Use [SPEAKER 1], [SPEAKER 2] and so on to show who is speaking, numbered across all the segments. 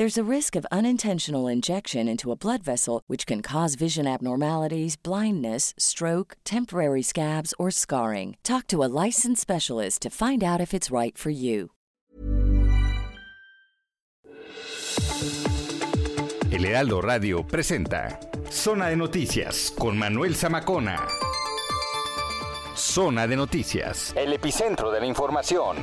[SPEAKER 1] There's a risk of unintentional injection into a blood vessel, which can cause vision abnormalities, blindness, stroke, temporary scabs, or scarring. Talk to a licensed specialist to find out if it's right for you.
[SPEAKER 2] El Heraldo Radio presenta Zona de Noticias con Manuel Zamacona. Zona de Noticias, el epicentro de la información.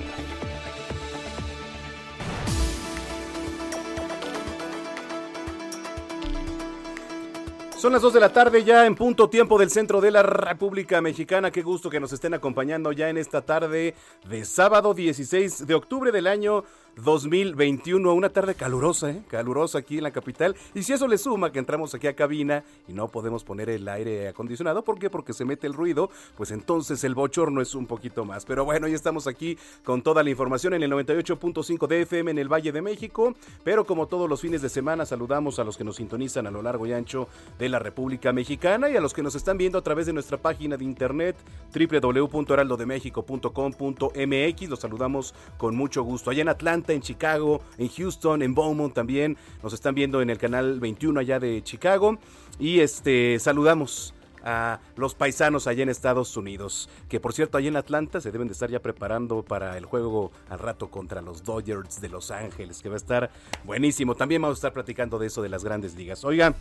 [SPEAKER 3] Son las 2 de la tarde ya en punto tiempo del centro de la República Mexicana. Qué gusto que nos estén acompañando ya en esta tarde de sábado 16 de octubre del año 2021. Una tarde calurosa, ¿eh? calurosa aquí en la capital. Y si eso le suma que entramos aquí a cabina y no podemos poner el aire acondicionado, ¿por qué? Porque se mete el ruido, pues entonces el bochorno es un poquito más. Pero bueno, ya estamos aquí con toda la información en el 98.5 de FM en el Valle de México. Pero como todos los fines de semana, saludamos a los que nos sintonizan a lo largo y ancho de la República Mexicana y a los que nos están viendo a través de nuestra página de internet www.heraldodemexico.com.mx. Los saludamos con mucho gusto. Allá en Atlanta, en Chicago, en Houston, en Beaumont también. Nos están viendo en el canal 21 allá de Chicago. Y este saludamos a los paisanos allá en Estados Unidos, que por cierto allá en Atlanta se deben de estar ya preparando para el juego al rato contra los Dodgers de Los Ángeles, que va a estar buenísimo. También vamos a estar platicando de eso de las grandes ligas. Oiga,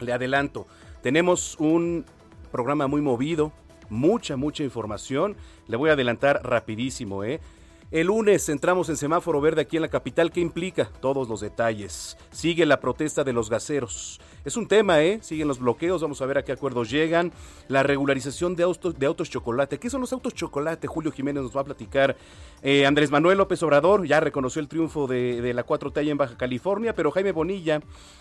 [SPEAKER 3] le adelanto, tenemos un programa muy movido, mucha, mucha información. Le voy a adelantar rapidísimo, ¿eh? El lunes entramos en semáforo verde aquí en la capital. ¿Qué implica? Todos los detalles. Sigue la protesta de los gaseros. Es un tema, ¿eh? Siguen los bloqueos. Vamos a ver a qué acuerdos llegan. La regularización de autos, de autos chocolate. ¿Qué son los autos chocolate? Julio Jiménez nos va a platicar. Eh, Andrés Manuel López Obrador ya reconoció el triunfo de, la 4T en Baja California, pero Jaime Bonilla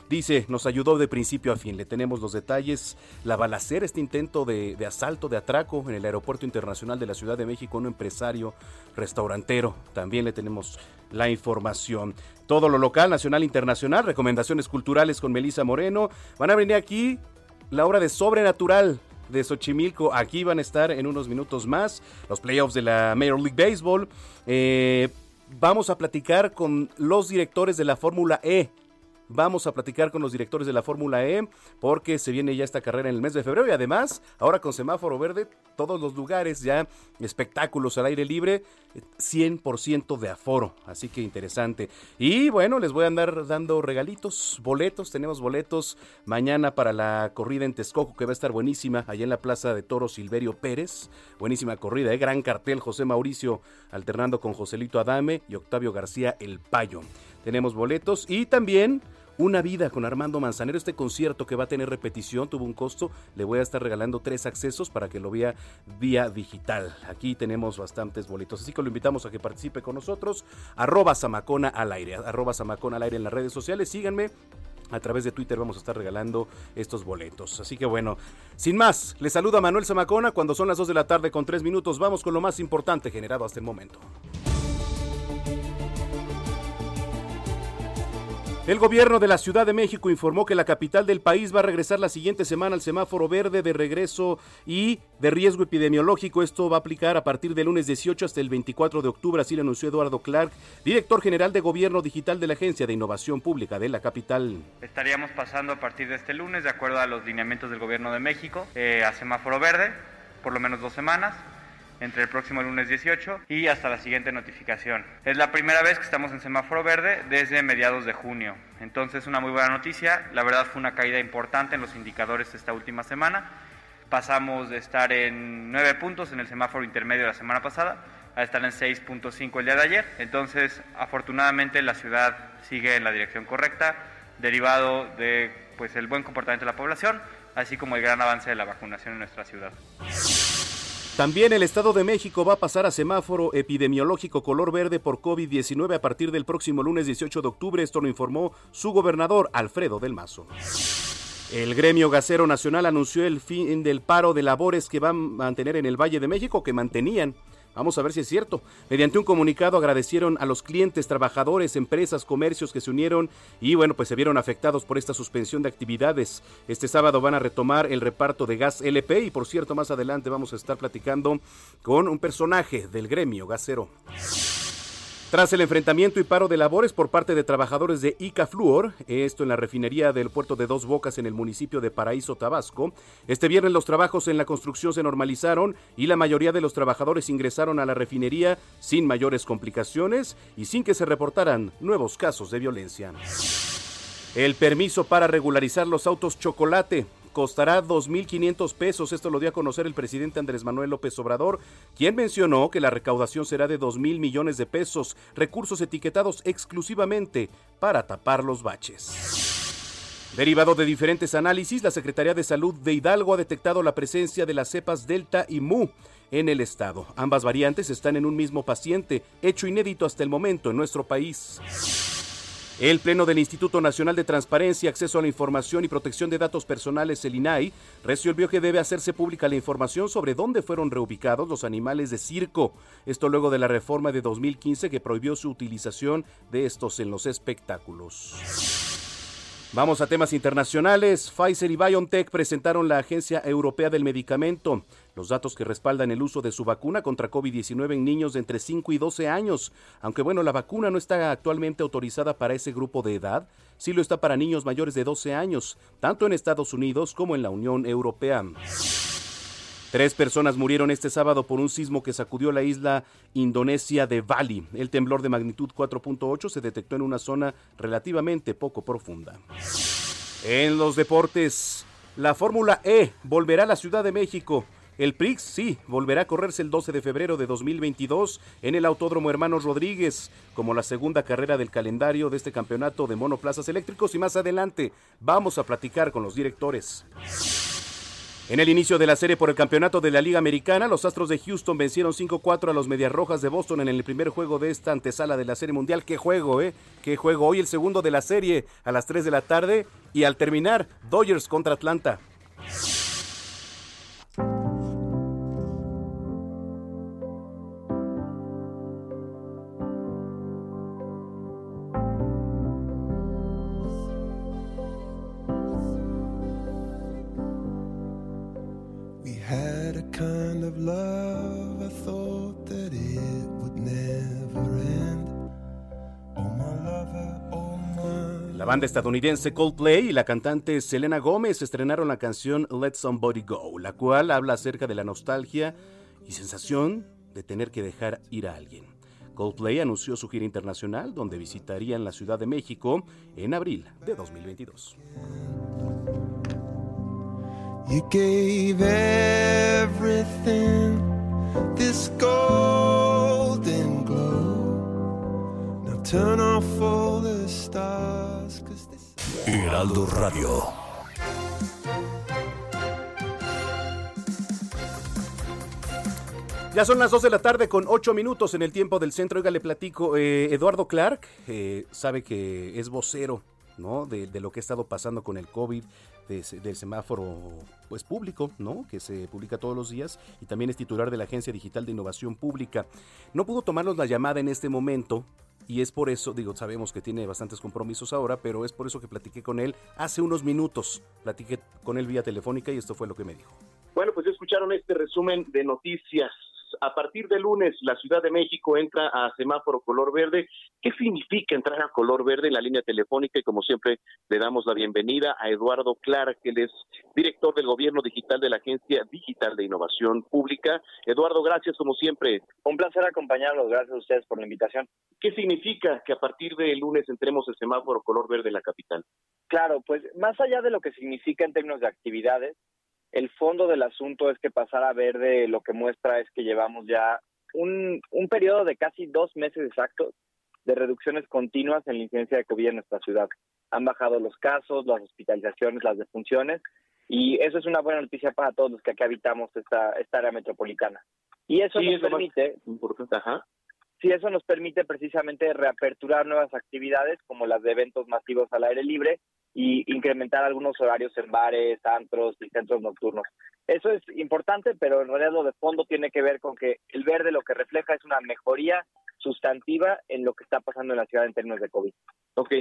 [SPEAKER 3] dice, nos ayudó de principio a fin. Le tenemos los detalles. La balacera, este intento de, de asalto, de atraco en el Aeropuerto Internacional de la Ciudad de México, un empresario restaurantero. También le tenemos la información. Todo lo local, nacional, internacional, recomendaciones culturales con Melisa Moreno. Van a venir aquí la obra de Sobrenatural de Xochimilco. Aquí van a estar en unos minutos más los playoffs de la Major League Baseball. Eh, vamos a platicar con los directores de la Fórmula E. Vamos a platicar con los directores de la Fórmula E porque se viene ya esta carrera en el mes de febrero y además, ahora con semáforo verde, todos los lugares ya espectáculos al aire libre, 100% de aforo, así que interesante. Y bueno, les voy a andar dando regalitos, boletos, tenemos boletos mañana para la corrida en Texcoco que va a estar buenísima, allá en la Plaza de Toro Silverio Pérez, buenísima corrida, ¿eh? gran cartel José Mauricio alternando con Joselito Adame y Octavio García El Payo. Tenemos boletos y también una vida con Armando Manzanero, este concierto que va a tener repetición, tuvo un costo, le voy a estar regalando tres accesos para que lo vea vía digital. Aquí tenemos bastantes boletos, así que lo invitamos a que participe con nosotros. Arroba Samacona al aire, arroba Samacona al aire en las redes sociales, síganme. A través de Twitter vamos a estar regalando estos boletos. Así que bueno, sin más, le saluda Manuel Zamacona cuando son las 2 de la tarde con 3 minutos. Vamos con lo más importante generado hasta el momento. El gobierno de la Ciudad de México informó que la capital del país va a regresar la siguiente semana al semáforo verde de regreso y de riesgo epidemiológico. Esto va a aplicar a partir del lunes 18 hasta el 24 de octubre, así lo anunció Eduardo Clark, director general de Gobierno Digital de la Agencia de Innovación Pública de la capital.
[SPEAKER 4] Estaríamos pasando a partir de este lunes, de acuerdo a los lineamientos del Gobierno de México, eh, a semáforo verde, por lo menos dos semanas entre el próximo lunes 18 y hasta la siguiente notificación. Es la primera vez que estamos en semáforo verde desde mediados de junio. Entonces, una muy buena noticia. La verdad fue una caída importante en los indicadores esta última semana. Pasamos de estar en 9 puntos en el semáforo intermedio la semana pasada a estar en 6.5 el día de ayer. Entonces, afortunadamente la ciudad sigue en la dirección correcta, derivado de pues el buen comportamiento de la población, así como el gran avance de la vacunación en nuestra ciudad.
[SPEAKER 3] También el Estado de México va a pasar a semáforo epidemiológico color verde por COVID-19 a partir del próximo lunes 18 de octubre. Esto lo informó su gobernador, Alfredo del Mazo. El gremio gasero nacional anunció el fin del paro de labores que van a mantener en el Valle de México, que mantenían Vamos a ver si es cierto. Mediante un comunicado agradecieron a los clientes, trabajadores, empresas, comercios que se unieron y bueno, pues se vieron afectados por esta suspensión de actividades. Este sábado van a retomar el reparto de gas LP y por cierto, más adelante vamos a estar platicando con un personaje del gremio gasero. Tras el enfrentamiento y paro de labores por parte de trabajadores de Ica Fluor, esto en la refinería del puerto de Dos Bocas en el municipio de Paraíso, Tabasco, este viernes los trabajos en la construcción se normalizaron y la mayoría de los trabajadores ingresaron a la refinería sin mayores complicaciones y sin que se reportaran nuevos casos de violencia. El permiso para regularizar los autos chocolate costará 2.500 pesos. Esto lo dio a conocer el presidente Andrés Manuel López Obrador, quien mencionó que la recaudación será de 2.000 millones de pesos, recursos etiquetados exclusivamente para tapar los baches. Derivado de diferentes análisis, la Secretaría de Salud de Hidalgo ha detectado la presencia de las cepas Delta y Mu en el estado. Ambas variantes están en un mismo paciente, hecho inédito hasta el momento en nuestro país. El Pleno del Instituto Nacional de Transparencia, Acceso a la Información y Protección de Datos Personales, el INAI, resolvió que debe hacerse pública la información sobre dónde fueron reubicados los animales de circo. Esto luego de la reforma de 2015 que prohibió su utilización de estos en los espectáculos. Vamos a temas internacionales. Pfizer y BioNTech presentaron la Agencia Europea del Medicamento los datos que respaldan el uso de su vacuna contra COVID-19 en niños de entre 5 y 12 años. Aunque bueno, la vacuna no está actualmente autorizada para ese grupo de edad, sí lo está para niños mayores de 12 años, tanto en Estados Unidos como en la Unión Europea. Tres personas murieron este sábado por un sismo que sacudió la isla indonesia de Bali. El temblor de magnitud 4.8 se detectó en una zona relativamente poco profunda. En los deportes, la Fórmula E volverá a la Ciudad de México. El Prix, sí, volverá a correrse el 12 de febrero de 2022 en el Autódromo Hermanos Rodríguez, como la segunda carrera del calendario de este campeonato de monoplazas eléctricos y más adelante vamos a platicar con los directores. En el inicio de la serie por el campeonato de la Liga Americana, los Astros de Houston vencieron 5-4 a los Medias Rojas de Boston en el primer juego de esta antesala de la Serie Mundial. ¡Qué juego, eh! ¡Qué juego! Hoy el segundo de la serie a las 3 de la tarde y al terminar, Dodgers contra Atlanta. Banda estadounidense Coldplay y la cantante Selena Gómez estrenaron la canción Let Somebody Go, la cual habla acerca de la nostalgia y sensación de tener que dejar ir a alguien. Coldplay anunció su gira internacional donde visitarían la Ciudad de México en abril de 2022. You gave everything this golden glow. Now turn off all the stars. Heraldo Radio. Ya son las 2 de la tarde con 8 minutos en el tiempo del centro. Oiga, le platico. Eh, Eduardo Clark eh, sabe que es vocero ¿no? De, de, lo que ha estado pasando con el COVID, del semáforo pues público, ¿no? Que se publica todos los días y también es titular de la Agencia Digital de Innovación Pública. No pudo tomarnos la llamada en este momento y es por eso, digo, sabemos que tiene bastantes compromisos ahora, pero es por eso que platiqué con él hace unos minutos. Platiqué con él vía telefónica y esto fue lo que me dijo.
[SPEAKER 5] Bueno, pues escucharon este resumen de noticias a partir de lunes la Ciudad de México entra a semáforo color verde. ¿Qué significa entrar a color verde en la línea telefónica? Y como siempre, le damos la bienvenida a Eduardo Clara, que él es director del Gobierno Digital de la Agencia Digital de Innovación Pública. Eduardo, gracias como siempre.
[SPEAKER 6] Un placer acompañarlos. Gracias a ustedes por la invitación.
[SPEAKER 5] ¿Qué significa que a partir de lunes entremos a semáforo color verde en la capital?
[SPEAKER 6] Claro, pues más allá de lo que significa en términos de actividades, el fondo del asunto es que pasar a verde lo que muestra es que llevamos ya un, un periodo de casi dos meses exactos de reducciones continuas en la incidencia de COVID en nuestra ciudad. Han bajado los casos, las hospitalizaciones, las defunciones, y eso es una buena noticia para todos los que aquí habitamos esta, esta área metropolitana. Y eso nos permite, sí, eso nos permite precisamente reaperturar nuevas actividades como las de eventos masivos al aire libre y incrementar algunos horarios en bares, antros y centros nocturnos. Eso es importante, pero en realidad lo de fondo tiene que ver con que el verde lo que refleja es una mejoría sustantiva en lo que está pasando en la ciudad en términos de COVID.
[SPEAKER 5] Ok,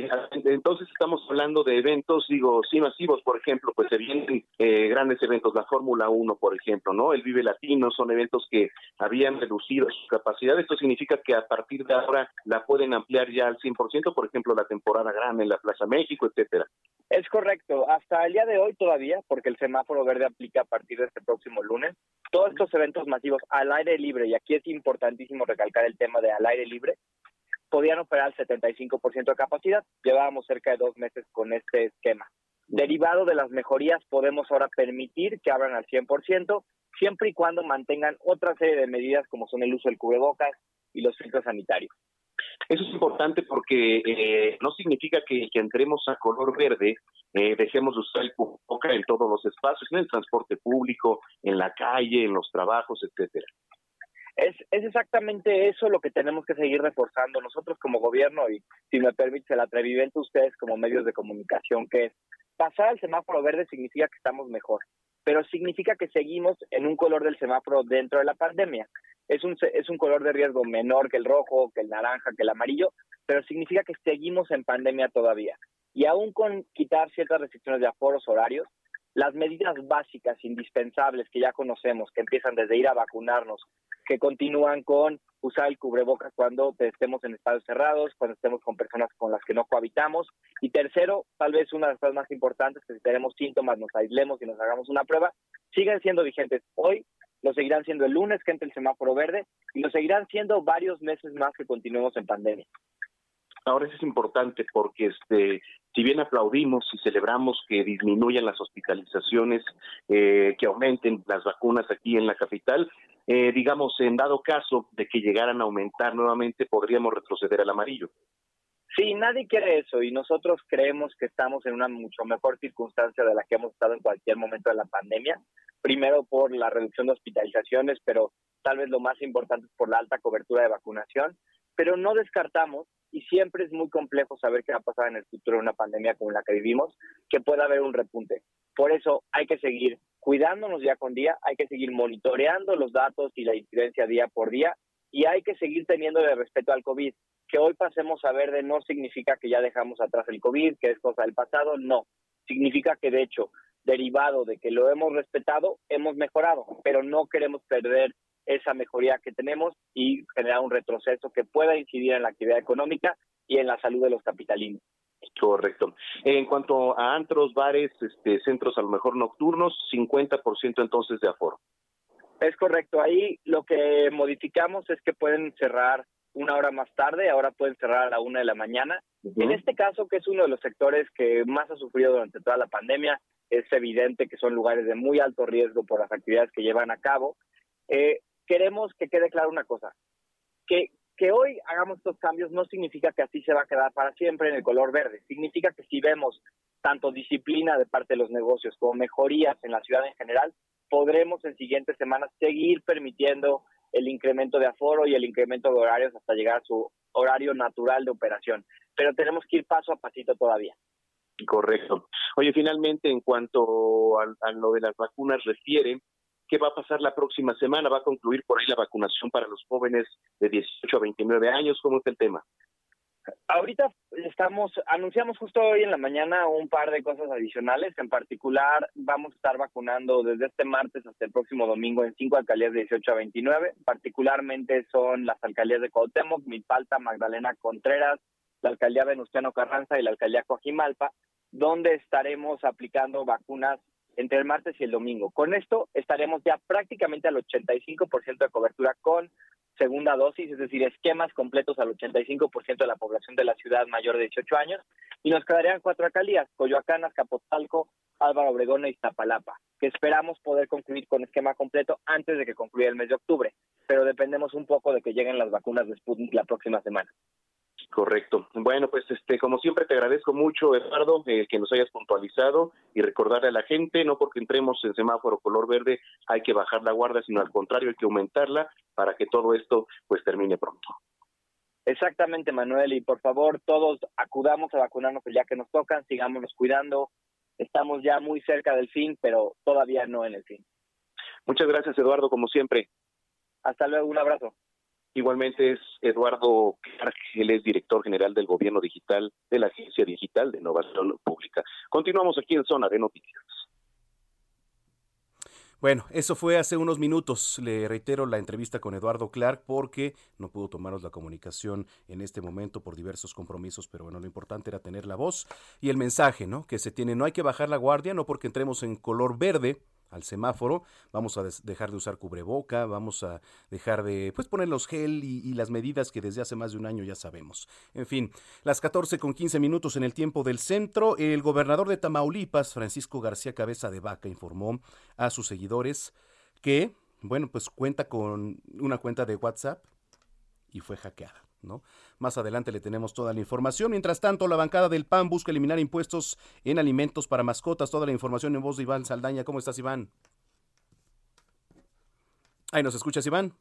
[SPEAKER 5] entonces estamos hablando de eventos, digo, sí masivos, por ejemplo, pues se vienen eh, grandes eventos, la Fórmula 1, por ejemplo, ¿no? El Vive Latino, son eventos que habían reducido su capacidad. Esto significa que a partir de ahora la pueden ampliar ya al 100%, por ejemplo, la temporada grande en la Plaza México, etcétera.
[SPEAKER 6] Es correcto, hasta el día de hoy todavía, porque el semáforo verde aplica a partir de este próximo lunes, todos estos eventos masivos al aire libre, y aquí es importantísimo recalcar el tema de al aire libre, podían operar al 75% de capacidad. Llevábamos cerca de dos meses con este esquema. Derivado de las mejorías, podemos ahora permitir que abran al 100%, siempre y cuando mantengan otra serie de medidas como son el uso del cubrebocas y los filtros sanitarios.
[SPEAKER 5] Eso es importante porque eh, no significa que, entremos a color verde, eh, dejemos de usar el cubrebocas en todos los espacios, en el transporte público, en la calle, en los trabajos, etcétera.
[SPEAKER 6] Es, exactamente eso lo que tenemos que seguir reforzando nosotros como gobierno y, si me permite, el atrevimiento ustedes como medios de comunicación, que es pasar al semáforo verde significa que estamos mejor, pero significa que seguimos en un color del semáforo dentro de la pandemia. Es un, es un color de riesgo menor que el rojo, que el naranja, que el amarillo, pero significa que seguimos en pandemia todavía. Y aún con quitar ciertas restricciones de aforos horarios, las medidas básicas, indispensables que ya conocemos, que empiezan desde ir a vacunarnos, que continúan con usar el cubrebocas cuando estemos en espacios cerrados, cuando estemos con personas con las que no cohabitamos. Y tercero, tal vez una de las cosas más importantes, que si tenemos síntomas nos aislemos y nos hagamos una prueba, siguen siendo vigentes hoy, lo seguirán siendo el lunes que entre el semáforo verde y lo seguirán siendo varios meses más que continuemos en pandemia.
[SPEAKER 5] Ahora eso es importante porque este si bien aplaudimos y celebramos que disminuyan las hospitalizaciones, eh, que aumenten las vacunas aquí en la capital, eh, digamos, en dado caso de que llegaran a aumentar nuevamente, podríamos retroceder al amarillo.
[SPEAKER 6] Sí, nadie quiere eso y nosotros creemos que estamos en una mucho mejor circunstancia de la que hemos estado en cualquier momento de la pandemia. Primero por la reducción de hospitalizaciones, pero tal vez lo más importante es por la alta cobertura de vacunación. Pero no descartamos, y siempre es muy complejo saber qué va a pasar en el futuro de una pandemia como la que vivimos, que pueda haber un repunte. Por eso hay que seguir cuidándonos día con día, hay que seguir monitoreando los datos y la incidencia día por día y hay que seguir teniendo de respeto al COVID. Que hoy pasemos a verde no significa que ya dejamos atrás el COVID, que es cosa del pasado, no. Significa que de hecho, derivado de que lo hemos respetado, hemos mejorado, pero no queremos perder esa mejoría que tenemos y generar un retroceso que pueda incidir en la actividad económica y en la salud de los capitalinos.
[SPEAKER 5] Correcto. En cuanto a antros, bares, este, centros a lo mejor nocturnos, 50% entonces de aforo.
[SPEAKER 6] Es correcto. Ahí lo que modificamos es que pueden cerrar una hora más tarde, ahora pueden cerrar a la una de la mañana. En este caso, que es uno de los sectores que más ha sufrido durante toda la pandemia, es evidente que son lugares de muy alto riesgo por las actividades que llevan a cabo. Eh, queremos que quede claro una cosa, que que hoy hagamos estos cambios no significa que así se va a quedar para siempre en el color verde. Significa que si vemos tanto disciplina de parte de los negocios como mejorías en la ciudad en general, podremos en siguientes semanas seguir permitiendo el incremento de aforo y el incremento de horarios hasta llegar a su horario natural de operación. Pero tenemos que ir paso a pasito todavía.
[SPEAKER 5] Correcto. Oye, finalmente, en cuanto a, a lo de las vacunas refiere, qué va a pasar la próxima semana. ¿Va a concluir por ahí la vacunación para los jóvenes de 18 a 29 años? ¿Cómo está el tema?
[SPEAKER 6] Ahorita estamos, anunciamos justo hoy en la mañana un par de cosas adicionales. En particular, vamos a estar vacunando desde este martes hasta el próximo domingo en cinco alcaldías de 18 a 29. Particularmente son las alcaldías de Cuauhtémoc, Milpalta, Magdalena Contreras, la alcaldía Venustiano Carranza y la alcaldía Coajimalpa, donde estaremos aplicando vacunas entre el martes y el domingo. Con esto estaremos ya prácticamente al 85% de cobertura con segunda dosis, es decir, esquemas completos al 85% de la población de la ciudad mayor de 18 años, y nos quedarían cuatro alcaldías, Coyoacán, Azcapotzalco, Álvaro Obregón e Iztapalapa, que esperamos poder concluir con esquema completo antes de que concluya el mes de octubre, pero dependemos un poco de que lleguen las vacunas de Sputnik la próxima semana.
[SPEAKER 5] Correcto. Bueno, pues este, como siempre te agradezco mucho, Eduardo, eh, que nos hayas puntualizado y recordarle a la gente, no porque entremos en semáforo color verde hay que bajar la guardia, sino al contrario hay que aumentarla para que todo esto pues termine pronto.
[SPEAKER 6] Exactamente, Manuel, y por favor todos acudamos a vacunarnos ya que nos tocan, sigámonos cuidando. Estamos ya muy cerca del fin, pero todavía no en el fin.
[SPEAKER 5] Muchas gracias, Eduardo, como siempre.
[SPEAKER 6] Hasta luego, un abrazo.
[SPEAKER 5] Igualmente es Eduardo Clark, él es director general del Gobierno Digital de la Agencia Digital de Innovación Pública. Continuamos aquí en Zona de Noticias.
[SPEAKER 3] Bueno, eso fue hace unos minutos. Le reitero la entrevista con Eduardo Clark porque no pudo tomarnos la comunicación en este momento por diversos compromisos, pero bueno, lo importante era tener la voz y el mensaje, ¿no? Que se tiene. No hay que bajar la guardia, no porque entremos en color verde al semáforo, vamos a dejar de usar cubreboca, vamos a dejar de pues poner los gel y, las medidas que desde hace más de un año ya sabemos. En fin, las 14 con 15 minutos en el tiempo del centro, el gobernador de Tamaulipas, Francisco García Cabeza de Vaca, informó a sus seguidores que, bueno, pues cuenta con una cuenta de WhatsApp y fue hackeada. ¿No? Más adelante le tenemos toda la información. Mientras tanto, la bancada del PAN busca eliminar impuestos en alimentos para mascotas. Toda la información en voz de Iván Saldaña. ¿Cómo estás, Iván? Ahí nos escuchas, Iván.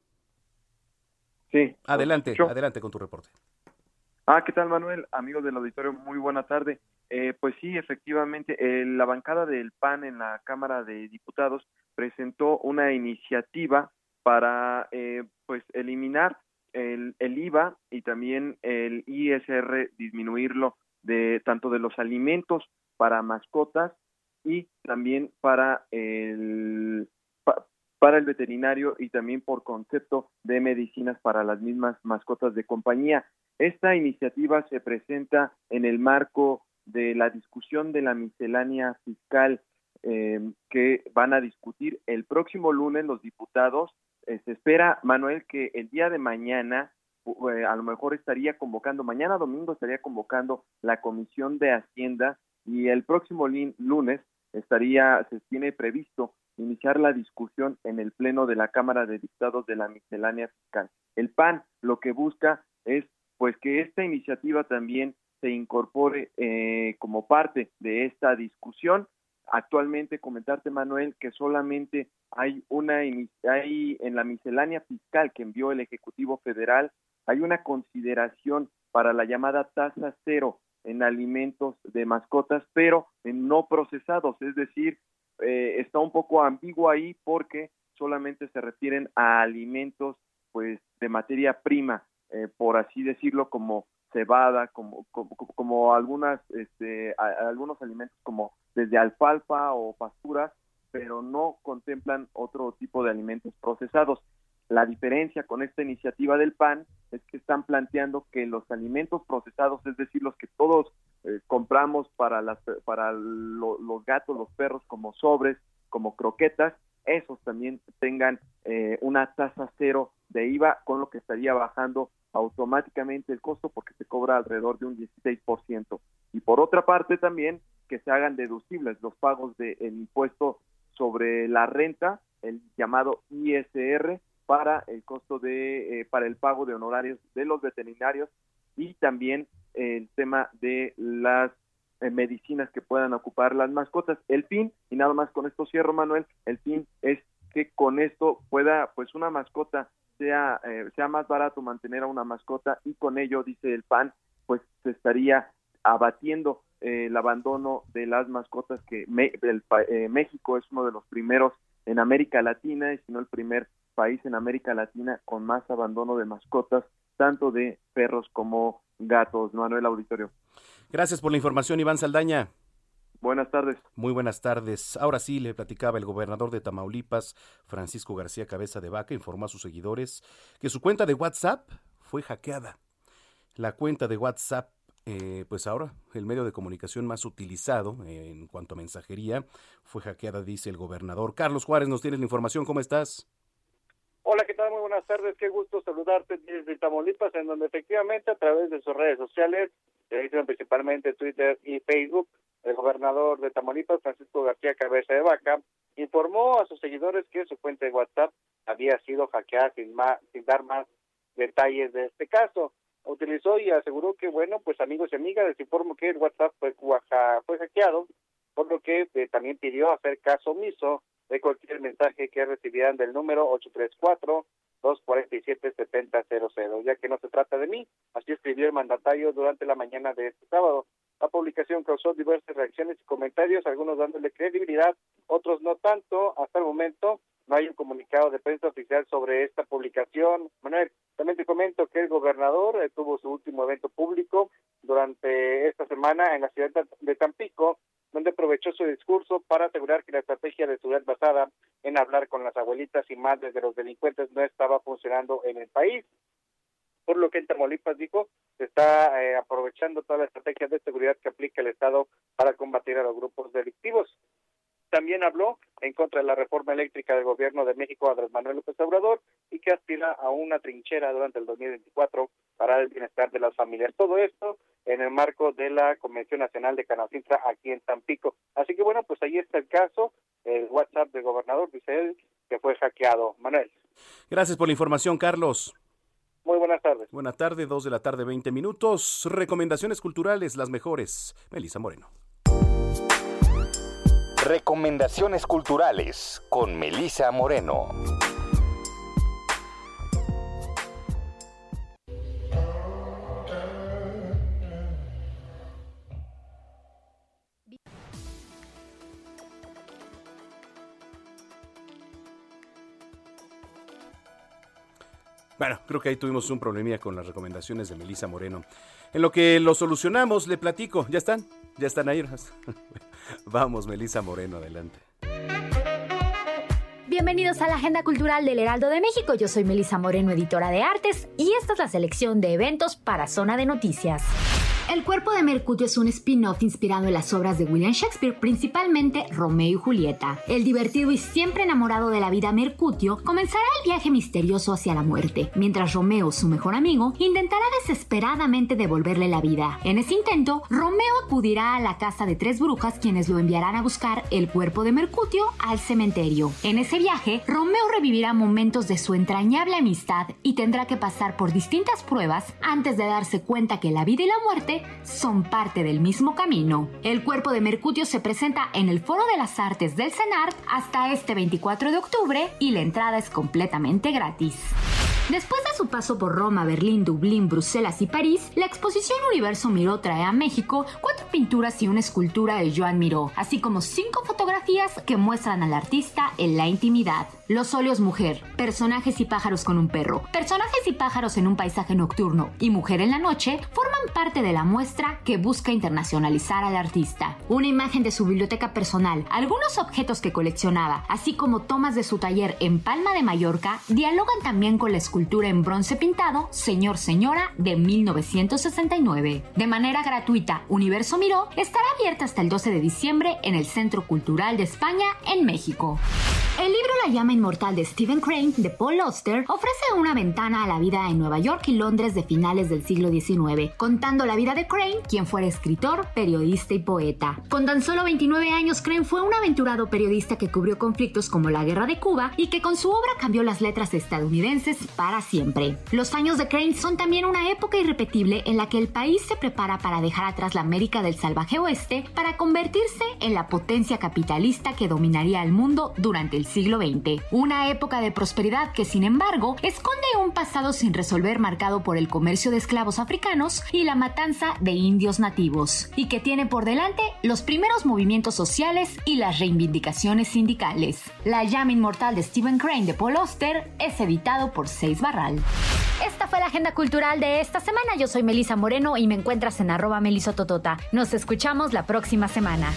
[SPEAKER 7] Sí.
[SPEAKER 3] Adelante, adelante con tu reporte.
[SPEAKER 7] Ah, ¿qué tal, Manuel? Amigos del auditorio, muy buena tarde. Eh, pues sí, efectivamente, eh, la bancada del PAN en la Cámara de Diputados presentó una iniciativa para, eh, pues, eliminar el, el IVA y también el ISR disminuirlo de tanto de los alimentos para mascotas y también para el para el veterinario y también por concepto de medicinas para las mismas mascotas de compañía. Esta iniciativa se presenta en el marco de la discusión de la miscelánea fiscal eh, que van a discutir el próximo lunes los diputados se espera, Manuel, que el día de mañana eh, a lo mejor estaría convocando, mañana domingo estaría convocando la Comisión de Hacienda y el próximo lunes estaría, se tiene previsto iniciar la discusión en el Pleno de la Cámara de Diputados de la miscelánea fiscal. El PAN lo que busca es pues que esta iniciativa también se incorpore eh, como parte de esta discusión Actualmente comentarte, Manuel, que solamente hay una hay en la miscelánea fiscal que envió el Ejecutivo Federal, hay una consideración para la llamada tasa cero en alimentos de mascotas, pero en no procesados, es decir, eh, está un poco ambiguo ahí porque solamente se refieren a alimentos pues de materia prima, eh, por así decirlo, como cebada, como, como, como algunas, este, algunos alimentos como desde alfalfa o pasturas, pero no contemplan otro tipo de alimentos procesados. La diferencia con esta iniciativa del PAN es que están planteando que los alimentos procesados, es decir, los que todos eh, compramos para, las, para los gatos, los perros, como sobres, como croquetas, esos también tengan eh, una tasa cero de IVA, con lo que estaría bajando automáticamente el costo porque se cobra alrededor de un 16%. Y por otra parte también que se hagan deducibles los pagos del impuesto sobre la renta, el llamado ISR, para el costo de, eh, para el pago de honorarios de los veterinarios y también el tema de las eh, medicinas que puedan ocupar las mascotas. El fin, y nada más con esto cierro, Manuel, el fin es que con esto pueda, pues una mascota sea, eh, sea más barato mantener a una mascota y con ello, dice el PAN, pues se estaría abatiendo eh, el abandono de las mascotas que eh, México es uno de los primeros en América Latina y si no el primer país en América Latina con más abandono de mascotas, tanto de perros como gatos. Manuel Auditorio.
[SPEAKER 3] Gracias por la información, Iván Saldaña.
[SPEAKER 7] Buenas tardes.
[SPEAKER 3] Muy buenas tardes. Ahora sí, le platicaba el gobernador de Tamaulipas, Francisco García Cabeza de Vaca, informó a sus seguidores que su cuenta de WhatsApp fue hackeada. La cuenta de WhatsApp, eh, pues ahora el medio de comunicación más utilizado en cuanto a mensajería, fue hackeada, dice el gobernador. Carlos Juárez, nos tienes la información. ¿Cómo estás?
[SPEAKER 8] Hola, ¿qué tal? Muy buenas tardes. Qué gusto saludarte desde Tamaulipas, en donde efectivamente a través de sus redes sociales, principalmente Twitter y Facebook, el gobernador de Tamaulipas, Francisco García Cabeza de Vaca, informó a sus seguidores que su cuenta de WhatsApp había sido hackeada sin, sin dar más detalles de este caso. Utilizó y aseguró que, bueno, pues amigos y amigas, les informo que el WhatsApp fue, fue hackeado, por lo que eh, también pidió hacer caso omiso de cualquier mensaje que recibieran del número 834 247-7000, ya que no se trata de mí. Así escribió el mandatario durante la mañana de este sábado. La publicación causó diversas reacciones y comentarios, algunos dándole credibilidad, otros no tanto. Hasta el momento no hay un comunicado de prensa oficial sobre esta publicación. Manuel, también te comento que el gobernador eh, tuvo su último evento público durante esta semana en la ciudad de Tampico, donde aprovechó su discurso para asegurar que la estrategia de seguridad basada en hablar con las abuelitas y madres de los delincuentes no estaba funcionando en el país. Por lo que en Tamaulipas dijo, se está eh, aprovechando toda la estrategia de seguridad que aplica el Estado para combatir a los grupos delictivos. También habló en contra de la reforma eléctrica del gobierno de México, Andrés Manuel López Obrador, y que aspira a una trinchera durante el 2024 para el bienestar de las familias. Todo esto en el marco de la Convención Nacional de Canacintra aquí en Tampico. Así que bueno, pues ahí está el caso, el WhatsApp del gobernador, dice él, que fue hackeado. Manuel.
[SPEAKER 3] Gracias por la información, Carlos.
[SPEAKER 8] Muy buenas tardes.
[SPEAKER 3] Buenas tardes, dos de la tarde, 20 minutos. Recomendaciones culturales, las mejores. Melissa Moreno.
[SPEAKER 2] Recomendaciones culturales con Melisa Moreno.
[SPEAKER 3] Bueno, creo que ahí tuvimos un problemilla con las recomendaciones de Melisa Moreno. En lo que lo solucionamos, le platico. ¿Ya están? ¿Ya están ahí? Vamos, Melisa Moreno, adelante.
[SPEAKER 9] Bienvenidos a la Agenda Cultural del Heraldo de México. Yo soy Melisa Moreno, editora de artes, y esta es la selección de eventos para Zona de Noticias. El cuerpo de Mercutio es un spin-off inspirado en las obras de William Shakespeare, principalmente Romeo y Julieta. El divertido y siempre enamorado de la vida Mercutio comenzará el viaje misterioso hacia la muerte, mientras Romeo, su mejor amigo, intentará desesperadamente devolverle la vida. En ese intento, Romeo acudirá a la casa de tres brujas quienes lo enviarán a buscar el cuerpo de Mercutio al cementerio. En ese viaje, Romeo revivirá momentos de su entrañable amistad y tendrá que pasar por distintas pruebas antes de darse cuenta que la vida y la muerte son parte del mismo camino. El cuerpo de Mercutio se presenta en el Foro de las Artes del CENART hasta este 24 de octubre y la entrada es completamente gratis. Después de su paso por Roma, Berlín, Dublín, Bruselas y París, la exposición Universo Miró trae a México cuatro pinturas y una escultura de Joan Miró, así como cinco fotografías que muestran al artista en la intimidad. Los óleos mujer, personajes y pájaros con un perro, personajes y pájaros en un paisaje nocturno y mujer en la noche forman parte de la muestra que busca internacionalizar al artista. Una imagen de su biblioteca personal, algunos objetos que coleccionaba, así como tomas de su taller en Palma de Mallorca, dialogan también con la escultura en bronce pintado Señor Señora de 1969. De manera gratuita, Universo Miró estará abierta hasta el 12 de diciembre en el Centro Cultural de España en México. El libro La llama inmortal de Stephen Crane de Paul Auster ofrece una ventana a la vida en Nueva York y Londres de finales del siglo XIX, contando la vida de Crane, quien fuera escritor, periodista y poeta. Con tan solo 29 años, Crane fue un aventurado periodista que cubrió conflictos como la Guerra de Cuba y que con su obra cambió las letras estadounidenses para siempre. Los años de Crane son también una época irrepetible en la que el país se prepara para dejar atrás la América del salvaje oeste para convertirse en la potencia capitalista que dominaría el mundo durante el siglo XX, una época de prosperidad que sin embargo esconde un pasado sin resolver marcado por el comercio de esclavos africanos y la matanza de indios nativos, y que tiene por delante los primeros movimientos sociales y las reivindicaciones sindicales. La llama inmortal de Stephen Crane de Paul Auster es editado por Seis Barral. Esta fue la agenda cultural de esta semana. Yo soy Melisa Moreno y me encuentras en arroba melisototota. Nos escuchamos la próxima semana.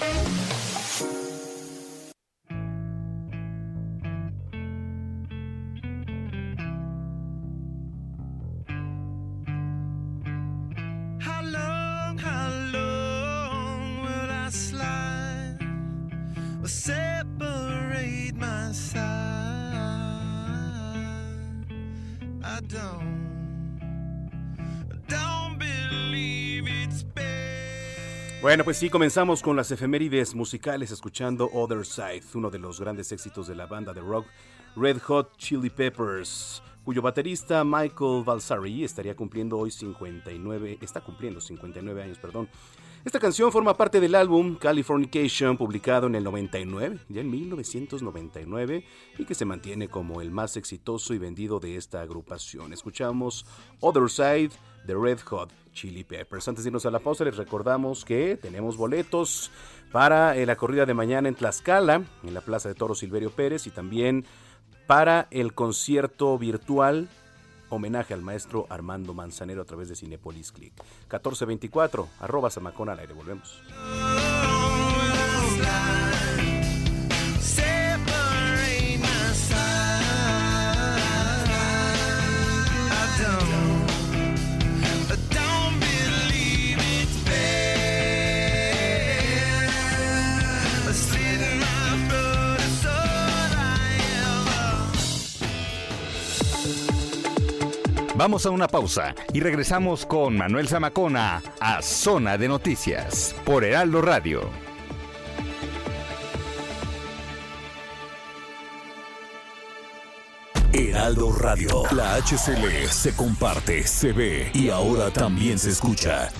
[SPEAKER 3] Bueno, pues sí, comenzamos con las efemérides musicales escuchando Other Side, uno de los grandes éxitos de la banda de rock Red Hot Chili Peppers, cuyo baterista Michael Balsari estaría cumpliendo hoy 59, está cumpliendo 59 años, perdón. Esta canción forma parte del álbum Californication, publicado en el 99, ya en 1999, y que se mantiene como el más exitoso y vendido de esta agrupación. Escuchamos Other Side de Red Hot Chili Peppers. Antes de irnos a la pausa, les recordamos que tenemos boletos para eh, la corrida de mañana en Tlaxcala, en la Plaza de Toro Silverio Pérez, y también para el concierto virtual homenaje al maestro Armando Manzanero a través de Cinepolis Click. 1424, arroba Samacón al aire. Volvemos.
[SPEAKER 2] Vamos a una pausa y regresamos con Manuel Zamacona a Zona de Noticias por Heraldo Radio.
[SPEAKER 10] Heraldo Radio, la HCL se comparte, se ve y ahora también se escucha.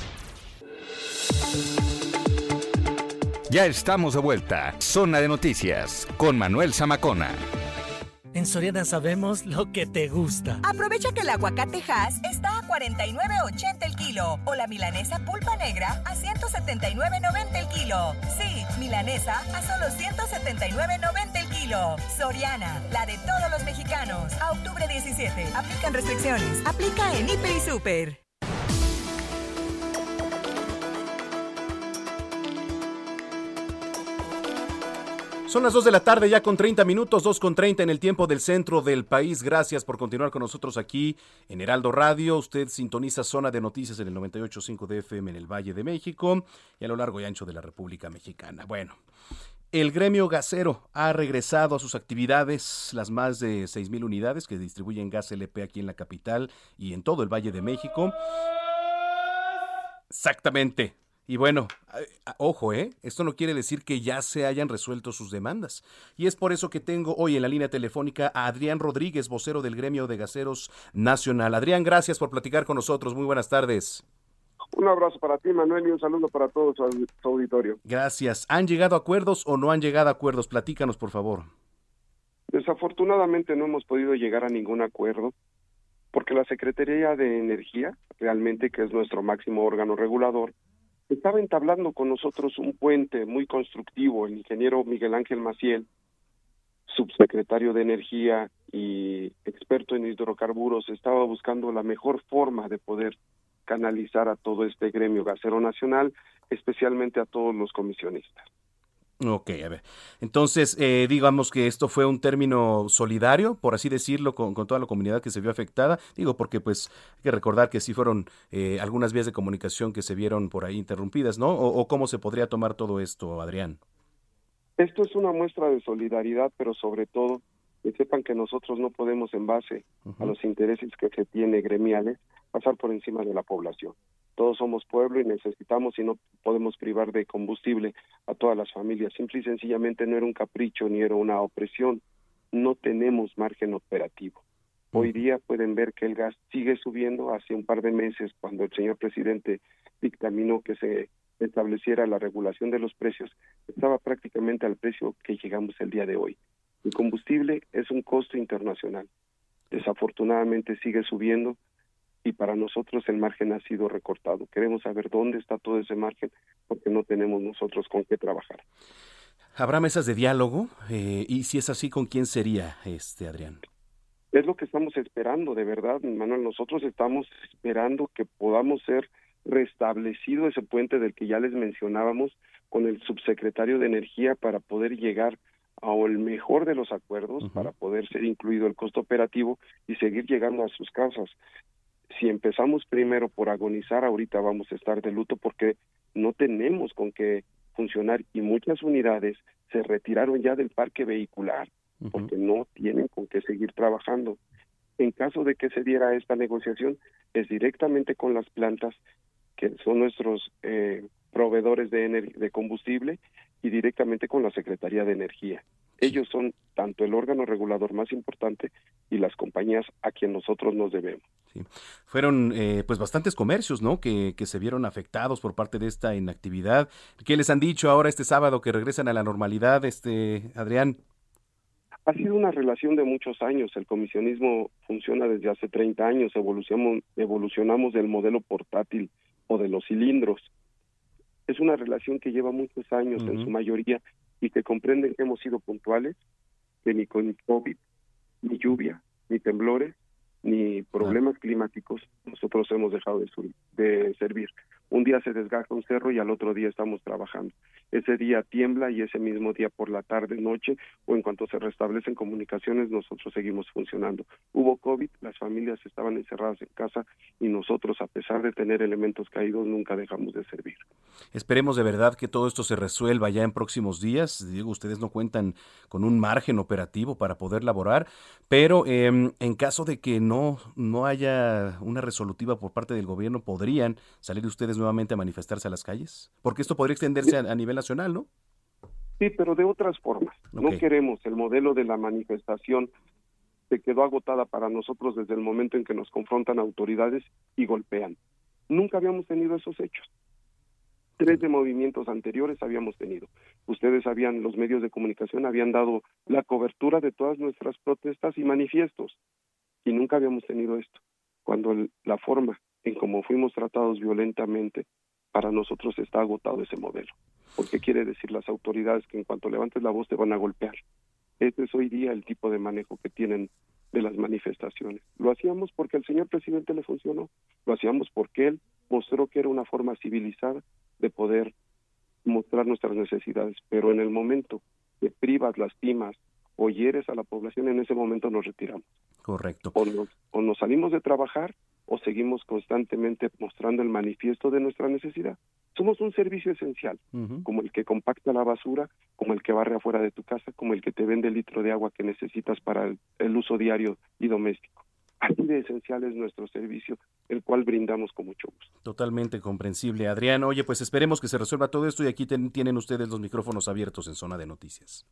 [SPEAKER 2] Ya estamos de vuelta. Zona de Noticias con Manuel Zamacona.
[SPEAKER 11] En Soriana sabemos lo que te gusta.
[SPEAKER 12] Aprovecha que el aguacate Hass está a 49.80 el kilo o la milanesa pulpa negra a 179.90 el kilo. Sí, milanesa a solo 179.90 el kilo. Soriana, la de todos los mexicanos. A octubre 17. Aplican restricciones. Aplica en Hiper y Super.
[SPEAKER 3] Son las 2 de la tarde ya con 30 minutos, 2 con 30 en el tiempo del centro del país. Gracias por continuar con nosotros aquí en Heraldo Radio. Usted sintoniza zona de noticias en el 98.5 de FM en el Valle de México y a lo largo y ancho de la República Mexicana. Bueno, el gremio gasero ha regresado a sus actividades, las más de 6.000 unidades que distribuyen gas LP aquí en la capital y en todo el Valle de México. Exactamente, y bueno, ojo, ¿eh? Esto no quiere decir que ya se hayan resuelto sus demandas. Y es por eso que tengo hoy en la línea telefónica a Adrián Rodríguez, vocero del Gremio de Gaseros Nacional. Adrián, gracias por platicar con nosotros. Muy buenas tardes.
[SPEAKER 13] Un abrazo para ti, Manuel, y un saludo para todo su auditorio.
[SPEAKER 3] Gracias. ¿Han llegado a acuerdos o no han llegado a acuerdos? Platícanos, por favor.
[SPEAKER 13] Desafortunadamente no hemos podido llegar a ningún acuerdo porque la Secretaría de Energía, realmente que es nuestro máximo órgano regulador, estaba entablando con nosotros un puente muy constructivo, el ingeniero Miguel Ángel Maciel, subsecretario de Energía y experto en hidrocarburos, estaba buscando la mejor forma de poder canalizar a todo este gremio gasero nacional, especialmente a todos los comisionistas.
[SPEAKER 3] Ok, a ver. Entonces, eh, digamos que esto fue un término solidario, por así decirlo, con, toda la comunidad que se vio afectada. Digo, porque pues hay que recordar que sí fueron eh, algunas vías de comunicación que se vieron por ahí interrumpidas, ¿no? O, cómo se podría tomar todo esto, Adrián.
[SPEAKER 13] Esto es una muestra de solidaridad, pero sobre todo que sepan que nosotros no podemos, en base a los intereses que se tiene gremiales, pasar por encima de la población todos somos pueblo y necesitamos y no podemos privar de combustible a todas las familias. Simple y sencillamente no era un capricho ni era una opresión. No tenemos margen operativo. Hoy día pueden ver que el gas sigue subiendo. Hace un par de meses, cuando el señor presidente dictaminó que se estableciera la regulación de los precios, estaba prácticamente al precio que llegamos el día de hoy. El combustible es un costo internacional. Desafortunadamente sigue subiendo y para nosotros el margen ha sido recortado. Queremos saber dónde está todo ese margen porque no tenemos nosotros con qué trabajar.
[SPEAKER 3] ¿Habrá mesas de diálogo? Eh, y si es así, ¿con quién sería, este Adrián?
[SPEAKER 13] Es lo que estamos esperando, de verdad, Manuel. Nosotros estamos esperando que podamos ser restablecido ese puente del que ya les mencionábamos con el subsecretario de Energía para poder llegar a el mejor de los acuerdos, para poder ser incluido el costo operativo y seguir llegando a sus casas. Si empezamos primero por agonizar, ahorita vamos a estar de luto porque no tenemos con qué funcionar y muchas unidades se retiraron ya del parque vehicular porque no tienen con qué seguir trabajando. En caso de que se diera esta negociación, es directamente con las plantas que son nuestros eh, proveedores de, de combustible y directamente con la Secretaría de Energía. Ellos son tanto el órgano regulador más importante y las compañías a quien nosotros nos debemos.
[SPEAKER 3] Sí. Fueron eh, pues bastantes comercios, ¿no? Que, que se vieron afectados por parte de esta inactividad. ¿Qué les han dicho ahora este sábado que regresan a la normalidad, este Adrián?
[SPEAKER 13] Ha sido una relación de muchos años. El comisionismo funciona desde hace 30 años. Evolucionamos, evolucionamos del modelo portátil o de los cilindros. Es una relación que lleva muchos años en su mayoría y que comprenden que hemos sido puntuales, que ni con COVID, ni lluvia, ni temblores, ni problemas climáticos nosotros hemos dejado de, de servir un día se desgaja un cerro y al otro día estamos trabajando. Ese día tiembla y ese mismo día por la tarde, noche o en cuanto se restablecen comunicaciones, nosotros seguimos funcionando. Hubo COVID, las familias estaban encerradas en casa y nosotros, a pesar de tener elementos caídos, nunca dejamos de servir.
[SPEAKER 3] Esperemos de verdad que todo esto se resuelva ya en próximos días. Digo, ustedes no cuentan con un margen operativo para poder laborar, pero em, en caso de que no, no haya una resolutiva por parte del gobierno, podrían salir ustedes nuevamente a manifestarse a las calles? Porque esto podría extenderse a, nivel nacional, ¿no?
[SPEAKER 13] Sí, pero de otras formas. No queremos el modelo de la manifestación se quedó agotada para nosotros desde el momento en que nos confrontan autoridades y golpean. Nunca habíamos tenido esos hechos. Tres de movimientos anteriores habíamos tenido. Ustedes habían, los medios de comunicación habían dado la cobertura de todas nuestras protestas y manifiestos. Y nunca habíamos tenido esto. Cuando la forma en cómo fuimos tratados violentamente, para nosotros está agotado ese modelo. Porque quiere decir las autoridades que en cuanto levantes la voz te van a golpear. Este es hoy día el tipo de manejo que tienen de las manifestaciones. Lo hacíamos porque al señor presidente le funcionó, lo hacíamos porque él mostró que era una forma civilizada de poder mostrar nuestras necesidades, pero en el momento que privas, lastimas o hieres a la población, en ese momento nos retiramos.
[SPEAKER 3] Correcto.
[SPEAKER 13] O nos, o nos salimos de trabajar o seguimos constantemente mostrando el manifiesto de nuestra necesidad. Somos un servicio esencial, como el que compacta la basura, como el que barre afuera de tu casa, como el que te vende el litro de agua que necesitas para el, uso diario y doméstico. Así de esencial es nuestro servicio, el cual brindamos con mucho gusto.
[SPEAKER 3] Totalmente comprensible. Adrián, oye, pues esperemos que se resuelva todo esto y aquí tienen ustedes los micrófonos abiertos en zona de noticias.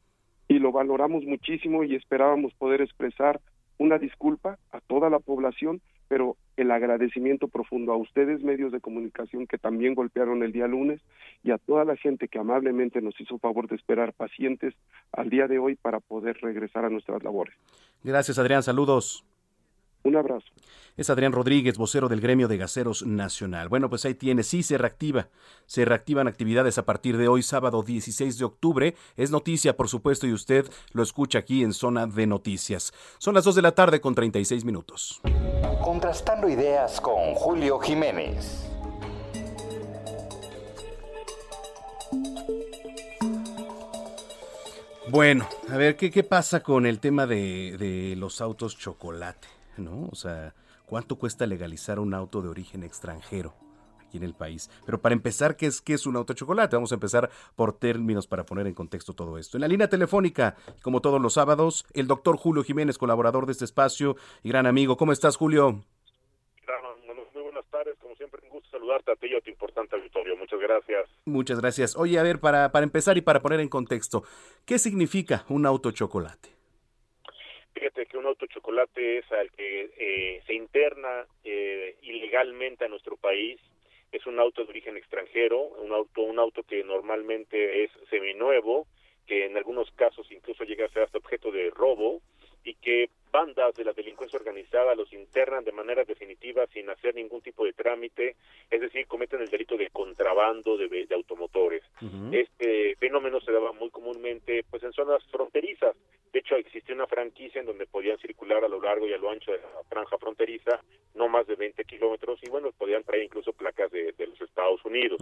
[SPEAKER 13] Y lo valoramos muchísimo y esperábamos poder expresar una disculpa a toda la población, pero el agradecimiento profundo a ustedes, medios de comunicación que también golpearon el día lunes, y a toda la gente que amablemente nos hizo favor de esperar pacientes al día de hoy para poder regresar a nuestras labores.
[SPEAKER 3] Gracias, Adrián. Saludos.
[SPEAKER 13] Un abrazo.
[SPEAKER 3] Es Adrián Rodríguez, vocero del Gremio de Gaseros Nacional. Bueno, pues ahí tiene, sí se reactiva. Se reactivan actividades a partir de hoy, sábado 16 de octubre. Es noticia, por supuesto, y usted lo escucha aquí en Zona de Noticias. Son las 2 de la tarde con 36 minutos.
[SPEAKER 2] Contrastando ideas con Julio Jiménez.
[SPEAKER 3] Bueno, a ver, ¿qué, qué pasa con el tema de, de los autos chocolate? ¿No? O sea, ¿cuánto cuesta legalizar un auto de origen extranjero? aquí en el país. Pero para empezar, ¿qué es, qué es un auto chocolate? Vamos a empezar por términos para poner en contexto todo esto. En la línea telefónica, como todos los sábados, el doctor Julio Jiménez, colaborador de este espacio y gran amigo. ¿Cómo estás, Julio?
[SPEAKER 14] Muy buenas tardes, como siempre, un gusto saludarte a ti y a tu importante auditorio. Muchas gracias.
[SPEAKER 3] Muchas gracias. Oye, a ver, para, para empezar y para poner en contexto, ¿qué significa un auto chocolate?
[SPEAKER 14] Fíjate que un auto chocolate es al que eh, se interna eh, ilegalmente a nuestro país. Es un auto de origen extranjero, un auto, un auto que normalmente es seminuevo, que en algunos casos incluso llega a ser hasta objeto de robo y que bandas de la delincuencia organizada los internan de manera definitiva sin hacer ningún tipo de trámite, es decir, cometen el delito de contrabando de, automotores. Este fenómeno se daba muy comúnmente pues en zonas fronterizas. De hecho, existía una franquicia en donde podían circular a lo largo y a lo ancho de la franja fronteriza no más de 20 kilómetros y bueno, podían traer incluso placas de, los Estados Unidos.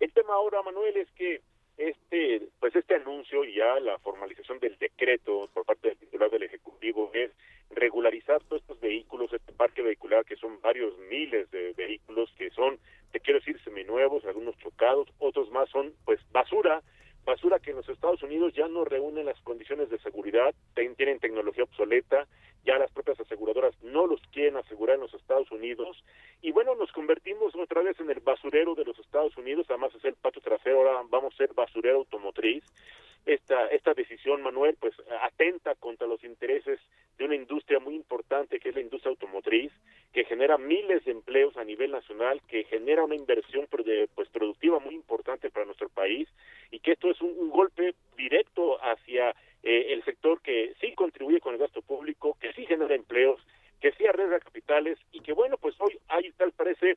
[SPEAKER 14] El tema ahora, Manuel, es que este pues este anuncio y ya la formalización del decreto por parte del titular del ejecutivo es regularizar todos estos vehículos este parque vehicular que son varios miles de vehículos que son te quiero decir seminuevos algunos chocados otros más son pues basura basura que en los Estados Unidos ya no reúnen las condiciones de seguridad, tienen tecnología obsoleta, ya las propias aseguradoras no los quieren asegurar en los Estados Unidos y bueno, nos convertimos otra vez en el basurero de los Estados Unidos, además de ser patio trasero, ahora vamos a ser basurero automotriz. Esta, esta decisión, Manuel, pues atenta contra los intereses de una industria muy importante que es la industria automotriz, que genera miles de empleos a nivel nacional, que genera una inversión pues productiva muy importante para nuestro país y que esto es un, golpe directo hacia eh, el sector que sí contribuye con el gasto público, que sí genera empleos, que sí arriesga capitales y que bueno, pues hoy hay tal parece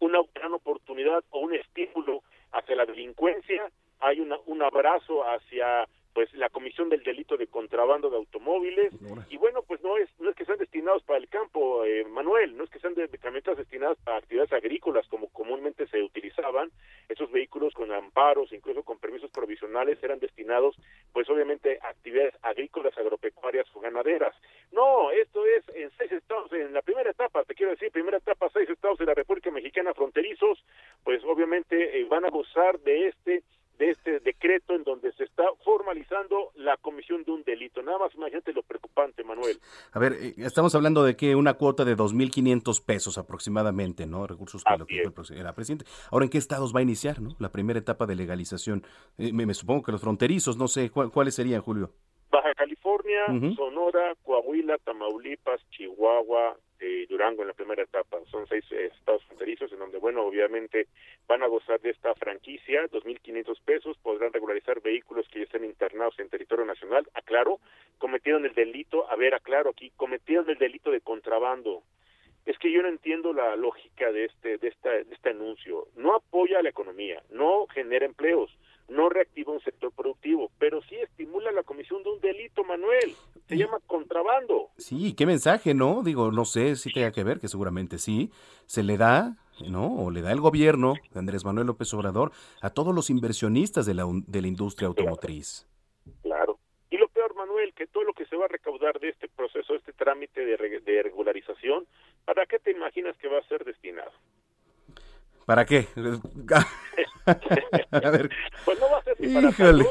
[SPEAKER 14] una gran oportunidad o un estímulo hacia la delincuencia, hay una, un abrazo hacia pues la comisión del delito de contrabando de automóviles. Y bueno pues no es no es que sean destinados para el campo eh, Manuel no es que sean de, camionetas destinadas para actividades agrícolas como comúnmente se utilizaban. Esos vehículos con amparos incluso con permisos provisionales eran destinados pues obviamente a actividades agrícolas agropecuarias o ganaderas. No esto es en seis estados en la primera etapa te quiero decir primera etapa seis estados de la República Mexicana fronterizos pues obviamente eh, van a gozar de este de este decreto en donde se está formalizando la comisión de un delito. Nada más imagínate lo preocupante, Manuel.
[SPEAKER 3] A ver, eh, estamos hablando de que una cuota de 2.500 pesos aproximadamente, ¿no? Recursos que lo que era presidente. Ahora, ¿en qué estados va a iniciar, no? La primera etapa de legalización. Eh, me, supongo que los fronterizos, no sé, ¿cuáles serían, Julio?
[SPEAKER 14] Baja California, Sonora, Coahuila, Tamaulipas, Chihuahua, eh, Durango en la primera etapa. Son seis eh, estados fronterizos en donde, bueno, obviamente van a gozar de esta franquicia, 2.500 pesos, podrán regularizar vehículos que ya estén internados en territorio nacional. Aclaro, cometieron el delito, a ver, aclaro aquí, cometieron el delito de contrabando. Es que yo no entiendo la lógica de este, de esta, de este anuncio. No apoya a la economía, no genera empleos no reactiva un sector productivo, pero sí estimula la comisión de un delito, Manuel. Se llama contrabando.
[SPEAKER 3] Sí, qué mensaje, ¿no? Digo, no sé si tenga que ver, que seguramente sí. Se le da, ¿no? O le da el gobierno de Andrés Manuel López Obrador a todos los inversionistas de la, de la industria automotriz.
[SPEAKER 14] Claro. Y lo peor, Manuel, que todo lo que se va a recaudar de este proceso, este trámite de, de regularización, ¿para qué te imaginas que va a ser destinado?
[SPEAKER 3] ¿Para qué?
[SPEAKER 14] a ver. Pues no va a ser ni para, salud,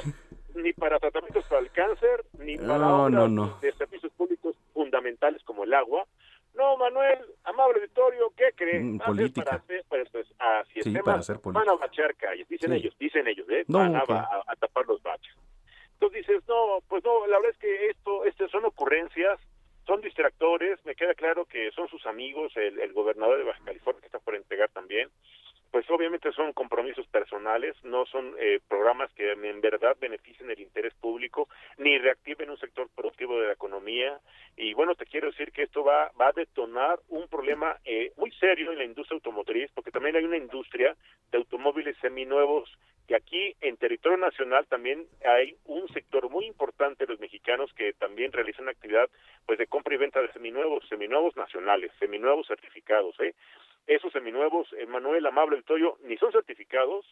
[SPEAKER 14] ni para tratamientos para el cáncer, ni para
[SPEAKER 3] no,
[SPEAKER 14] de servicios públicos fundamentales como el agua. No, Manuel, amable auditorio, ¿qué creen?
[SPEAKER 3] Mm, política.
[SPEAKER 14] Para hacer, pues, así
[SPEAKER 3] sí, para hacer
[SPEAKER 14] van a bachar calles, dicen ellos, dicen ellos, ¿eh? van a, tapar los baches. Entonces dices, no, pues no, la verdad es que esto, este son ocurrencias, son distractores, me queda claro que son sus amigos, el, el gobernador de Baja California que está por entregar también, pues obviamente son compromisos personales, no son eh, programas que en verdad beneficien el interés público ni reactiven un sector productivo de la economía. Y bueno, te quiero decir que esto va, va a detonar un problema eh, muy serio en la industria automotriz, porque también hay una industria de automóviles seminuevos que aquí en territorio nacional también hay un sector muy importante de los mexicanos que también realizan actividad pues de compra y venta de seminuevos, seminuevos nacionales, seminuevos certificados, ¿eh? Esos seminuevos, Manuel Amable Toyo, ni son certificados,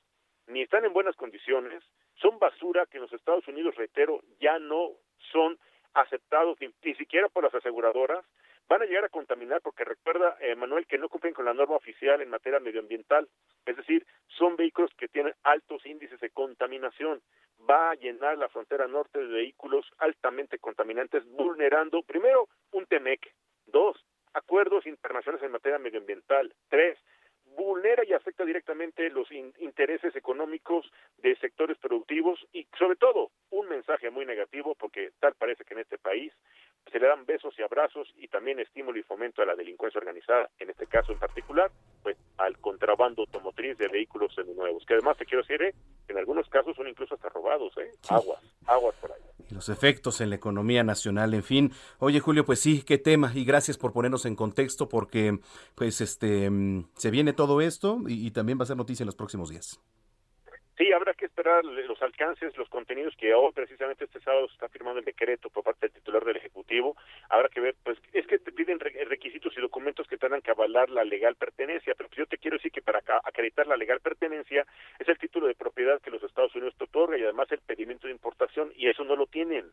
[SPEAKER 14] ni están en buenas condiciones, son basura que en los Estados Unidos, reitero, ya no son aceptados ni, siquiera por las aseguradoras, van a llegar a contaminar porque recuerda, eh, Manuel, que no cumplen con la norma oficial en materia medioambiental, es decir, son vehículos que tienen altos índices de contaminación, va a llenar la frontera norte de vehículos altamente contaminantes, vulnerando primero un TEMEC, dos, acuerdos internacionales en materia medioambiental. Tres, vulnera y afecta directamente los intereses económicos de sectores productivos y sobre todo un mensaje muy negativo porque tal parece que en este país se le dan besos y abrazos y también estímulo y fomento a la delincuencia organizada, en este caso en particular, pues al contrabando automotriz de vehículos seminuevos, que además te quiero decir, ¿eh? en algunos casos son incluso hasta robados, ¿eh? aguas, aguas por ahí.
[SPEAKER 3] Y los efectos en la economía nacional, en fin. Oye Julio, pues sí, qué tema y gracias por ponernos en contexto porque pues este mm, se viene todo esto y también va a ser noticia en los próximos días.
[SPEAKER 14] Sí, habrá que esperar los alcances, los contenidos que hoy precisamente este sábado se está firmando el decreto por parte del titular del Ejecutivo. Habrá que ver, pues es que te piden requisitos y documentos que tengan que avalar la legal pertenencia, pero yo te quiero decir que para acreditar la legal pertenencia es el título de propiedad que los Estados Unidos te otorga y además el pedimento de importación y eso no lo tienen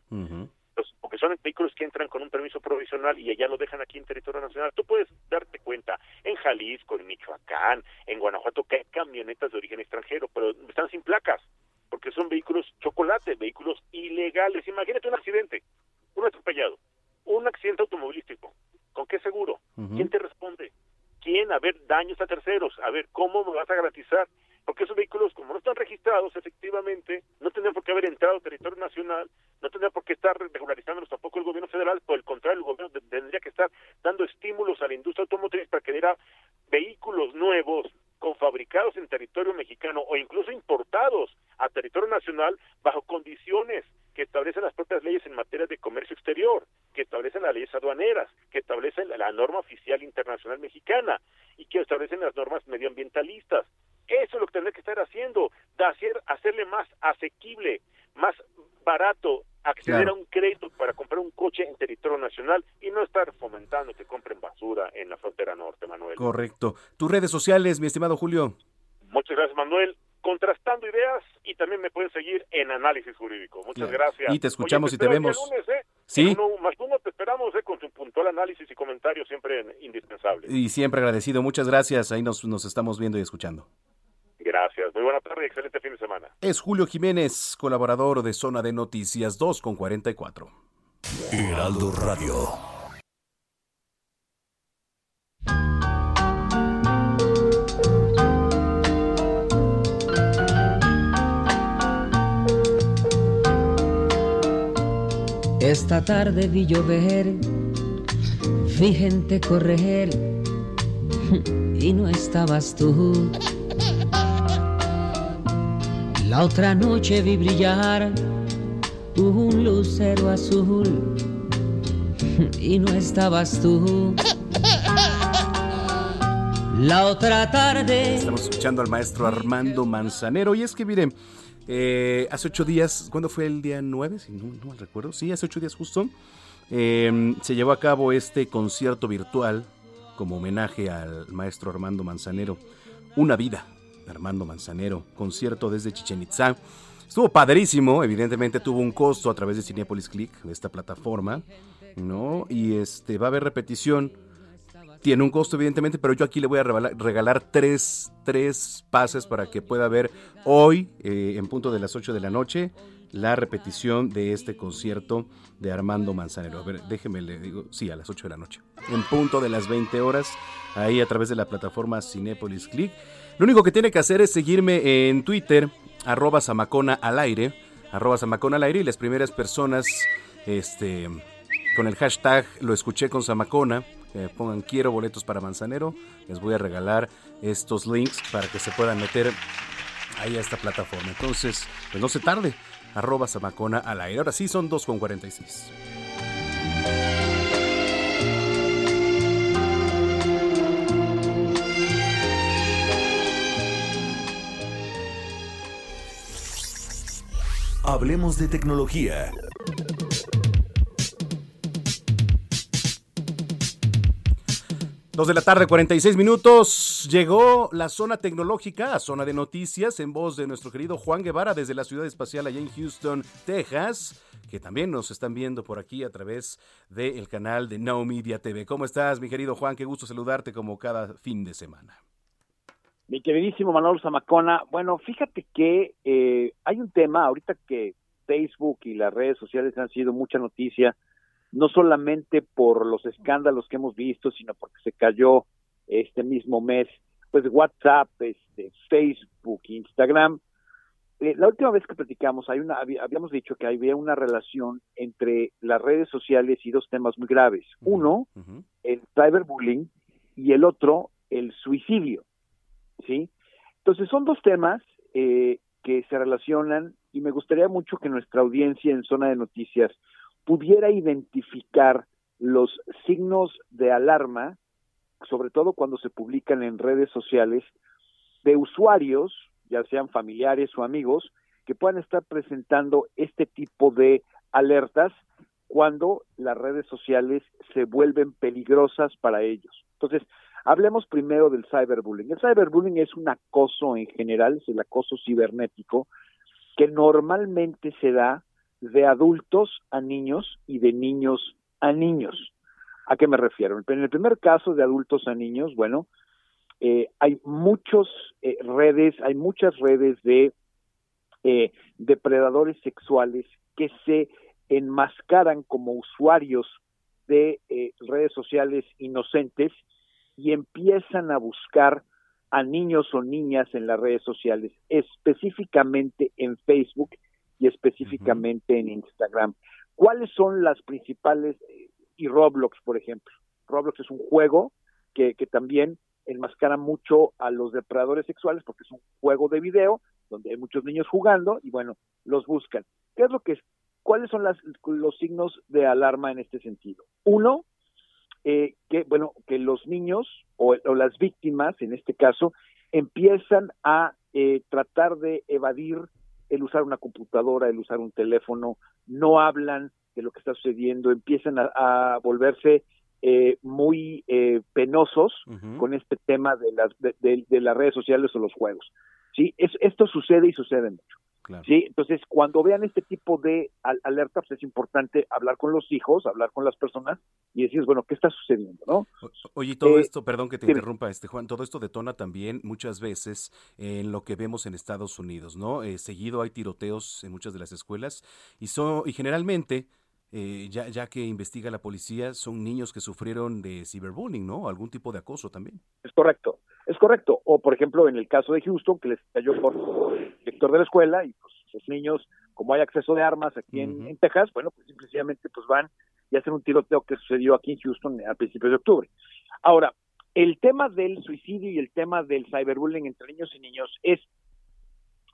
[SPEAKER 14] porque son vehículos que entran con un permiso provisional y allá lo dejan aquí en territorio nacional. Tú puedes darte cuenta en Jalisco, en Michoacán, en Guanajuato, que hay camionetas de origen extranjero, pero están sin placas, porque son vehículos chocolate, vehículos ilegales. Imagínate un accidente, un atropellado, un accidente automovilístico. ¿Con qué seguro? ¿Quién te responde? Quién? A ver, daños a terceros. A ver, ¿cómo me vas a garantizar? Porque esos vehículos, como no están registrados efectivamente, no tendrían por qué haber entrado al territorio nacional, no tendría por qué estar regularizándolos tampoco el gobierno federal, por el contrario, el gobierno tendría que estar dando estímulos a la industria automotriz para que diera vehículos nuevos, con fabricados en territorio mexicano o incluso importados a territorio nacional bajo condiciones que establecen las propias leyes en materia de comercio exterior, que establecen las leyes aduaneras, que establecen la norma oficial internacional mexicana y que establecen las normas medioambientalistas. Eso es lo que tendría que estar haciendo, de hacer, hacerle más asequible, más barato acceder a un crédito para comprar un coche en territorio nacional y no estar fomentando que compren basura en la frontera norte, Manuel.
[SPEAKER 3] Correcto. Tus redes sociales, mi estimado Julio.
[SPEAKER 14] Muchas gracias, Manuel. Contrastando ideas y también me pueden seguir en Análisis Jurídico. Muchas gracias.
[SPEAKER 3] Y te escuchamos y te vemos.
[SPEAKER 14] ¿eh?
[SPEAKER 3] Sí.
[SPEAKER 14] más uno te esperamos ¿eh? con tu puntual análisis y comentarios siempre indispensable.
[SPEAKER 3] Y siempre agradecido. Muchas gracias. Ahí nos, nos estamos viendo y escuchando.
[SPEAKER 14] Gracias. Muy buena tarde y excelente fin de semana.
[SPEAKER 3] Es Julio Jiménez, colaborador de Zona de Noticias 2 con 44.
[SPEAKER 10] Heraldo Radio.
[SPEAKER 15] Esta tarde vi llover, vi gente correr y no estabas tú. La otra noche vi brillar un lucero azul y no estabas tú. La otra tarde.
[SPEAKER 3] Estamos escuchando al maestro Armando Manzanero. Y es que, miren, eh, hace ocho días, ¿cuándo fue el día nueve? Si no, no recuerdo. Sí, hace ocho días justo. Eh, se llevó a cabo este concierto virtual como homenaje al maestro Armando Manzanero. Una vida Armando Manzanero, concierto desde Chichen Itza. Estuvo padrísimo, evidentemente tuvo un costo a través de Cinepolis Click, esta plataforma, ¿no? Y este va a haber repetición. Tiene un costo, evidentemente, pero yo aquí le voy a regalar, tres, tres, pases para que pueda ver hoy, eh, en punto de las 8 de la noche, la repetición de este concierto de Armando Manzanero. A ver, déjeme le digo, sí, a las 8 de la noche. En punto de las 20 horas, ahí a través de la plataforma Cinepolis Click. Lo único que tiene que hacer es seguirme en Twitter, arroba Samacona al aire, arroba Samacona al aire, y las primeras personas este, con el hashtag lo escuché con Samacona, pongan quiero boletos para Manzanero, les voy a regalar estos links para que se puedan meter ahí a esta plataforma. Entonces, pues no se tarde, arroba Samacona al aire. Ahora sí son 2.46.
[SPEAKER 10] Hablemos de tecnología.
[SPEAKER 3] Dos de la tarde, 46 minutos. Llegó la zona tecnológica, zona de noticias, en voz de nuestro querido Juan Guevara desde la ciudad espacial allá en Houston, Texas, que también nos están viendo por aquí a través del canal de Now Media TV. ¿Cómo estás, mi querido Juan? Qué gusto saludarte como cada fin de semana.
[SPEAKER 16] Mi queridísimo Manuel Zamacona, bueno, fíjate que eh, hay un tema ahorita que Facebook y las redes sociales han sido mucha noticia, no solamente por los escándalos que hemos visto, sino porque se cayó este mismo mes, pues WhatsApp, este, Facebook, Instagram. Eh, la última vez que platicamos, hay una, habíamos dicho que había una relación entre las redes sociales y dos temas muy graves. Uno, el cyberbullying y el otro, el suicidio. ¿sí? Entonces son dos temas eh, que se relacionan y me gustaría mucho que nuestra audiencia en zona de noticias pudiera identificar los signos de alarma, sobre todo cuando se publican en redes sociales, de usuarios, ya sean familiares o amigos, que puedan estar presentando este tipo de alertas cuando las redes sociales se vuelven peligrosas para ellos. Entonces, Hablemos primero del cyberbullying. El cyberbullying es un acoso en general, es el acoso cibernético, que normalmente se da de adultos a niños y de niños a niños. ¿A qué me refiero? En el primer caso de adultos a niños, bueno, eh, hay muchas eh, redes, hay muchas redes de eh, depredadores sexuales que se enmascaran como usuarios de redes sociales inocentes y empiezan a buscar a niños o niñas en las redes sociales, específicamente en Facebook y específicamente en Instagram. ¿Cuáles son las principales? Y Roblox, por ejemplo. Roblox es un juego que, que también enmascara mucho a los depredadores sexuales porque es un juego de video donde hay muchos niños jugando y bueno, los buscan. ¿Qué es lo que cuáles son las, los signos de alarma en este sentido? Uno, eh, que bueno, que los niños o, las víctimas, en este caso, empiezan a eh, tratar de evadir el usar una computadora, el usar un teléfono, no hablan de lo que está sucediendo, empiezan a volverse eh, muy eh, penosos con este tema de las, de, las redes sociales o los juegos. ¿sí? Es, esto sucede y sucede mucho. ¿Sí? Entonces, cuando vean este tipo de alertas, pues, es importante hablar con los hijos, hablar con las personas y decir, bueno, ¿qué está sucediendo? ¿no?
[SPEAKER 3] oye, todo eh, esto, perdón que te interrumpa, este Juan, todo esto detona también muchas veces en lo que vemos en Estados Unidos, ¿no? seguido hay tiroteos en muchas de las escuelas y, son, y generalmente eh, ya, ya que investiga la policía, son niños que sufrieron de ciberbullying, ¿no? Algún tipo de acoso también.
[SPEAKER 16] Es correcto, es correcto. O, por ejemplo, en el caso de Houston, que les cayó por el director de la escuela y pues los niños, como hay acceso de armas aquí en, Texas, bueno, pues simplemente pues van y hacen un tiroteo que sucedió aquí en Houston a principios de octubre. Ahora, el tema del suicidio y el tema del cyberbullying entre niños y niños es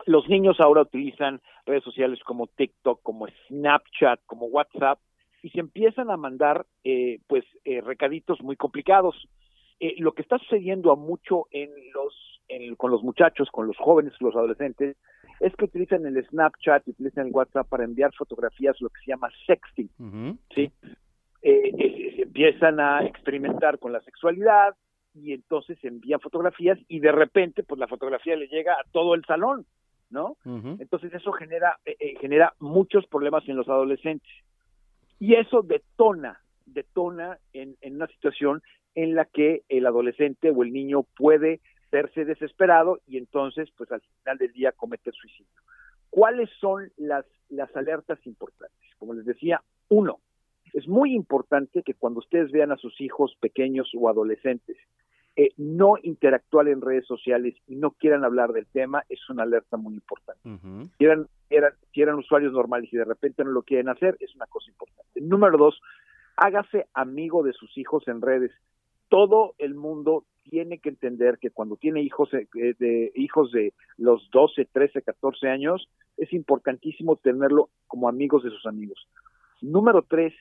[SPEAKER 16] los niños ahora utilizan redes sociales como TikTok, como Snapchat, como WhatsApp y se empiezan a mandar eh, pues eh, recaditos muy complicados. Eh, lo que está sucediendo a mucho en los con los muchachos, con los jóvenes, los adolescentes, es que utilizan el Snapchat y utilizan el WhatsApp para enviar fotografías, lo que se llama sexting, ¿sí? empiezan a experimentar con la sexualidad y entonces envían fotografías y de repente pues la fotografía le llega a todo el salón, ¿no? Entonces eso genera, eh, eh, genera muchos problemas en los adolescentes. Y eso detona, detona en, en una situación en la que el adolescente o el niño puede verse desesperado y entonces, pues al final del día cometer suicidio. ¿Cuáles son las, las alertas importantes? Como les decía, uno, es muy importante que cuando ustedes vean a sus hijos pequeños o adolescentes eh, no interactuar en redes sociales y no quieran hablar del tema es una alerta muy importante. si, eran, si eran usuarios normales y de repente no lo quieren hacer, es una cosa importante. Número dos, hágase amigo de sus hijos en redes. Todo el mundo tiene que entender que cuando tiene hijos eh, de hijos de los 12, 13, 14 años, es importantísimo tenerlo como amigos de sus amigos. Número tres,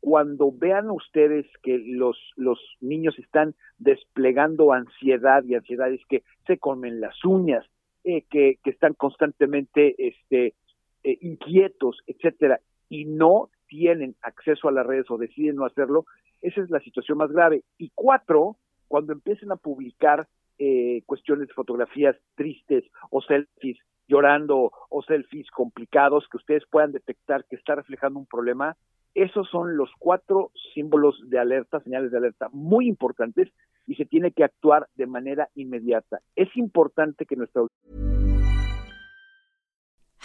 [SPEAKER 16] cuando vean ustedes que los, los niños están desplegando ansiedad y ansiedad es que se comen las uñas, eh, que, que, están constantemente este, eh, inquietos, etcétera, y no tienen acceso a las redes o deciden no hacerlo, esa es la situación más grave. Y cuatro, cuando empiecen a publicar eh, cuestiones de fotografías tristes o selfies llorando o selfies complicados que ustedes puedan detectar que está reflejando un problema, esos son los cuatro símbolos de alerta, señales de alerta muy importantes y se tiene que actuar de manera inmediata. Es importante que nuestra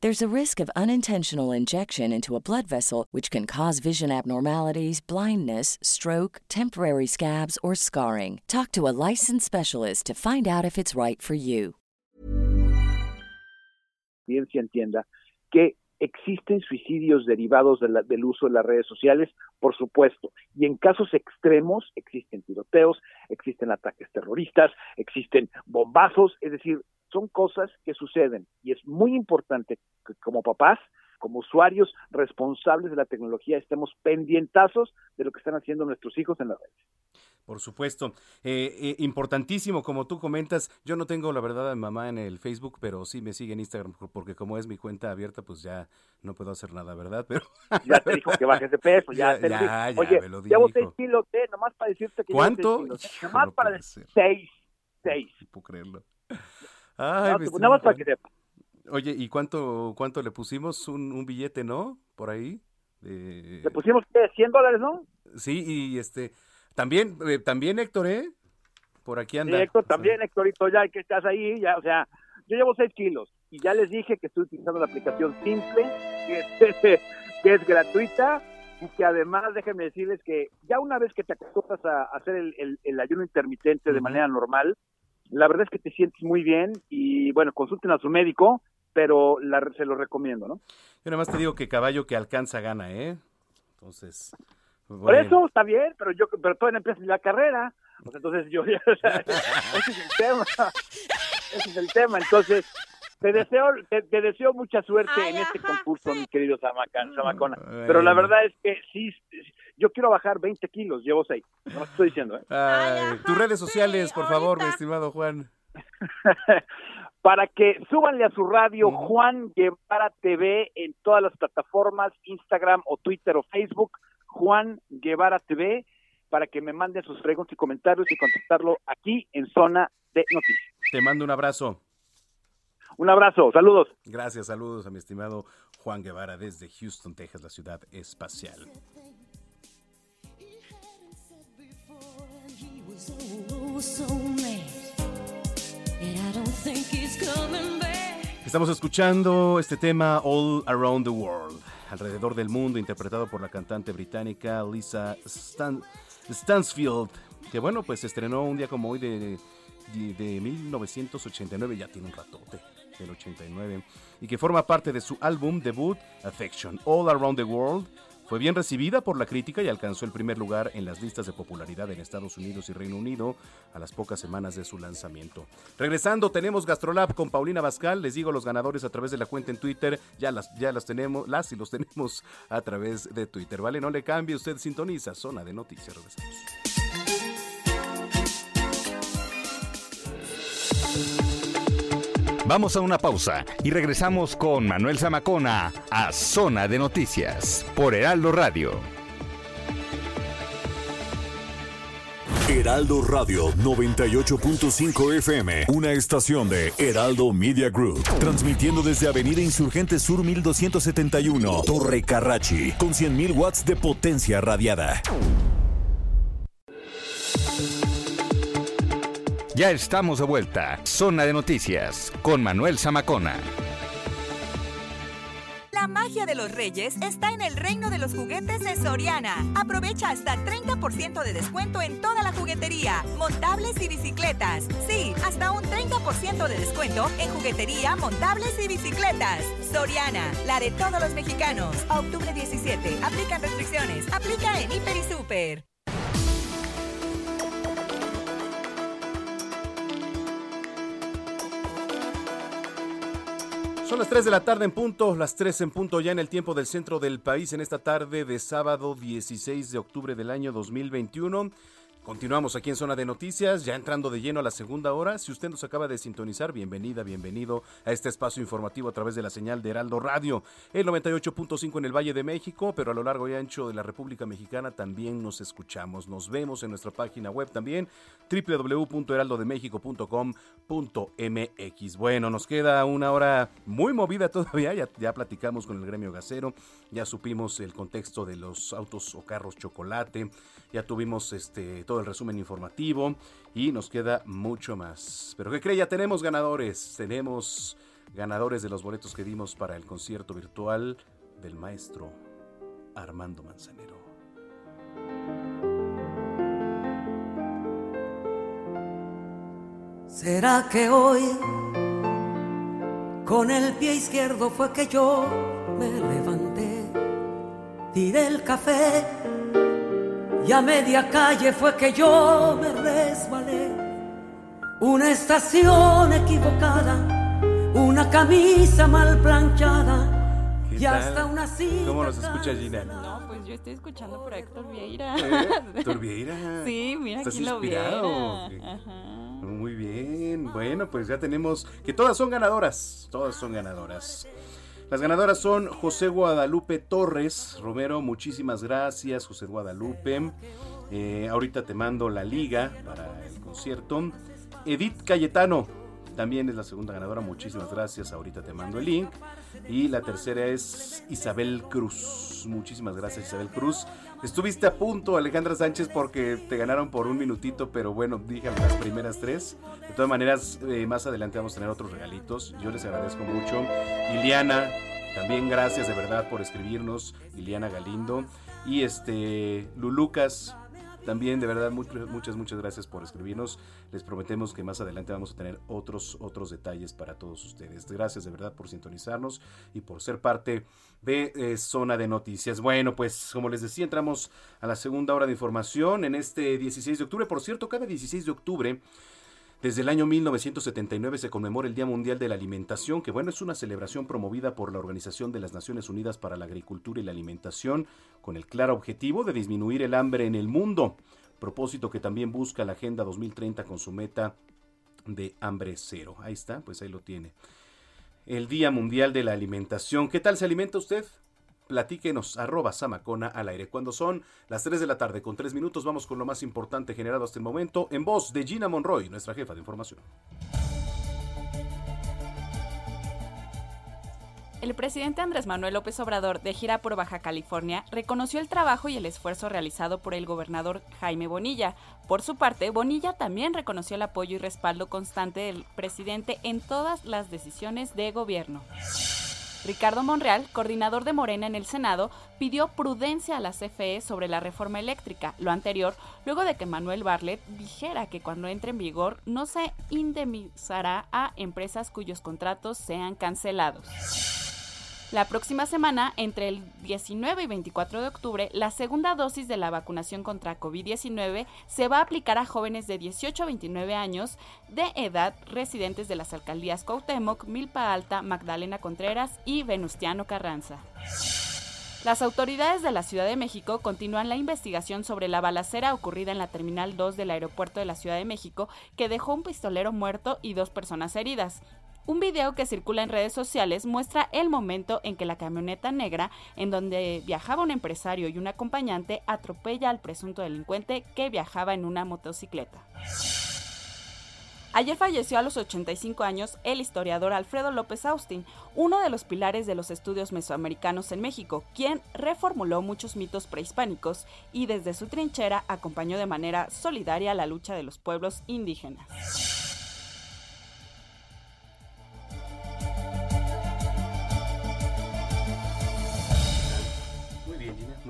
[SPEAKER 1] There's a risk of unintentional injection into a blood vessel, which can cause vision abnormalities, blindness, stroke, temporary scabs, or scarring. Talk to a licensed specialist to find out if it's right for you.
[SPEAKER 16] ciencia entienda que existen suicidios derivados de la, del uso de las redes sociales, por supuesto, y en casos extremos existen tiroteos, existen ataques terroristas, existen bombazos, es decir, son cosas que suceden y es muy importante que como papás como usuarios responsables de la tecnología, estemos pendientazos de lo que están haciendo nuestros hijos en las redes.
[SPEAKER 3] Por supuesto. Eh, eh, importantísimo, como tú comentas, yo no tengo la verdad a mi mamá en el Facebook, pero sí me sigue en Instagram, porque como es mi cuenta abierta, pues ya no puedo hacer nada, ¿verdad? Pero
[SPEAKER 16] Ya te dijo que bajes de peso, ya, te
[SPEAKER 3] ya, ya,
[SPEAKER 16] Oye,
[SPEAKER 3] me lo
[SPEAKER 16] llevo
[SPEAKER 3] dijo.
[SPEAKER 16] seis kilos, eh, nomás para decirte que llevo
[SPEAKER 3] ¿Cuánto?
[SPEAKER 16] seis kilos,
[SPEAKER 3] Hijo,
[SPEAKER 16] Nomás
[SPEAKER 3] no
[SPEAKER 16] para seis, seis.
[SPEAKER 3] No puedo creerlo. Ay, mi estimado
[SPEAKER 16] nada más para que sepa.
[SPEAKER 3] Oye, ¿y cuánto, cuánto le pusimos? Un, un billete, ¿no? Por ahí. De-
[SPEAKER 16] Le pusimos ¿qué? 100 dólares, ¿no?
[SPEAKER 3] Sí, y este, también, eh, también Héctor, ¿eh? Por aquí
[SPEAKER 16] Sí,
[SPEAKER 3] anda.
[SPEAKER 16] Héctor, también, Héctorito, ya que estás ahí, ya, o sea, yo llevo 6 kilos y ya les dije que estoy utilizando la aplicación Simple, que es, que es gratuita y que además, déjenme decirles que ya una vez que te acostumbras a hacer el, el- el ayuno intermitente de manera normal, la verdad es que te sientes muy bien y, bueno, consulten a su médico, pero la- se lo recomiendo, ¿no?
[SPEAKER 3] Yo nada más te digo que caballo que alcanza gana, ¿eh? Entonces.
[SPEAKER 16] Por eso está bien, pero yo pero todavía no empieza la carrera. Pues entonces yo ya, ese es el tema. Ese es el tema. Entonces, te deseo, te, te deseo mucha suerte en este concurso, mi querido Zamacan, Zamacona. Pero la
[SPEAKER 3] Bueno.
[SPEAKER 16] verdad es que sí, yo quiero bajar 20 kilos, llevo 6. No te estoy diciendo, ¿eh?
[SPEAKER 3] Ay, tus redes sociales, por favor, mi estimado Juan.
[SPEAKER 16] Para que súbanle a su radio Juan Guevara TV en todas las plataformas, Instagram o Twitter o Facebook, Juan Guevara TV, para que me manden sus preguntas y comentarios y contestarlo aquí en Zona de Noticias.
[SPEAKER 3] Te mando un abrazo.
[SPEAKER 16] Un abrazo, saludos.
[SPEAKER 3] Gracias, saludos a mi estimado Juan Guevara desde Houston, Texas, la ciudad espacial. Estamos escuchando este tema All Around the World, alrededor del mundo, interpretado por la cantante británica Lisa Stan- Stansfield, que bueno, pues estrenó un día como hoy de, de 1989, ya tiene un ratote, del 89, y que forma parte de su álbum debut Affection, All Around the World. Fue bien recibida por la crítica y alcanzó el primer lugar en las listas de popularidad en Estados Unidos y Reino Unido a las pocas semanas de su lanzamiento. Regresando, tenemos Gastrolab con Paulina Bascal. Les digo los ganadores a través de la cuenta en Twitter. Ya las, ya las tenemos, las y los tenemos a través de Twitter, ¿vale? No le cambie, usted sintoniza Zona de Noticias. Regresamos.
[SPEAKER 2] Vamos a una pausa y regresamos con Manuel Zamacona a Zona de Noticias por Heraldo Radio.
[SPEAKER 10] Heraldo Radio 98.5 FM, una estación de Heraldo Media Group, transmitiendo desde Avenida Insurgente Sur 1271, Torre Carrachi, con 100.000 watts de potencia radiada.
[SPEAKER 2] Ya estamos de vuelta. Zona de Noticias con Manuel Zamacona.
[SPEAKER 12] La magia de los reyes está en el reino de los juguetes de Soriana. Aprovecha hasta 30% de descuento en toda la juguetería, montables y bicicletas. Sí, hasta un 30% de descuento en juguetería, montables y bicicletas. Soriana, la de todos los mexicanos. Octubre 17, aplican restricciones. Aplica en Hiper y Super.
[SPEAKER 3] Son las 3 de la tarde en punto, las 3 en punto ya en el tiempo del centro del país en esta tarde de sábado 16 de octubre del año 2021. Continuamos aquí en Zona de Noticias, ya entrando de lleno a la segunda hora. Si usted nos acaba de sintonizar, bienvenida, bienvenido a este espacio informativo a través de la señal de Heraldo Radio, el 98.5 en el Valle de México, pero a lo largo y ancho de la República Mexicana también nos escuchamos. Nos vemos en nuestra página web también, www.heraldodemexico.com.mx. Bueno, nos queda una hora muy movida todavía, ya, ya platicamos con el gremio gasero, ya supimos el contexto de los autos o carros chocolate, ya tuvimos este todo el resumen informativo y nos queda mucho más. Pero ¿qué cree? Ya tenemos ganadores, tenemos ganadores de los boletos que dimos para el concierto virtual del maestro Armando Manzanero.
[SPEAKER 17] ¿Será que hoy con el pie izquierdo fue que yo me levanté? Tiré el café y a media calle fue que yo me resbalé. Una estación equivocada, una camisa mal planchada
[SPEAKER 3] ¿Qué
[SPEAKER 17] y
[SPEAKER 3] tal?
[SPEAKER 17] hasta una cita.
[SPEAKER 3] ¿Cómo nos escucha Gina?
[SPEAKER 18] No, pues yo estoy escuchando por Héctor Vieira.
[SPEAKER 3] ¿Eh? Turbiera.
[SPEAKER 18] Sí, mira
[SPEAKER 3] ¿Estás
[SPEAKER 18] quién lo
[SPEAKER 3] inspirado?
[SPEAKER 18] viera. Ajá.
[SPEAKER 3] Muy bien. Bueno, pues ya tenemos que todas son ganadoras. Todas son ganadoras. Las ganadoras son José Guadalupe Torres. Romero, muchísimas gracias, José Guadalupe. Eh, ahorita te mando la liga para el concierto. Edith Cayetano también es la segunda ganadora. Muchísimas gracias. Ahorita te mando el link. Y la tercera es Isabel Cruz. Muchísimas gracias, Isabel Cruz. Estuviste a punto, Alejandra Sánchez, porque te ganaron por un minutito, pero bueno, dije las primeras tres. De todas maneras, eh, más adelante vamos a tener otros regalitos. Yo les agradezco mucho. Iliana, también gracias de verdad por escribirnos. Iliana Galindo. Y este, Lulucas, también de verdad muchas muchas gracias por escribirnos. Les prometemos que más adelante vamos a tener otros otros detalles para todos ustedes. Gracias de verdad por sintonizarnos y por ser parte de eh, Zona de Noticias. Bueno, pues como les decía, entramos a la segunda hora de información en este 16 de octubre. Por cierto, cada 16 de octubre desde el año 1979 se conmemora el Día Mundial de la Alimentación, que bueno, es una celebración promovida por la Organización de las Naciones Unidas para la Agricultura y la Alimentación, con el claro objetivo de disminuir el hambre en el mundo, propósito que también busca la Agenda 2030 con su meta de hambre cero. Ahí está, pues ahí lo tiene. El Día Mundial de la Alimentación. ¿Qué tal se alimenta usted? Platíquenos, arroba Samacona al aire. Cuando son las 3 de la tarde con 3 minutos, vamos con lo más importante generado hasta el momento en voz de Gina Monroy, nuestra jefa de información.
[SPEAKER 18] El presidente Andrés Manuel López Obrador, de gira por Baja California, reconoció el trabajo y el esfuerzo realizado por el gobernador Jaime Bonilla. Por su parte, Bonilla también reconoció el apoyo y respaldo constante del presidente en todas las decisiones de gobierno. Ricardo Monreal, coordinador de Morena en el Senado, pidió prudencia a la CFE sobre la reforma eléctrica, lo anterior luego de que Manuel Barlet dijera que cuando entre en vigor no se indemnizará a empresas cuyos contratos sean cancelados. La próxima semana, entre el 19 y 24 de octubre, la segunda dosis de la vacunación contra COVID-19 se va a aplicar a jóvenes de 18 a 29 años de edad residentes de las alcaldías Cuauhtémoc, Milpa Alta, Magdalena Contreras y Venustiano Carranza. Las autoridades de la Ciudad de México continúan la investigación sobre la balacera ocurrida en la Terminal 2 del aeropuerto de la Ciudad de México que dejó un pistolero muerto y dos personas heridas. Un video que circula en redes sociales muestra el momento en que la camioneta negra, en donde viajaba un empresario y un acompañante, atropella al presunto delincuente que viajaba en una motocicleta. Ayer falleció a los 85 años el historiador Alfredo López Austin, uno de los pilares de los estudios mesoamericanos en México, quien reformuló muchos mitos prehispánicos y desde su trinchera acompañó de manera solidaria la lucha de los pueblos indígenas.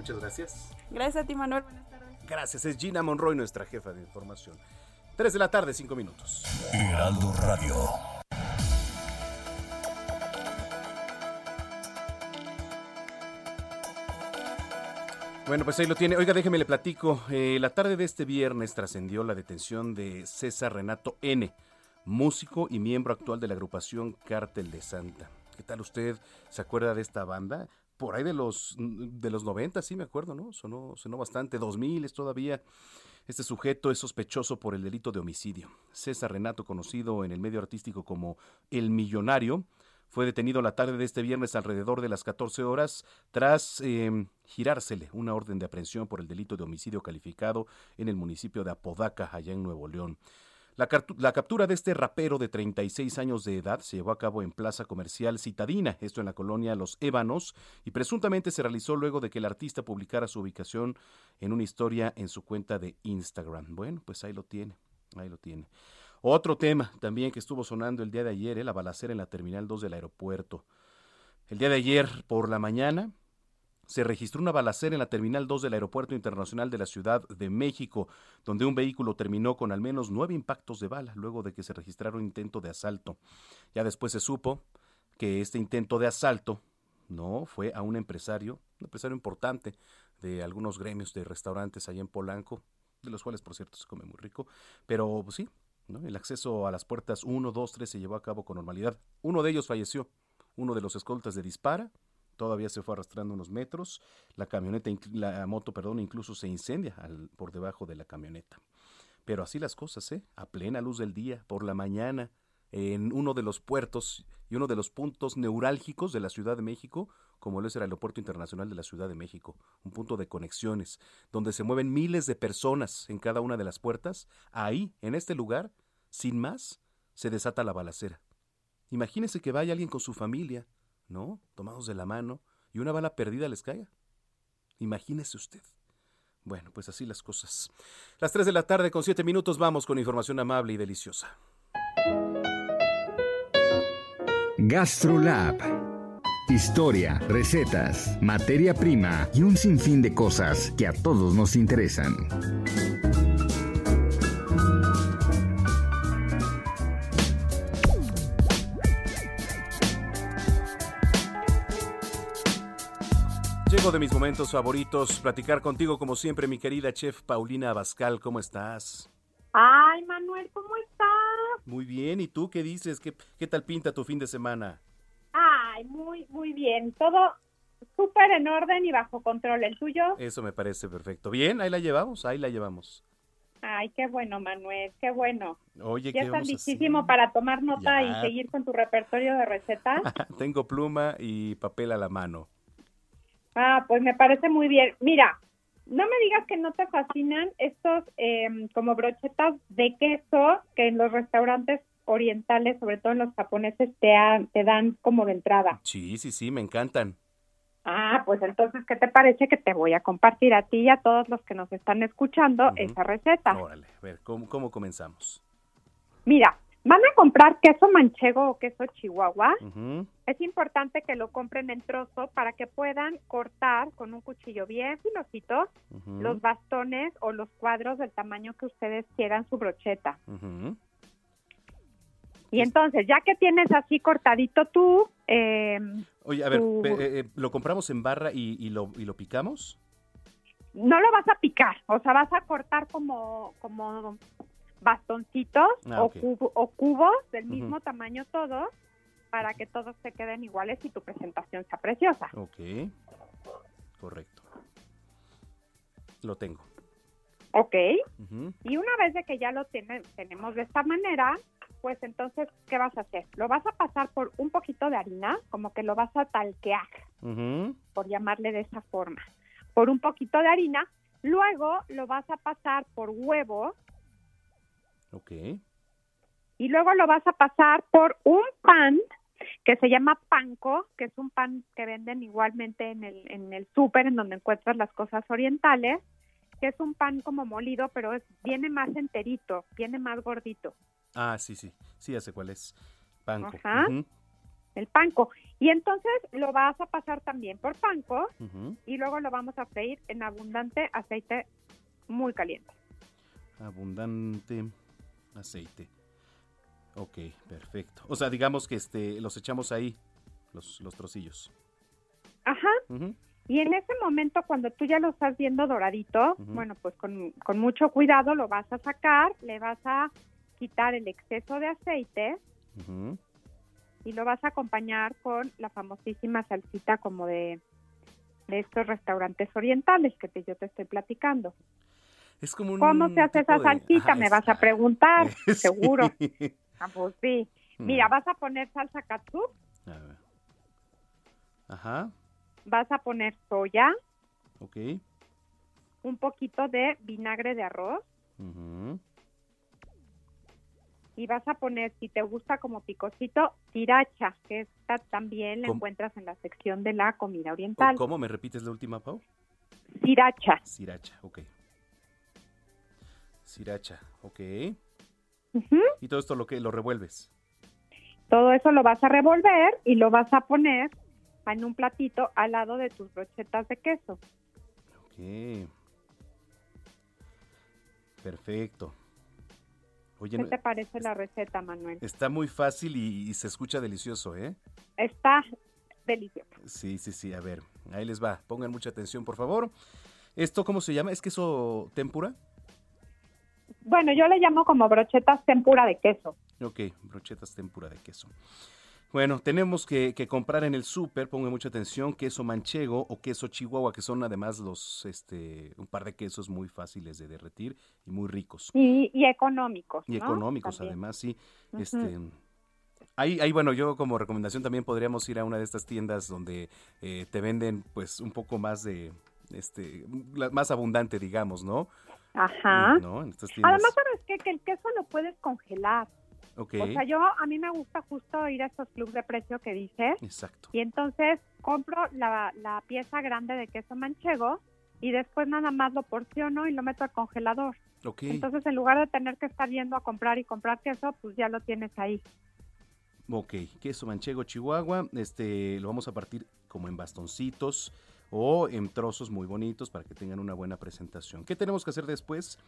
[SPEAKER 3] Muchas gracias.
[SPEAKER 18] Gracias a ti, Manuel. Buenas tardes.
[SPEAKER 3] Gracias, es Gina Monroy, nuestra jefa de información. 3 de la tarde, 5 minutos.
[SPEAKER 10] Heraldo Radio.
[SPEAKER 3] Bueno, pues ahí lo tiene. Oiga, déjeme le platico. Eh, la tarde de este viernes trascendió la detención de César Renato N., músico y miembro actual de la agrupación Cártel de Santa. ¿Qué tal usted? ¿Se acuerda de esta banda? Por ahí de los, de los 90, sí me acuerdo, ¿no? Sonó, sonó bastante. 2000 es todavía. Este sujeto es sospechoso por el delito de homicidio. César Renato, conocido en el medio artístico como El Millonario, fue detenido la tarde de este viernes alrededor de las 14 horas tras eh, girársele una orden de aprehensión por el delito de homicidio calificado en el municipio de Apodaca, allá en Nuevo León. La, captura de este rapero de 36 años de edad se llevó a cabo en Plaza Comercial Citadina, esto en la colonia Los Ébanos, y presuntamente se realizó luego de que el artista publicara su ubicación en una historia en su cuenta de Instagram. Bueno, pues ahí lo tiene, ahí lo tiene. Otro tema también que estuvo sonando el día de ayer, ¿eh? la balacera en la Terminal 2 del aeropuerto. El día de ayer por la mañana se registró una balacera en la Terminal 2 del Aeropuerto Internacional de la Ciudad de México, donde un vehículo terminó con al menos nueve impactos de bala luego de que se registrara un intento de asalto. Ya después se supo que este intento de asalto no fue a un empresario, un empresario importante de algunos gremios de restaurantes allá en Polanco, de los cuales por cierto se come muy rico, pero pues, sí, ¿no? el acceso a las puertas 1, 2, 3 se llevó a cabo con normalidad. Uno de ellos falleció, uno de los escoltas de dispara, Todavía se fue arrastrando unos metros. La camioneta, la moto, perdón, incluso se incendia por debajo de la camioneta. Pero así las cosas, ¿eh? A plena luz del día, por la mañana, en uno de los puertos y uno de los puntos neurálgicos de la Ciudad de México, como lo es el Aeropuerto Internacional de la Ciudad de México, un punto de conexiones, donde se mueven miles de personas en cada una de las puertas, ahí, en este lugar, sin más, se desata la balacera. Imagínese que vaya alguien con su familia, ¿no? Tomados de la mano, y una bala perdida les caiga. Imagínese usted. Bueno, pues así las cosas. Las 3 de la tarde con 7 minutos vamos con información amable y deliciosa.
[SPEAKER 2] GastroLab. Historia, recetas, materia prima y un sinfín de cosas que a todos nos interesan.
[SPEAKER 3] Llego de mis momentos favoritos, platicar contigo como siempre, mi querida chef Paulina Abascal, ¿cómo estás?
[SPEAKER 19] Ay, Manuel, ¿cómo estás?
[SPEAKER 3] Muy bien, ¿y tú qué dices? ¿Qué, qué tal pinta tu fin de semana?
[SPEAKER 19] Ay, muy, muy bien. Todo súper en orden y bajo control. ¿El tuyo?
[SPEAKER 3] Eso me parece perfecto. Bien, ahí la llevamos, ahí la llevamos.
[SPEAKER 19] Ay, qué bueno, Manuel, qué bueno.
[SPEAKER 3] Oye,
[SPEAKER 19] ya
[SPEAKER 3] ¿qué
[SPEAKER 19] estás listísimo para tomar nota
[SPEAKER 3] Ya.
[SPEAKER 19] y seguir con tu repertorio de recetas.
[SPEAKER 3] Tengo pluma y papel a la mano.
[SPEAKER 19] Ah, pues me parece muy bien. Mira, no me digas que no te fascinan estos em, como brochetas de queso que en los restaurantes orientales, sobre todo en los japoneses, te, te dan como de entrada.
[SPEAKER 3] Sí, sí, sí, me encantan.
[SPEAKER 19] Ah, pues entonces, ¿qué te parece que te voy a compartir a ti y a todos los que nos están escuchando esa receta?
[SPEAKER 3] Órale, a ver, ¿cómo, cómo comenzamos?
[SPEAKER 19] Mira, van a comprar queso manchego o queso chihuahua.
[SPEAKER 3] Ujú,
[SPEAKER 19] Es importante que lo compren en trozo para que puedan cortar con un cuchillo bien filosito los bastones o los cuadros del tamaño que ustedes quieran su brocheta. Y entonces, ya que tienes así cortadito tú, eh,
[SPEAKER 3] Oye, a ver,
[SPEAKER 19] tu-
[SPEAKER 3] eh, eh, ¿lo compramos en barra y, y lo, y lo picamos?
[SPEAKER 19] no lo vas a picar, o sea, vas a cortar como, como bastoncitos
[SPEAKER 3] Ah,
[SPEAKER 19] o, cubo- o cubos del mismo tamaño todos para que todos se queden iguales y tu presentación sea preciosa.
[SPEAKER 3] Ok, correcto. Lo tengo.
[SPEAKER 19] Ok. Y una vez de que ya lo tenemos de esta manera, pues entonces, ¿qué vas a hacer? Lo vas a pasar por un poquito de harina, como que lo vas a talquear, por llamarle de esa forma, por un poquito de harina. Luego lo vas a pasar por huevo
[SPEAKER 3] Ok.
[SPEAKER 19] y luego lo vas a pasar por un pan que se llama panko, que es un pan que venden igualmente en el, en el súper, en donde encuentras las cosas orientales, que es un pan como molido, pero es, viene más enterito, viene más gordito.
[SPEAKER 3] Ah, sí, sí. Sí, ya sé cuál es. Panko.
[SPEAKER 19] Ajá. El panko. Y entonces lo vas a pasar también por panko y luego lo vamos a freír en abundante aceite muy caliente.
[SPEAKER 3] Abundante aceite. Ok, perfecto. O sea, digamos que este los echamos ahí, los, los trocillos.
[SPEAKER 19] Ajá. Y en ese momento, cuando tú ya lo estás viendo doradito, bueno, pues con, con mucho cuidado lo vas a sacar, le vas a quitar el exceso de aceite y lo vas a acompañar con la famosísima salsita como de, de estos restaurantes orientales que te- yo te estoy platicando.
[SPEAKER 3] Es como un
[SPEAKER 19] ¿Cómo se hace esa
[SPEAKER 3] de-
[SPEAKER 19] salsita? Me vas a preguntar,
[SPEAKER 3] Sí.
[SPEAKER 19] seguro. Ah, pues sí. Mira,
[SPEAKER 3] Mm.
[SPEAKER 19] vas a poner salsa katsu,
[SPEAKER 3] A ver. Ajá,
[SPEAKER 19] vas a poner soya,
[SPEAKER 3] ok.
[SPEAKER 19] un poquito de vinagre de arroz
[SPEAKER 3] ujú.
[SPEAKER 19] y vas a poner, si te gusta como picosito, sriracha, que esta también la
[SPEAKER 3] ¿Cómo?
[SPEAKER 19] encuentras en la sección de la comida
[SPEAKER 3] ¿O
[SPEAKER 19] oriental.
[SPEAKER 3] ¿Cómo me repites la última, Pau?
[SPEAKER 19] Sriracha.
[SPEAKER 3] Sriracha, ok. Sriracha, ok. Y todo esto lo que lo revuelves.
[SPEAKER 19] Todo eso lo vas a revolver y lo vas a poner en un platito al lado de tus brochetas de queso.
[SPEAKER 3] Ok. Perfecto. Oye,
[SPEAKER 19] ¿Qué te parece la receta, Manuel?
[SPEAKER 3] está muy fácil y, y se escucha delicioso, ¿eh?
[SPEAKER 19] Está delicioso.
[SPEAKER 3] Sí, sí, sí. A ver, ahí les va. Pongan mucha atención, por favor. ¿Esto cómo se llama? ¿Es queso tempura?
[SPEAKER 19] Bueno, yo le llamo como brochetas tempura de queso.
[SPEAKER 3] Ok, brochetas tempura de queso. Bueno, tenemos que, que comprar en el súper, pongan mucha atención, queso manchego o queso chihuahua, que son además los, este, un par de quesos muy fáciles de derretir y muy ricos.
[SPEAKER 19] Y, y económicos.
[SPEAKER 3] Y
[SPEAKER 19] ¿no?
[SPEAKER 3] económicos
[SPEAKER 19] También.
[SPEAKER 3] además, sí. Este, ahí, ahí, bueno, yo como recomendación también podríamos ir a una de estas tiendas donde eh, te venden pues un poco más de, este, la- más abundante, digamos, ¿no?
[SPEAKER 19] Ajá. Además, ¿sabes qué? Que el queso lo puedes congelar.
[SPEAKER 3] Ok.
[SPEAKER 19] O sea, yo, a mí me gusta justo ir a estos clubes de precio que dices.
[SPEAKER 3] Exacto.
[SPEAKER 19] Y entonces compro la, la pieza grande de queso manchego y después nada más lo porciono y lo meto al congelador.
[SPEAKER 3] Ok.
[SPEAKER 19] Entonces, en lugar de tener que estar yendo a comprar y comprar queso, pues ya lo tienes ahí.
[SPEAKER 3] Ok, queso manchego chihuahua, este lo vamos a partir como en bastoncitos o en trozos muy bonitos para que tengan una buena presentación. ¿Qué tenemos que hacer después?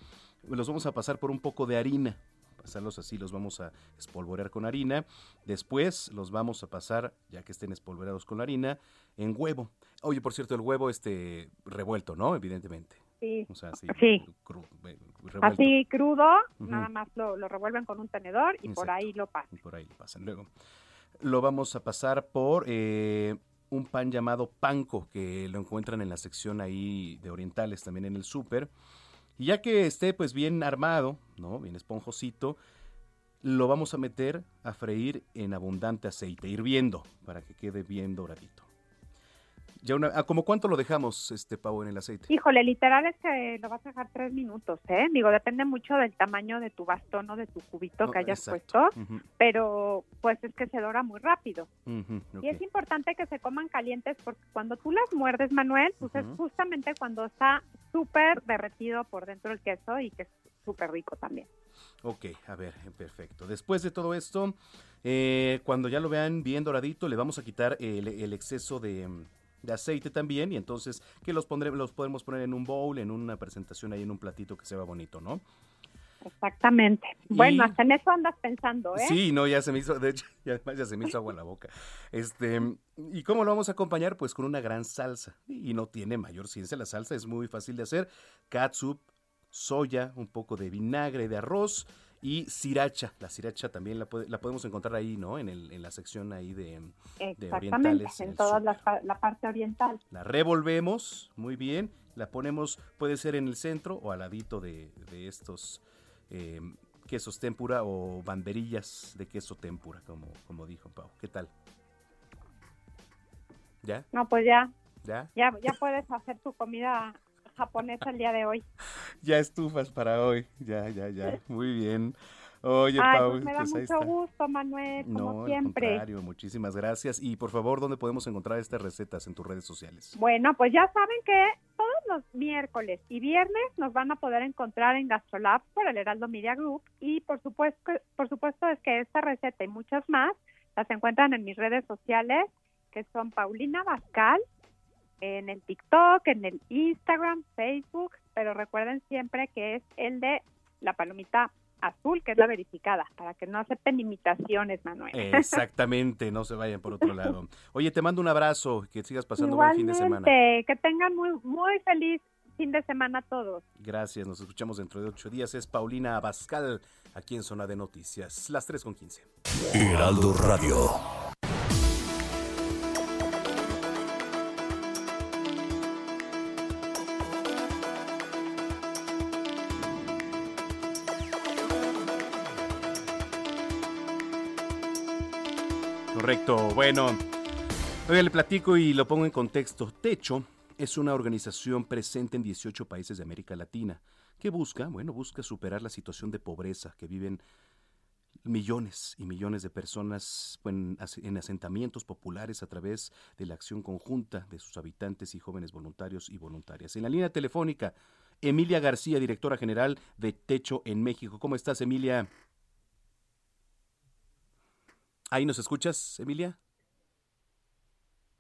[SPEAKER 3] Los vamos a pasar por un poco de harina. Pasarlos así, los vamos a espolvorear con harina. Después los vamos a pasar, ya que estén espolvoreados con la harina, en huevo. Oye, por cierto, el huevo este revuelto, ¿no? Evidentemente.
[SPEAKER 19] Sí.
[SPEAKER 3] O sea, así.
[SPEAKER 19] Sí.
[SPEAKER 3] cru- eh.
[SPEAKER 19] Así crudo, nada más lo, lo revuelven con un tenedor y por ahí lo pasan.
[SPEAKER 3] Y por ahí lo pasan. Luego lo vamos a pasar por eh, un pan llamado panco, que lo encuentran en la sección ahí de orientales, también en el súper. Y ya que esté pues bien armado, ¿no? Bien esponjosito, lo vamos a meter a freír en abundante aceite, hirviendo, para que quede bien doradito. Ya una, ¿a como cuánto lo dejamos, este pavo, en el aceite?
[SPEAKER 19] Híjole, literal es que lo vas a dejar tres minutos, ¿eh? Digo, depende mucho del tamaño de tu bastón o de tu cubito
[SPEAKER 3] No,
[SPEAKER 19] que hayas
[SPEAKER 3] exacto.
[SPEAKER 19] puesto, pero pues es que se dora muy rápido. Y es importante que se coman calientes porque cuando tú las muerdes, Manuel, pues es justamente cuando está súper derretido por dentro el queso y que es súper rico también.
[SPEAKER 3] Ok, a ver, perfecto. Después de todo esto, eh, cuando ya lo vean bien doradito, le vamos a quitar el, el exceso de, de aceite también y entonces que los, pondré, los podemos poner en un bowl, en una presentación ahí en un platito que se vea bonito, ¿no?
[SPEAKER 19] Exactamente. Bueno,
[SPEAKER 3] Y-
[SPEAKER 19] hasta en eso andas pensando, ¿eh?
[SPEAKER 3] Sí, no, ya se me hizo, de hecho, y además ya se me hizo agua en la boca. Este, ¿y cómo lo vamos a acompañar? Pues con una gran salsa. Y no tiene mayor ciencia la salsa, es muy fácil de hacer. Catsup, soya, un poco de vinagre de arroz y sriracha. La sriracha también la, puede- la podemos encontrar ahí, ¿no? En, el, en la sección ahí de, orientales. en
[SPEAKER 19] en toda la, pa- la parte oriental.
[SPEAKER 3] La revolvemos muy bien, la ponemos, puede ser en el centro o al ladito de, de estos eh, quesos tempura o banderillas de queso tempura, como, como dijo Pau. ¿Qué tal? ¿Ya?
[SPEAKER 19] No, pues ya,
[SPEAKER 3] ¿Ya?
[SPEAKER 19] ya, ya puedes hacer tu comida japonesa el día de hoy.
[SPEAKER 3] Ya estufas para hoy. Ya, ya, ya. Muy bien. Oye,
[SPEAKER 19] Ay,
[SPEAKER 3] Pau,
[SPEAKER 19] pues me da
[SPEAKER 3] pues
[SPEAKER 19] mucho gusto, Manuel, como
[SPEAKER 3] No, al
[SPEAKER 19] siempre.
[SPEAKER 3] contrario, muchísimas gracias. Y por favor, ¿dónde podemos encontrar estas recetas en tus redes sociales?
[SPEAKER 19] Bueno, pues ya saben que todos los miércoles y viernes nos van a poder encontrar en Gastrolab por el Heraldo Media Group y por supuesto, por supuesto es que esta receta y muchas más las encuentran en mis redes sociales que son Paulina Bascal en el TikTok, en el Instagram, Facebook, pero recuerden siempre que es el de la palomita azul, que es la verificada, para que no acepten imitaciones, Manuel.
[SPEAKER 3] Exactamente, no se vayan por otro lado. Oye, te mando un abrazo, que sigas pasando buen fin de semana.
[SPEAKER 19] Igualmente, que tengan muy, muy feliz fin de semana todos.
[SPEAKER 3] Gracias, nos escuchamos dentro de ocho días. Es Paulina Abascal, aquí en Zona de Noticias, las 3 con 15.
[SPEAKER 10] Heraldo Radio.
[SPEAKER 3] Correcto, bueno. Oiga, le platico y lo pongo en contexto. Techo es una organización presente en 18 países de América Latina que busca, bueno, busca superar la situación de pobreza que viven millones y millones de personas en, en asentamientos populares a través de la acción conjunta de sus habitantes y jóvenes voluntarios y voluntarias. En la línea telefónica, Emilia García, directora general de Techo en México. ¿Cómo estás, Emilia? ¿Ahí nos escuchas, Emilia?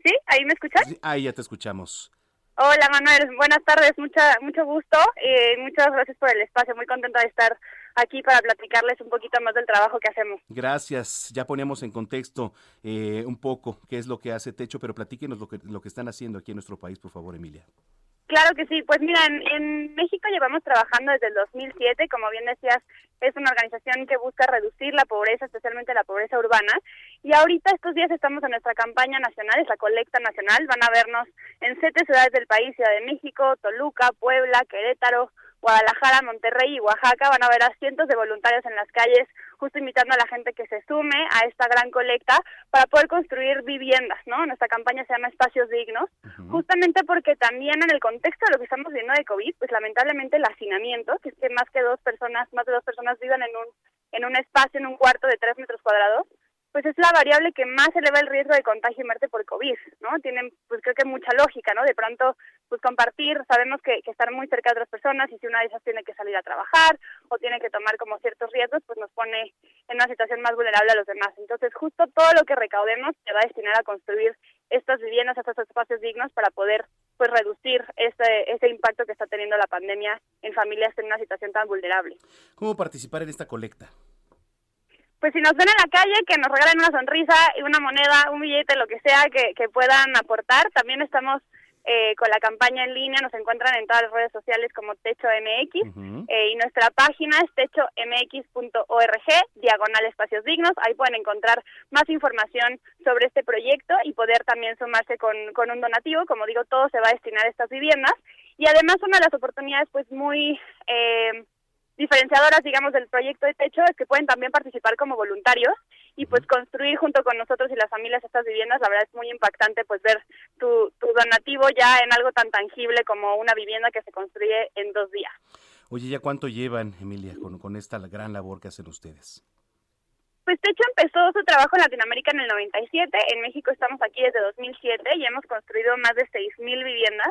[SPEAKER 20] ¿Sí? ¿Ahí me escuchas?
[SPEAKER 3] Sí, ahí ya te escuchamos.
[SPEAKER 20] Hola Manuel, buenas tardes, mucha, mucho gusto y muchas gracias por el espacio, muy contenta de estar aquí para platicarles un poquito más del trabajo que hacemos.
[SPEAKER 3] Gracias, ya poníamos en contexto eh, un poco qué es lo que hace Techo, pero platíquenos lo que, lo que están haciendo aquí en nuestro país, por favor, Emilia.
[SPEAKER 20] Claro que sí, pues mira, en, en México llevamos trabajando desde el 2007, como bien decías, es una organización que busca reducir la pobreza, especialmente la pobreza urbana, Y ahorita estos días estamos en nuestra campaña nacional, es la colecta nacional. Van a vernos en siete ciudades del país, Ciudad de México, Toluca, Puebla, Querétaro, Guadalajara, Monterrey y Oaxaca. Van a ver a cientos de voluntarios en las calles, justo invitando a la gente que se sume a esta gran colecta para poder construir viviendas, ¿no? Nuestra campaña se llama Espacios Dignos, justamente porque también en el contexto de lo que estamos viviendo de COVID, pues lamentablemente el hacinamiento, que es que más que dos personas, más de dos personas vivan en un, en un espacio, en un cuarto de tres metros cuadrados, pues es la variable que más eleva el riesgo de contagio y muerte por COVID, ¿no? Tienen, pues creo que mucha lógica, ¿no? De pronto, pues compartir, sabemos que, estar muy cerca de otras personas y si una de esas tiene que salir a trabajar o tiene que tomar como ciertos riesgos, pues nos pone en una situación más vulnerable a los demás. Entonces, justo todo lo que recaudemos se va a destinar a construir estas viviendas, estos espacios dignos para poder pues reducir ese, ese impacto que está teniendo la pandemia en familias en una situación tan vulnerable.
[SPEAKER 3] ¿Cómo participar en esta colecta?
[SPEAKER 20] Pues si nos ven en la calle, que nos regalen una sonrisa y una moneda, un billete, lo que sea que, que puedan aportar. También estamos eh, con la campaña en línea, nos encuentran en todas las redes sociales como Techo MX eh, y nuestra página es techomx.org, diagonal espacios dignos. Ahí pueden encontrar más información sobre este proyecto y poder también sumarse con, con un donativo. Como digo, todo se va a destinar a estas viviendas. Y además una de las oportunidades pues muy... Eh, diferenciadoras, digamos, del proyecto de techo es que pueden también participar como voluntarios y pues construir junto con nosotros y las familias estas viviendas. La verdad es muy impactante pues ver tu, tu donativo ya en algo tan tangible como una vivienda que se construye en dos días.
[SPEAKER 3] Oye, ¿ya cuánto llevan, Emilia, con, con esta gran labor que hacen ustedes?
[SPEAKER 20] Pues Techo empezó su trabajo en Latinoamérica en el 97, en México estamos aquí desde 2007 y hemos construido más de 6.000 viviendas,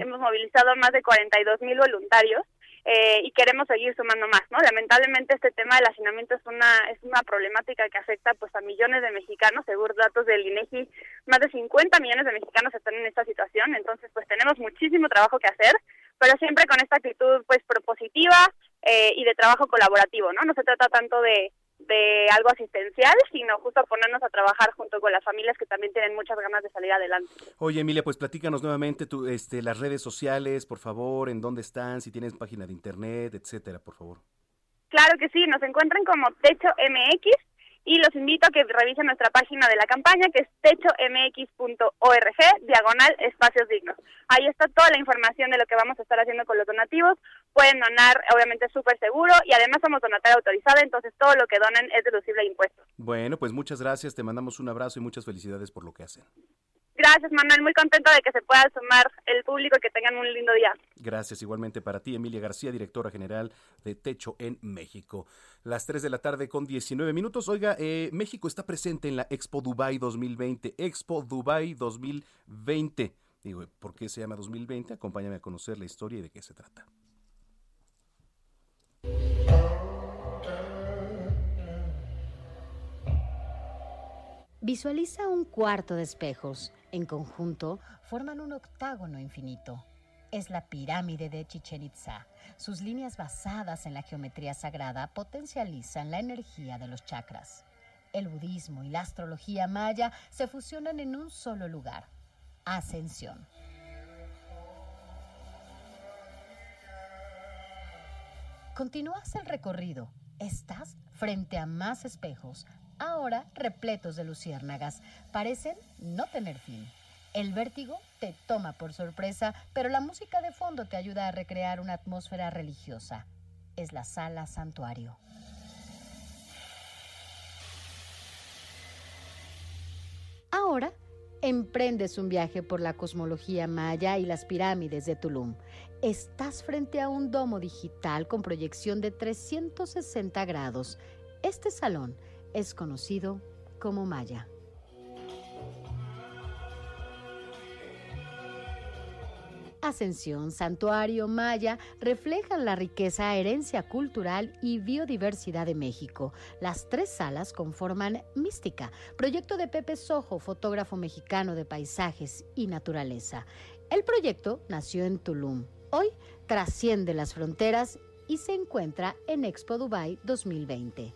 [SPEAKER 20] hemos movilizado más de 42.000 voluntarios eh, y queremos seguir sumando más, ¿no? Lamentablemente este tema del hacinamiento es una es una problemática que afecta pues a millones de mexicanos, según datos del INEGI, más de 50 millones de mexicanos están en esta situación, entonces pues tenemos muchísimo trabajo que hacer, pero siempre con esta actitud pues propositiva eh, y de trabajo colaborativo, ¿no? No se trata tanto de de algo asistencial, sino justo ponernos a trabajar junto con las familias que también tienen muchas ganas de salir adelante.
[SPEAKER 3] Oye, Emilia, pues platícanos nuevamente tu, este, las redes sociales, por favor, en dónde están, si tienes página de internet, etcétera, por favor.
[SPEAKER 20] Claro que sí, nos encuentran como Techo MX y los invito a que revisen nuestra página de la campaña que es techomx.org diagonal espacios dignos. Ahí está toda la información de lo que vamos a estar haciendo con los donativos. Pueden donar, obviamente, súper seguro y además somos donataria autorizada, entonces todo lo que donen es deducible de impuestos.
[SPEAKER 3] Bueno, pues muchas gracias, te mandamos un abrazo y muchas felicidades por lo que hacen.
[SPEAKER 20] Gracias, Manuel. Muy contento de que se pueda sumar el público y que tengan un lindo día.
[SPEAKER 3] Gracias igualmente para ti, Emilia García, directora general de Techo en México. Las 3 de la tarde con 19 minutos. Oiga, eh, México está presente en la Expo Dubai 2020. Expo Dubai 2020. Digo, ¿por qué se llama 2020? Acompáñame a conocer la historia y de qué se trata.
[SPEAKER 21] Visualiza un cuarto de espejos. En conjunto forman un octágono infinito. Es la pirámide de Chichen Itza. Sus líneas basadas en la geometría sagrada potencializan la energía de los chakras. El budismo y la astrología maya se fusionan en un solo lugar. Ascensión. Continúas el recorrido. Estás frente a más espejos, ahora repletos de luciérnagas. Parecen no tener fin. El vértigo te toma por sorpresa, pero la música de fondo te ayuda a recrear una atmósfera religiosa. Es la sala santuario. Ahora emprendes un viaje por la cosmología maya y las pirámides de Tulum. Estás frente a un domo digital con proyección de 360 grados. Este salón es conocido como Maya. Ascensión, Santuario, Maya reflejan la riqueza, herencia cultural y biodiversidad de México. Las tres salas conforman Mística, proyecto de Pepe Sojo, fotógrafo mexicano de paisajes y naturaleza. El proyecto nació en Tulum. Hoy trasciende las fronteras y se encuentra en Expo Dubai 2020.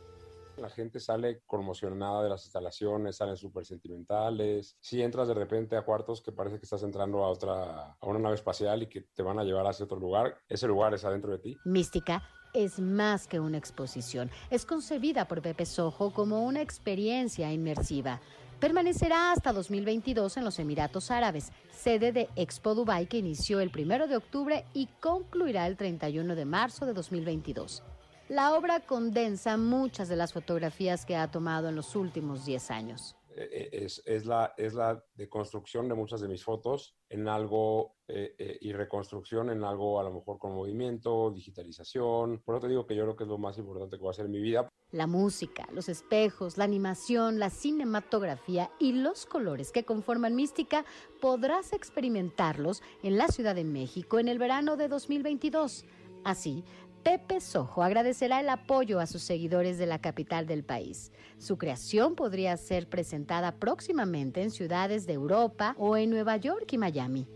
[SPEAKER 22] La gente sale conmocionada de las instalaciones, salen súper sentimentales. Si entras de repente a cuartos que parece que estás entrando a otra, a una nave espacial y que te van a llevar hacia otro lugar, ese lugar es adentro de ti.
[SPEAKER 21] Mística es más que una exposición. Es concebida por Pepe Sojo como una experiencia inmersiva. Permanecerá hasta 2022 en los Emiratos Árabes, sede de Expo Dubai que inició el 1 de octubre y concluirá el 31 de marzo de 2022. La obra condensa muchas de las fotografías que ha tomado en los últimos 10 años.
[SPEAKER 22] Eh, es, es, la, es la deconstrucción de muchas de mis fotos en algo eh, eh, y reconstrucción en algo a lo mejor con movimiento, digitalización. Por eso te digo que yo creo que es lo más importante que va a hacer en mi vida.
[SPEAKER 21] La música, los espejos, la animación, la cinematografía y los colores que conforman Mística podrás experimentarlos en la Ciudad de México en el verano de 2022. Así, Pepe Sojo agradecerá el apoyo a sus seguidores de la capital del país. Su creación podría ser presentada próximamente en ciudades de Europa o en Nueva York y Miami,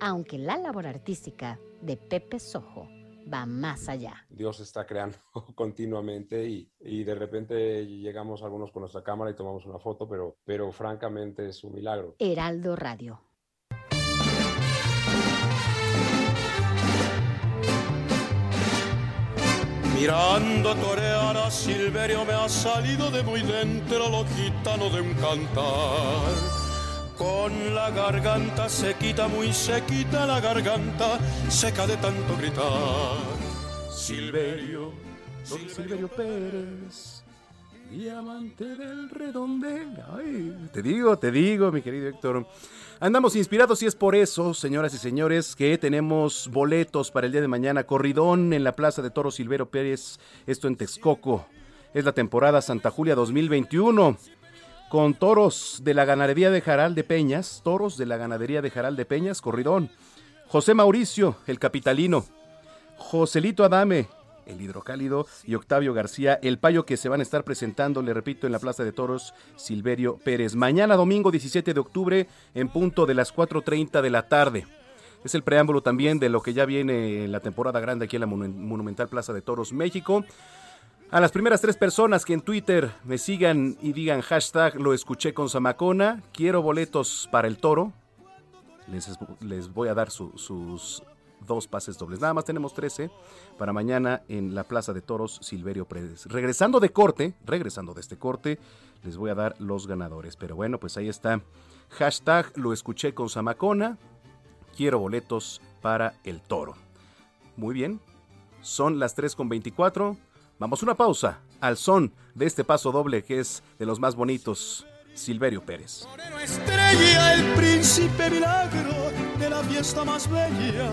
[SPEAKER 21] aunque la labor artística de Pepe Sojo va más allá.
[SPEAKER 22] Dios está creando continuamente y, y, de repente llegamos algunos con nuestra cámara y tomamos una foto, pero, pero francamente es un milagro.
[SPEAKER 21] Heraldo Radio.
[SPEAKER 23] Mirando torear a Silverio me ha salido de muy dentro lo gitano de un cantar. Con la garganta se quita muy sequita la garganta, seca de tanto gritar. Silverio,
[SPEAKER 3] Don Silverio Pérez, diamante del redondel. Ay, te digo, te digo, mi querido Héctor. Andamos inspirados y es por eso, señoras y señores, que tenemos boletos para el día de mañana. Corridón en la Plaza de Toro Silvero Pérez, esto en Texcoco. Es la temporada Santa Julia 2021. Con toros de la ganadería de Jaral de Peñas, toros de la ganadería de Jaral de Peñas, corridón. José Mauricio, el capitalino. Joselito Adame, el hidrocálido, y Octavio García, el payo que se van a estar presentando, le repito, en la Plaza de Toros Silverio Pérez. Mañana domingo 17 de octubre en punto de las 4.30 de la tarde. Es el preámbulo también de lo que ya viene en la temporada grande aquí en la Monumental Plaza de Toros México. A las primeras tres personas que en Twitter me sigan y digan hashtag lo escuché con Zamacona, quiero boletos para el toro. Les, les voy a dar su, sus dos pases dobles. Nada más tenemos 13 para mañana en la Plaza de Toros Silverio Pérez. Regresando de corte, regresando de este corte, les voy a dar los ganadores. Pero bueno, pues ahí está. Hashtag lo escuché con Zamacona. Quiero boletos para el toro. Muy bien. Son las 3 con 24. Vamos a una pausa al son de este paso doble que es de los más bonitos. Silverio Pérez.
[SPEAKER 23] Estrella, el príncipe milagro de la fiesta más bella.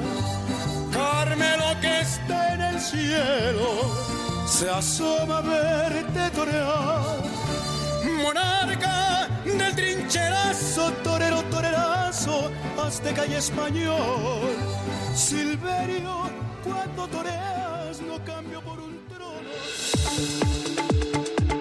[SPEAKER 23] Carmelo que está en el cielo, se asoma a verte torear. Monarca del trincherazo, torero, torerazo, azteca y español. Silverio, cuando toreas, no cambio por un.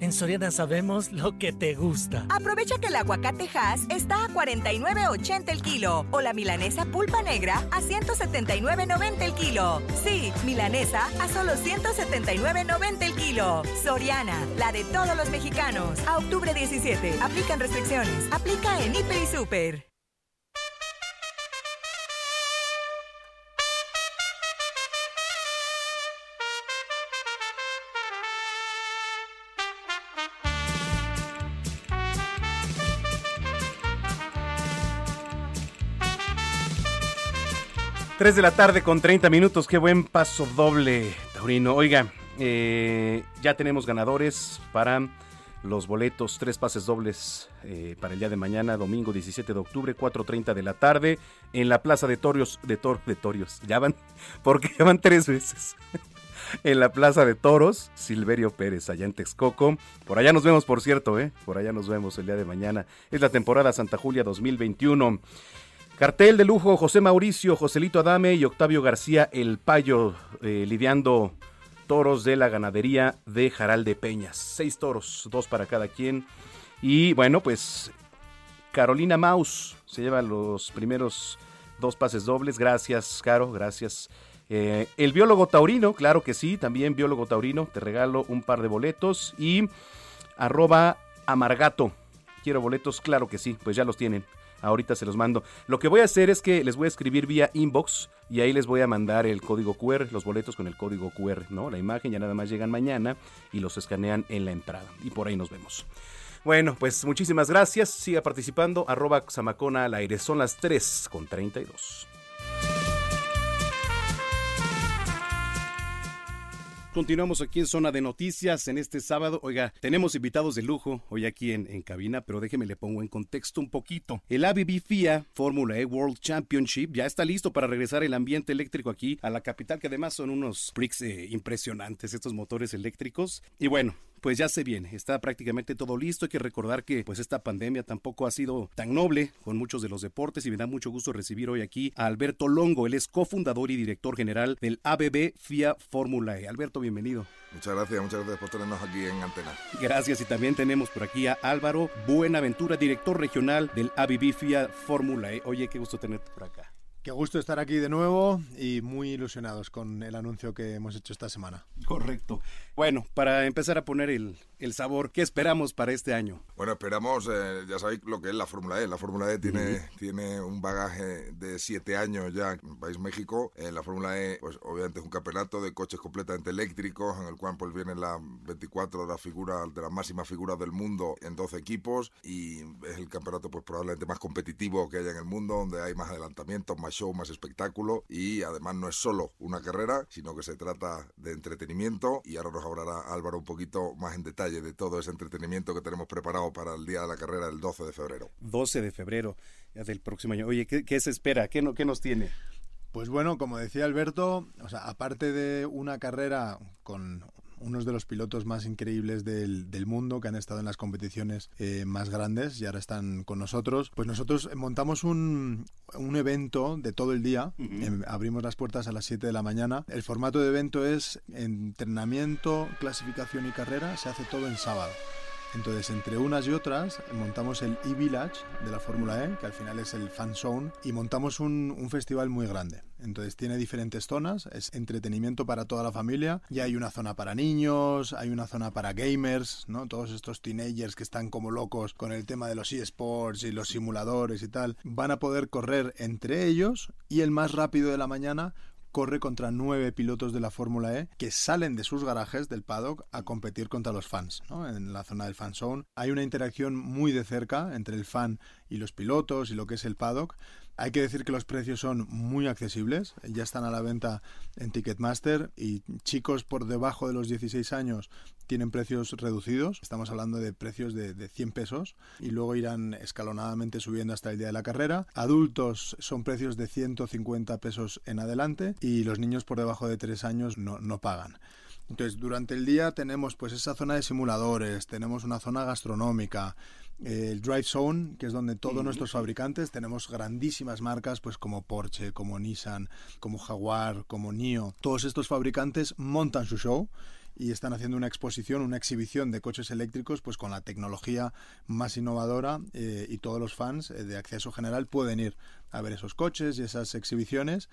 [SPEAKER 11] En Soriana sabemos lo que te gusta.
[SPEAKER 12] Aprovecha que el aguacate Hass está a 49.80 el kilo o la milanesa pulpa negra a 179.90 el kilo. Sí, milanesa a solo 179.90 el kilo. Soriana, la de todos los mexicanos. A octubre 17. Aplican restricciones. Aplica en Hiper y Super.
[SPEAKER 3] Tres de la tarde con 30 minutos, qué buen paso doble, Taurino. Oiga, eh, ya tenemos ganadores para los boletos, tres pases dobles eh, para el día de mañana, domingo 17 de octubre, 4.30 de la tarde, en la Plaza de Toros, de, Tor, de Torios, ya van, porque ya van tres veces. en la Plaza de Toros, Silverio Pérez, allá en Texcoco. Por allá nos vemos, por cierto, ¿eh? Por allá nos vemos el día de mañana. Es la temporada Santa Julia 2021. Cartel de lujo, José Mauricio, Joselito Adame y Octavio García, el payo, eh, lidiando toros de la ganadería de Jaral de Peñas. Seis toros, dos para cada quien. Y bueno, pues Carolina Maus se lleva los primeros dos pases dobles. Gracias, Caro, gracias. Eh, el biólogo taurino, claro que sí, también biólogo taurino, te regalo un par de boletos. Y arroba amargato, quiero boletos, claro que sí, pues ya los tienen. Ahorita se los mando. Lo que voy a hacer es que les voy a escribir vía inbox y ahí les voy a mandar el código QR, los boletos con el código QR, ¿no? La imagen ya nada más llegan mañana y los escanean en la entrada. Y por ahí nos vemos. Bueno, pues muchísimas gracias. Siga participando. Arroba Zamacona al aire. Son las 3 con 32. Continuamos aquí en Zona de Noticias en este sábado. Oiga, tenemos invitados de lujo hoy aquí en, en cabina, pero déjeme le pongo en contexto un poquito. El ABB FIA Fórmula E World Championship ya está listo para regresar el ambiente eléctrico aquí a la capital, que además son unos bricks eh, impresionantes estos motores eléctricos. Y bueno, pues ya se viene, está prácticamente todo listo. Hay que recordar que pues esta pandemia tampoco ha sido tan noble con muchos de los deportes y me da mucho gusto recibir hoy aquí a Alberto Longo, él es cofundador y director general del ABB FIA Fórmula E. Alberto, bienvenido.
[SPEAKER 24] Muchas gracias, muchas gracias por tenernos aquí en Antena.
[SPEAKER 3] Gracias y también tenemos por aquí a Álvaro Buenaventura, director regional del ABB FIA Fórmula E. Oye, qué gusto tenerte por acá.
[SPEAKER 25] Qué gusto estar aquí de nuevo y muy ilusionados con el anuncio que hemos hecho esta semana.
[SPEAKER 3] Correcto. Bueno, para empezar a poner el, el sabor, ¿qué esperamos para este año?
[SPEAKER 24] Bueno, esperamos, eh, ya sabéis lo que es la Fórmula E. La Fórmula E tiene, tiene un bagaje de siete años ya en el país México. En la Fórmula E, pues obviamente es un campeonato de coches completamente eléctricos, en el cual pues vienen las 24 de las figuras, de las máximas figuras del mundo en 12 equipos y es el campeonato pues probablemente más competitivo que haya en el mundo, donde hay más adelantamientos, más show, más espectáculo y además no es solo una carrera, sino que se trata de entretenimiento y ahora nos hablará Álvaro un poquito más en detalle de todo ese entretenimiento que tenemos preparado para el día de la carrera del 12 de febrero.
[SPEAKER 3] 12 de febrero ya del próximo año. Oye, ¿qué, qué se espera? ¿Qué, no, ¿Qué nos tiene?
[SPEAKER 25] Pues bueno, como decía Alberto, o sea, aparte de una carrera con unos de los pilotos más increíbles del, del mundo que han estado en las competiciones eh, más grandes y ahora están con nosotros. Pues nosotros montamos un, un evento de todo el día. Eh, abrimos las puertas a las 7 de la mañana. El formato de evento es entrenamiento, clasificación y carrera. Se hace todo en sábado. Entonces, entre unas y otras, montamos el e-Village de la Fórmula E, que al final es el Fan Zone, y montamos un, festival muy grande. Entonces, tiene diferentes zonas, es entretenimiento para toda la familia, y hay una zona para niños, hay una zona para gamers, ¿no? Todos estos teenagers que están como locos con el tema de los eSports y los simuladores y tal, van a poder correr entre ellos, y el más rápido de la mañana corre contra nueve pilotos de la Fórmula E que salen de sus garajes del paddock a competir contra los fans. En la zona del fan zone hay una interacción muy de cerca entre el fan y los pilotos y lo que es el paddock. Hay que decir que los precios son muy accesibles, ya están a la venta en Ticketmaster y chicos por debajo de los 16 años tienen precios reducidos, estamos hablando de precios de, de, 100 pesos y luego irán escalonadamente subiendo hasta el día de la carrera. Adultos son precios de 150 pesos en adelante y los niños por debajo de 3 años no, no pagan. Entonces, durante el día tenemos pues esa zona de simuladores, tenemos una zona gastronómica, el Drive Zone, que es donde todos uh -huh. nuestros fabricantes tenemos grandísimas marcas, pues como Porsche, como Nissan, como Jaguar, como NIO. Todos estos fabricantes montan su show y están haciendo una exposición, una exhibición de coches eléctricos, pues con la tecnología más innovadora eh, y todos los fans eh, de acceso general pueden ir a ver esos coches y esas exhibiciones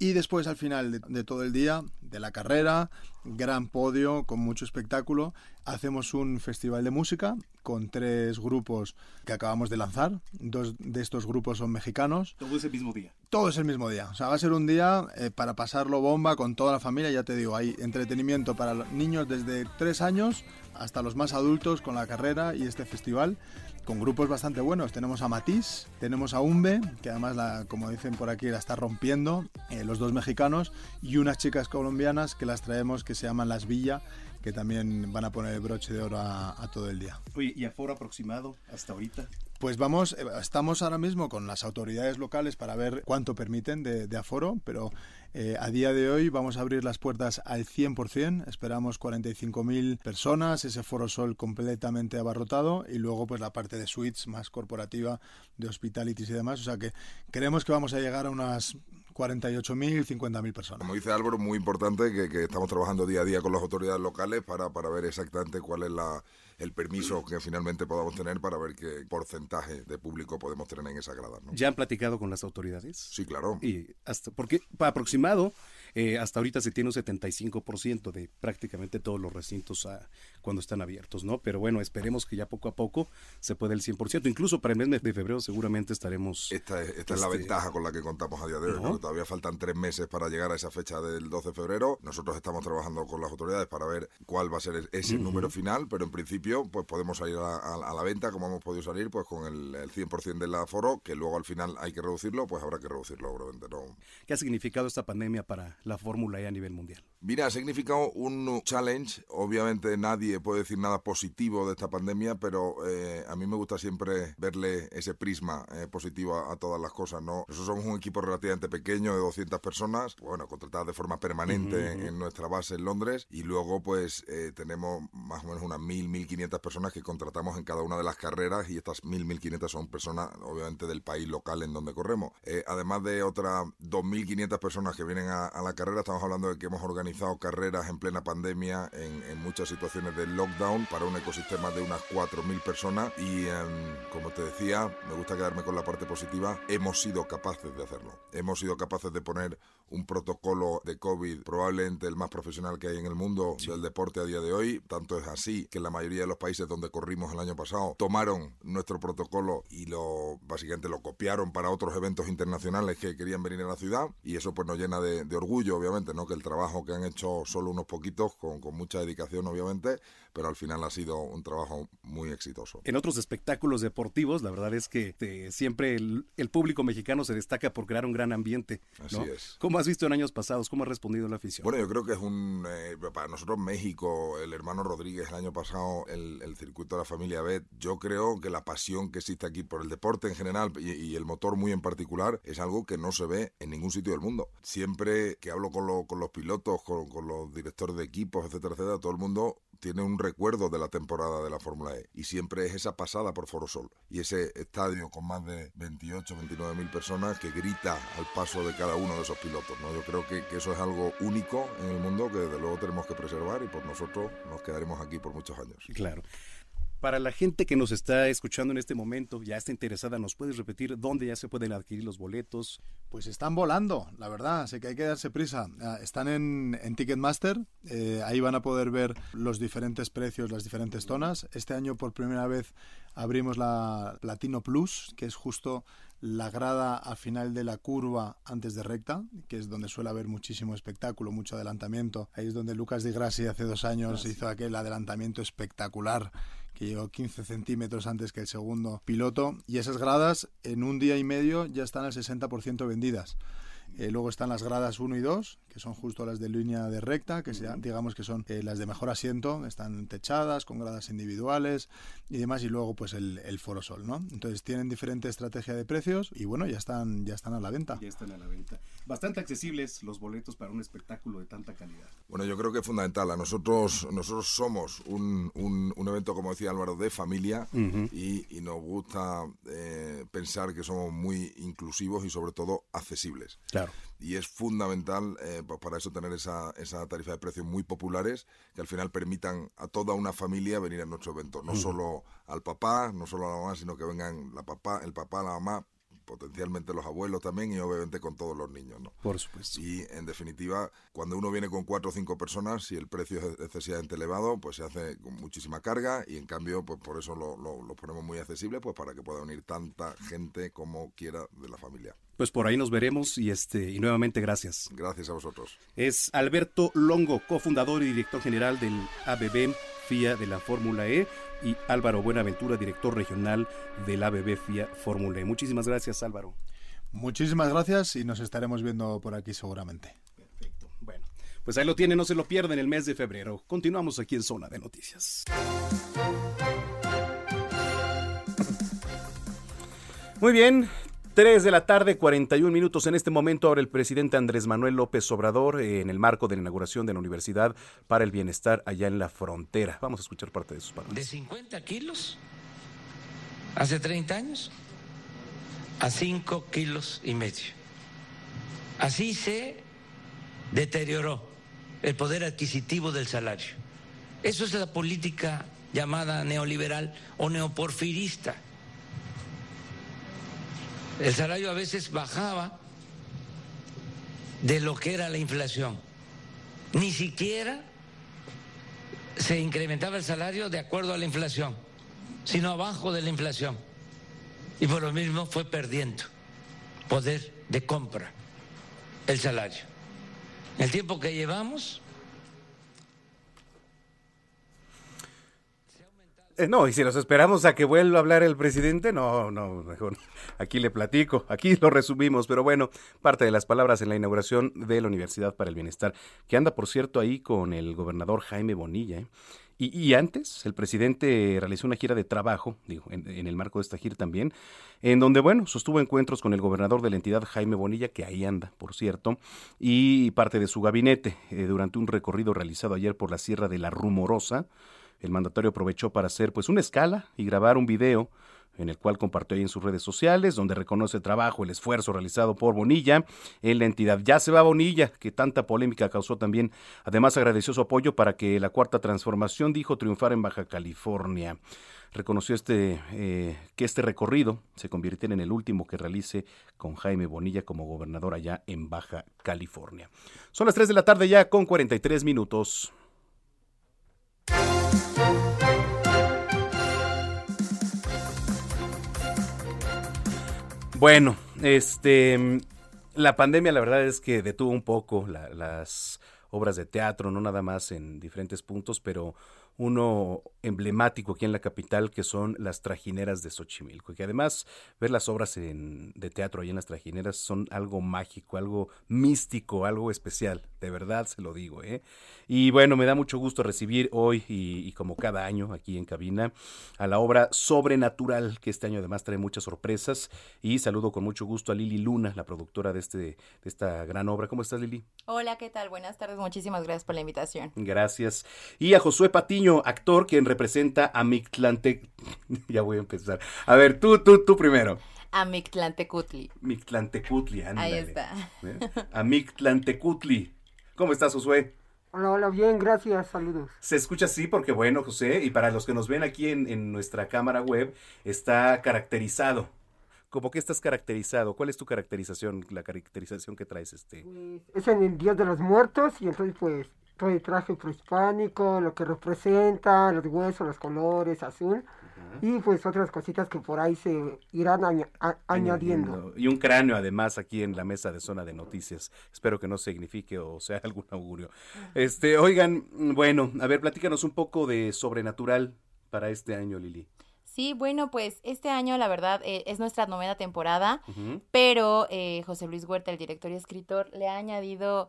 [SPEAKER 25] y después, al final de, de, todo el día, de la carrera, gran podio con mucho espectáculo, hacemos un festival de música con tres grupos que acabamos de lanzar. Dos de estos grupos son mexicanos.
[SPEAKER 3] Todo es el mismo día.
[SPEAKER 25] Todo es el mismo día. O sea, va a ser un día eh, para pasarlo bomba con toda la familia. Ya te digo, hay entretenimiento para niños desde tres años hasta los más adultos con la carrera y este festival con grupos bastante buenos. Tenemos a Matiz, tenemos a Umbe, que además, la, como dicen por aquí, la está rompiendo, eh, los dos mexicanos, y unas chicas colombianas que las traemos que se llaman Las Villa, que también van a poner el broche de oro a, a todo el día.
[SPEAKER 3] Oye, ¿y aforo aproximado hasta ahorita?
[SPEAKER 25] Pues vamos, estamos ahora mismo con las autoridades locales para ver cuánto permiten de, de aforo, pero eh, a día de hoy vamos a abrir las puertas al 100%, esperamos 45.000 personas, ese foro sol completamente abarrotado y luego pues la parte de suites más corporativa, de hospitalities y demás, o sea que creemos que vamos a llegar a unas 48.000, 50.000 personas.
[SPEAKER 24] Como dice Álvaro, muy importante que, que estamos trabajando día a día con las autoridades locales para, para ver exactamente cuál es la, el permiso que finalmente podamos tener para ver qué porcentaje de público podemos tener en esa grada. ¿no?
[SPEAKER 3] ¿Ya han platicado con las autoridades?
[SPEAKER 24] Sí, claro.
[SPEAKER 3] Y hasta, porque aproximado, eh, hasta ahorita se tiene un 75% de prácticamente todos los recintos a, cuando están abiertos, ¿no? Pero bueno, esperemos que ya poco a poco se pueda el 100%. Incluso para el mes de febrero seguramente estaremos...
[SPEAKER 24] Esta es, esta es la
[SPEAKER 3] este,
[SPEAKER 24] ventaja con la que contamos a día de hoy,
[SPEAKER 3] ¿no?
[SPEAKER 24] ¿no? Todavía faltan tres meses para llegar a esa fecha del 12 de febrero. Nosotros estamos trabajando con las autoridades para ver cuál va a ser ese
[SPEAKER 3] Ujú.
[SPEAKER 24] número final, pero en principio pues podemos salir a, a- a la venta como hemos podido salir pues con el, el 100% del aforo, que luego al final hay que reducirlo, pues habrá que reducirlo, obviamente, ¿no?
[SPEAKER 3] ¿Qué ha significado esta pandemia para la Fórmula E a nivel mundial?
[SPEAKER 24] Mira, ha significado un challenge. Obviamente nadie puede decir nada positivo de esta pandemia, pero eh, a mí me gusta siempre verle ese prisma eh, positivo a, a todas las cosas, ¿no? Nosotros somos un equipo relativamente pequeño de 200 personas, bueno, contratadas de forma permanente
[SPEAKER 3] Ujú, ujú.
[SPEAKER 24] en nuestra base en Londres y luego pues eh, tenemos más o menos unas 1.000, 1.500 personas que contratamos en cada una de las carreras y estas 1.000, 1.500 son personas obviamente del país local en donde corremos. Eh, además de otras 2.500 personas que vienen a, a la carrera, estamos hablando de que hemos organizado carreras en plena pandemia en, en muchas situaciones de lockdown para un ecosistema de unas 4.000 personas y em, como te decía, me gusta quedarme con la parte positiva, hemos sido capaces de hacerlo. Hemos sido capaces de poner un protocolo de COVID probablemente el más profesional que hay en el mundo del deporte a día de hoy. Tanto es así que la mayoría de los países donde corrimos el año pasado tomaron nuestro protocolo y lo básicamente lo copiaron para otros eventos internacionales que querían venir a la ciudad y eso pues nos llena de, de orgullo obviamente, ¿no? Que el trabajo que han hecho solo unos poquitos con, con mucha dedicación obviamente, pero al final ha sido un trabajo muy exitoso.
[SPEAKER 3] En otros espectáculos deportivos, la verdad es que eh, siempre el, el público mexicano se destaca por crear un gran ambiente. ¿no?
[SPEAKER 24] Así es.
[SPEAKER 3] ¿Cómo has visto en años pasados? ¿Cómo ha respondido la afición?
[SPEAKER 24] Bueno, yo creo que es un. eh, para nosotros, México, el hermano Rodríguez, el año pasado, el, el circuito de la familia Bet, yo creo que la pasión que existe aquí por el deporte en general y, y el motor muy en particular es algo que no se ve en ningún sitio del mundo. Siempre que hablo con, lo- con los pilotos, con, con los directores de equipos, etcétera, etcétera, todo el mundo tiene un recuerdo de la temporada de la Fórmula E y siempre es esa pasada por Forosol y ese estadio con más de 28, 29 mil personas que grita al paso de cada uno de esos pilotos. ¿no? Yo creo que, que eso es algo único en el mundo que desde luego tenemos que preservar y por nosotros nos quedaremos aquí por muchos años.
[SPEAKER 3] Claro. Para la gente que nos está escuchando en este momento, ya está interesada, ¿nos puedes repetir dónde ya se pueden adquirir los boletos?
[SPEAKER 25] Pues están volando, la verdad, así que hay que darse prisa. Ah, Están en, en Ticketmaster, eh, ahí van a poder ver los diferentes precios, las diferentes zonas. Este año por primera vez abrimos la Platino Plus, que es justo la grada al final de la curva antes de recta, que es donde suele haber muchísimo espectáculo, mucho adelantamiento. Ahí es donde Lucas Di Grassi hace dos años hizo aquel adelantamiento espectacular que llegó 15 centímetros antes que el segundo piloto. Y esas gradas en un día y medio ya están al 60% vendidas. Eh, luego están las gradas 1 y 2, que son justo las de línea de recta, que sea- digamos que son eh, las de mejor asiento, están techadas, con gradas individuales y demás, y luego pues el, el Foro Sol, ¿no? Entonces tienen diferente estrategia de precios y bueno, ya están, ya están a la venta.
[SPEAKER 3] Ya están a la venta. Bastante accesibles los boletos para un espectáculo de tanta calidad.
[SPEAKER 24] Bueno, yo creo que es fundamental. A nosotros, nosotros somos un, un- un evento, como decía Álvaro, de familia y nos gusta eh, pensar que somos muy inclusivos y sobre todo accesibles.
[SPEAKER 3] Claro.
[SPEAKER 24] Y es fundamental eh, pues para eso tener esa, esa tarifa de precios muy populares que al final permitan a toda una familia venir a nuestro evento. No solo al papá, no solo a la mamá, sino que vengan la papá, el papá, la mamá, potencialmente los abuelos también y obviamente con todos los niños. ¿no?
[SPEAKER 3] Por supuesto.
[SPEAKER 24] Y en definitiva, cuando uno viene con cuatro o cinco personas, si el precio es excesivamente elevado, pues se hace con muchísima carga y en cambio, pues por eso lo, lo- lo ponemos muy accesible, pues para que pueda venir tanta gente como quiera de la familia.
[SPEAKER 3] Pues por ahí nos veremos y este y nuevamente gracias.
[SPEAKER 24] Gracias a vosotros.
[SPEAKER 3] Es Alberto Longo, cofundador y director general del ABB FIA de la Fórmula E y Álvaro Buenaventura, director regional del ABB FIA Fórmula E. Muchísimas gracias, Álvaro.
[SPEAKER 25] Muchísimas gracias y nos estaremos viendo por aquí seguramente.
[SPEAKER 3] Bueno, pues ahí lo tiene, no se lo pierden el mes de febrero. Continuamos aquí en Zona de Noticias. Muy bien, 3 de la tarde, 41 minutos. En este momento ahora el presidente Andrés Manuel López Obrador eh, en el marco de la inauguración de la Universidad para el Bienestar allá en la frontera. Vamos a escuchar parte de sus palabras.
[SPEAKER 26] de 50 kilos hace 30 años a 5 kilos y medio. Así se deterioró el poder adquisitivo del salario. Eso es la política llamada neoliberal o neoporfirista. El salario a veces bajaba de lo que era la inflación. Ni siquiera se incrementaba el salario de acuerdo a la inflación, sino abajo de la inflación. Y por lo mismo fue perdiendo poder de compra el salario. El tiempo que llevamos
[SPEAKER 3] Eh, no, y si nos esperamos a que vuelva a hablar el presidente, no, no, mejor aquí le platico, aquí lo resumimos, pero bueno, parte de las palabras en la inauguración de la Universidad para el Bienestar, que anda, por cierto, ahí con el gobernador Jaime Bonilla. ¿eh? Y, antes, el presidente realizó una gira de trabajo, digo, en, el marco de esta gira también, en donde, bueno, sostuvo encuentros con el gobernador de la entidad, Jaime Bonilla, que ahí anda, por cierto, y parte de su gabinete, eh, durante un recorrido realizado ayer por la Sierra de la Rumorosa, el mandatario aprovechó para hacer pues una escala y grabar un video en el cual compartió ahí en sus redes sociales, donde reconoce el trabajo, el esfuerzo realizado por Bonilla en la entidad. Ya se va Bonilla, que tanta polémica causó también. Además, agradeció su apoyo para que la cuarta transformación, dijo, triunfar en Baja California. Reconoció este, eh, que este recorrido se convirtiera en el último que realice con Jaime Bonilla como gobernador allá en Baja California. Son las 3 de la tarde ya con 43 minutos. Bueno, este, la pandemia la verdad es que detuvo un poco las obras de teatro, no nada más en diferentes puntos, pero uno emblemático aquí en la capital que son las trajineras de Xochimilco, que además ver las obras de teatro ahí en las trajineras son algo mágico, algo místico, algo especial, de verdad se lo digo. ¿eh? Y bueno, me da mucho gusto recibir hoy y, como cada año aquí en cabina a la obra Sobrenatural, que este año además trae muchas sorpresas y saludo con mucho gusto a Lili Luna, la productora de, este, de esta gran obra. ¿Cómo estás Lili?
[SPEAKER 27] Hola, ¿qué tal? Buenas tardes, muchísimas gracias por la invitación.
[SPEAKER 3] Gracias. Y a Josué Patiño, actor, quien representa a Mictlante. ya voy a empezar. A ver, tú, tú, tú primero.
[SPEAKER 27] A Mictlantecutli.
[SPEAKER 3] Mictlantecutli,
[SPEAKER 27] Ahí está.
[SPEAKER 3] ¿Eh? A Mictlantecutli. ¿Cómo estás, Josué?
[SPEAKER 28] Hola, hola, bien, gracias, saludos.
[SPEAKER 3] Se escucha así porque, bueno, José, y para los que nos ven aquí en, en nuestra cámara web, está caracterizado. ¿Cómo que estás caracterizado? ¿Cuál es tu caracterización, la caracterización que traes? este?
[SPEAKER 28] Pues, es en el Día de los Muertos y entonces pues todo traje prehispánico, lo que representa, los huesos, los colores, azul. Y pues otras cositas que por ahí se irán añadiendo.
[SPEAKER 3] Y un cráneo además aquí en la mesa de zona de noticias. Espero que no signifique o sea algún augurio. Este, oigan, bueno, a ver, platícanos un poco de sobrenatural para este año, Lili.
[SPEAKER 27] Sí, bueno, pues este año la verdad eh, es nuestra novena temporada, pero eh, José Luis Huerta, el director y escritor, le ha añadido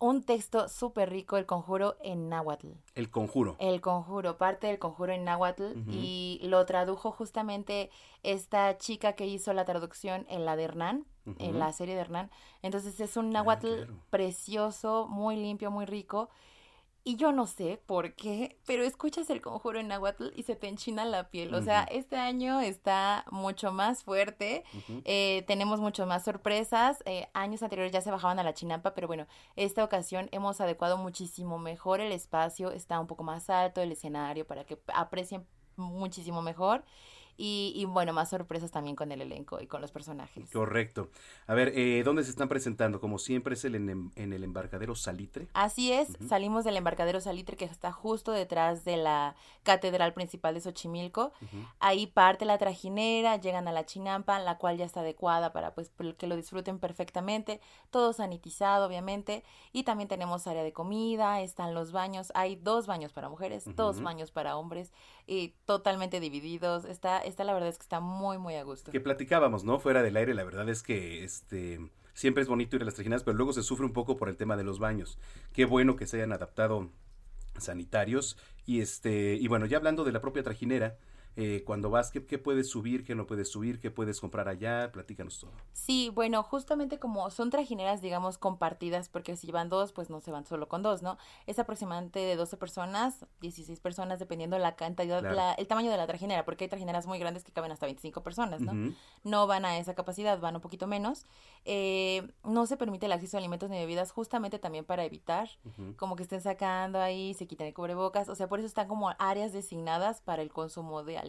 [SPEAKER 27] un texto súper rico, El Conjuro en Náhuatl.
[SPEAKER 3] El Conjuro.
[SPEAKER 27] El Conjuro, parte del Conjuro en Náhuatl. Y lo tradujo justamente esta chica que hizo la traducción en la de Hernán, en la serie de Hernán. Entonces es un ah, náhuatl precioso, muy limpio, muy rico. Y yo no sé por qué, pero escuchas el conjuro en Nahuatl y se te enchina la piel. O sea, este año está mucho más fuerte. Eh, tenemos mucho más sorpresas. Eh, años anteriores ya se bajaban a la chinampa, pero bueno, esta ocasión hemos adecuado muchísimo mejor el espacio. Está un poco más alto el escenario para que aprecien muchísimo mejor. Y, bueno, más sorpresas también con el elenco y con los personajes.
[SPEAKER 3] Correcto. A ver, eh, ¿dónde se están presentando? Como siempre es el en, el embarcadero Salitre.
[SPEAKER 27] Así es, salimos del embarcadero Salitre que está justo detrás de la Catedral Principal de Xochimilco. Ahí parte la trajinera, llegan a la Chinampa, la cual ya está adecuada para pues que lo disfruten perfectamente. Todo sanitizado, obviamente. Y también tenemos área de comida, están los baños. Hay dos baños para mujeres, dos baños para hombres, y totalmente divididos. Está esta la verdad es que está muy, muy a gusto.
[SPEAKER 3] Que platicábamos, ¿no? Fuera del aire, la verdad es que este siempre es bonito ir a las trajineras, pero luego se sufre un poco por el tema de los baños. Qué bueno que se hayan adaptado sanitarios. Y este, y bueno, ya hablando de la propia trajinera, eh, cuando vas, ¿qué, ¿qué puedes subir, qué no puedes subir, qué puedes comprar allá? Platícanos todo.
[SPEAKER 27] Sí, bueno, justamente como son trajineras, digamos, compartidas, porque si van dos, pues no se van solo con dos, ¿no? Es aproximadamente de 12 personas, 16 personas, dependiendo la cantidad,
[SPEAKER 3] Claro.
[SPEAKER 27] la- el tamaño de la trajinera, porque hay trajineras muy grandes que caben hasta 25 personas, ¿no? No van a esa capacidad, van un poquito menos. Eh, no se permite el acceso a alimentos ni bebidas, justamente también para evitar como que estén sacando ahí, se quiten el cubrebocas, o sea, por eso están como áreas designadas para el consumo de alimentos,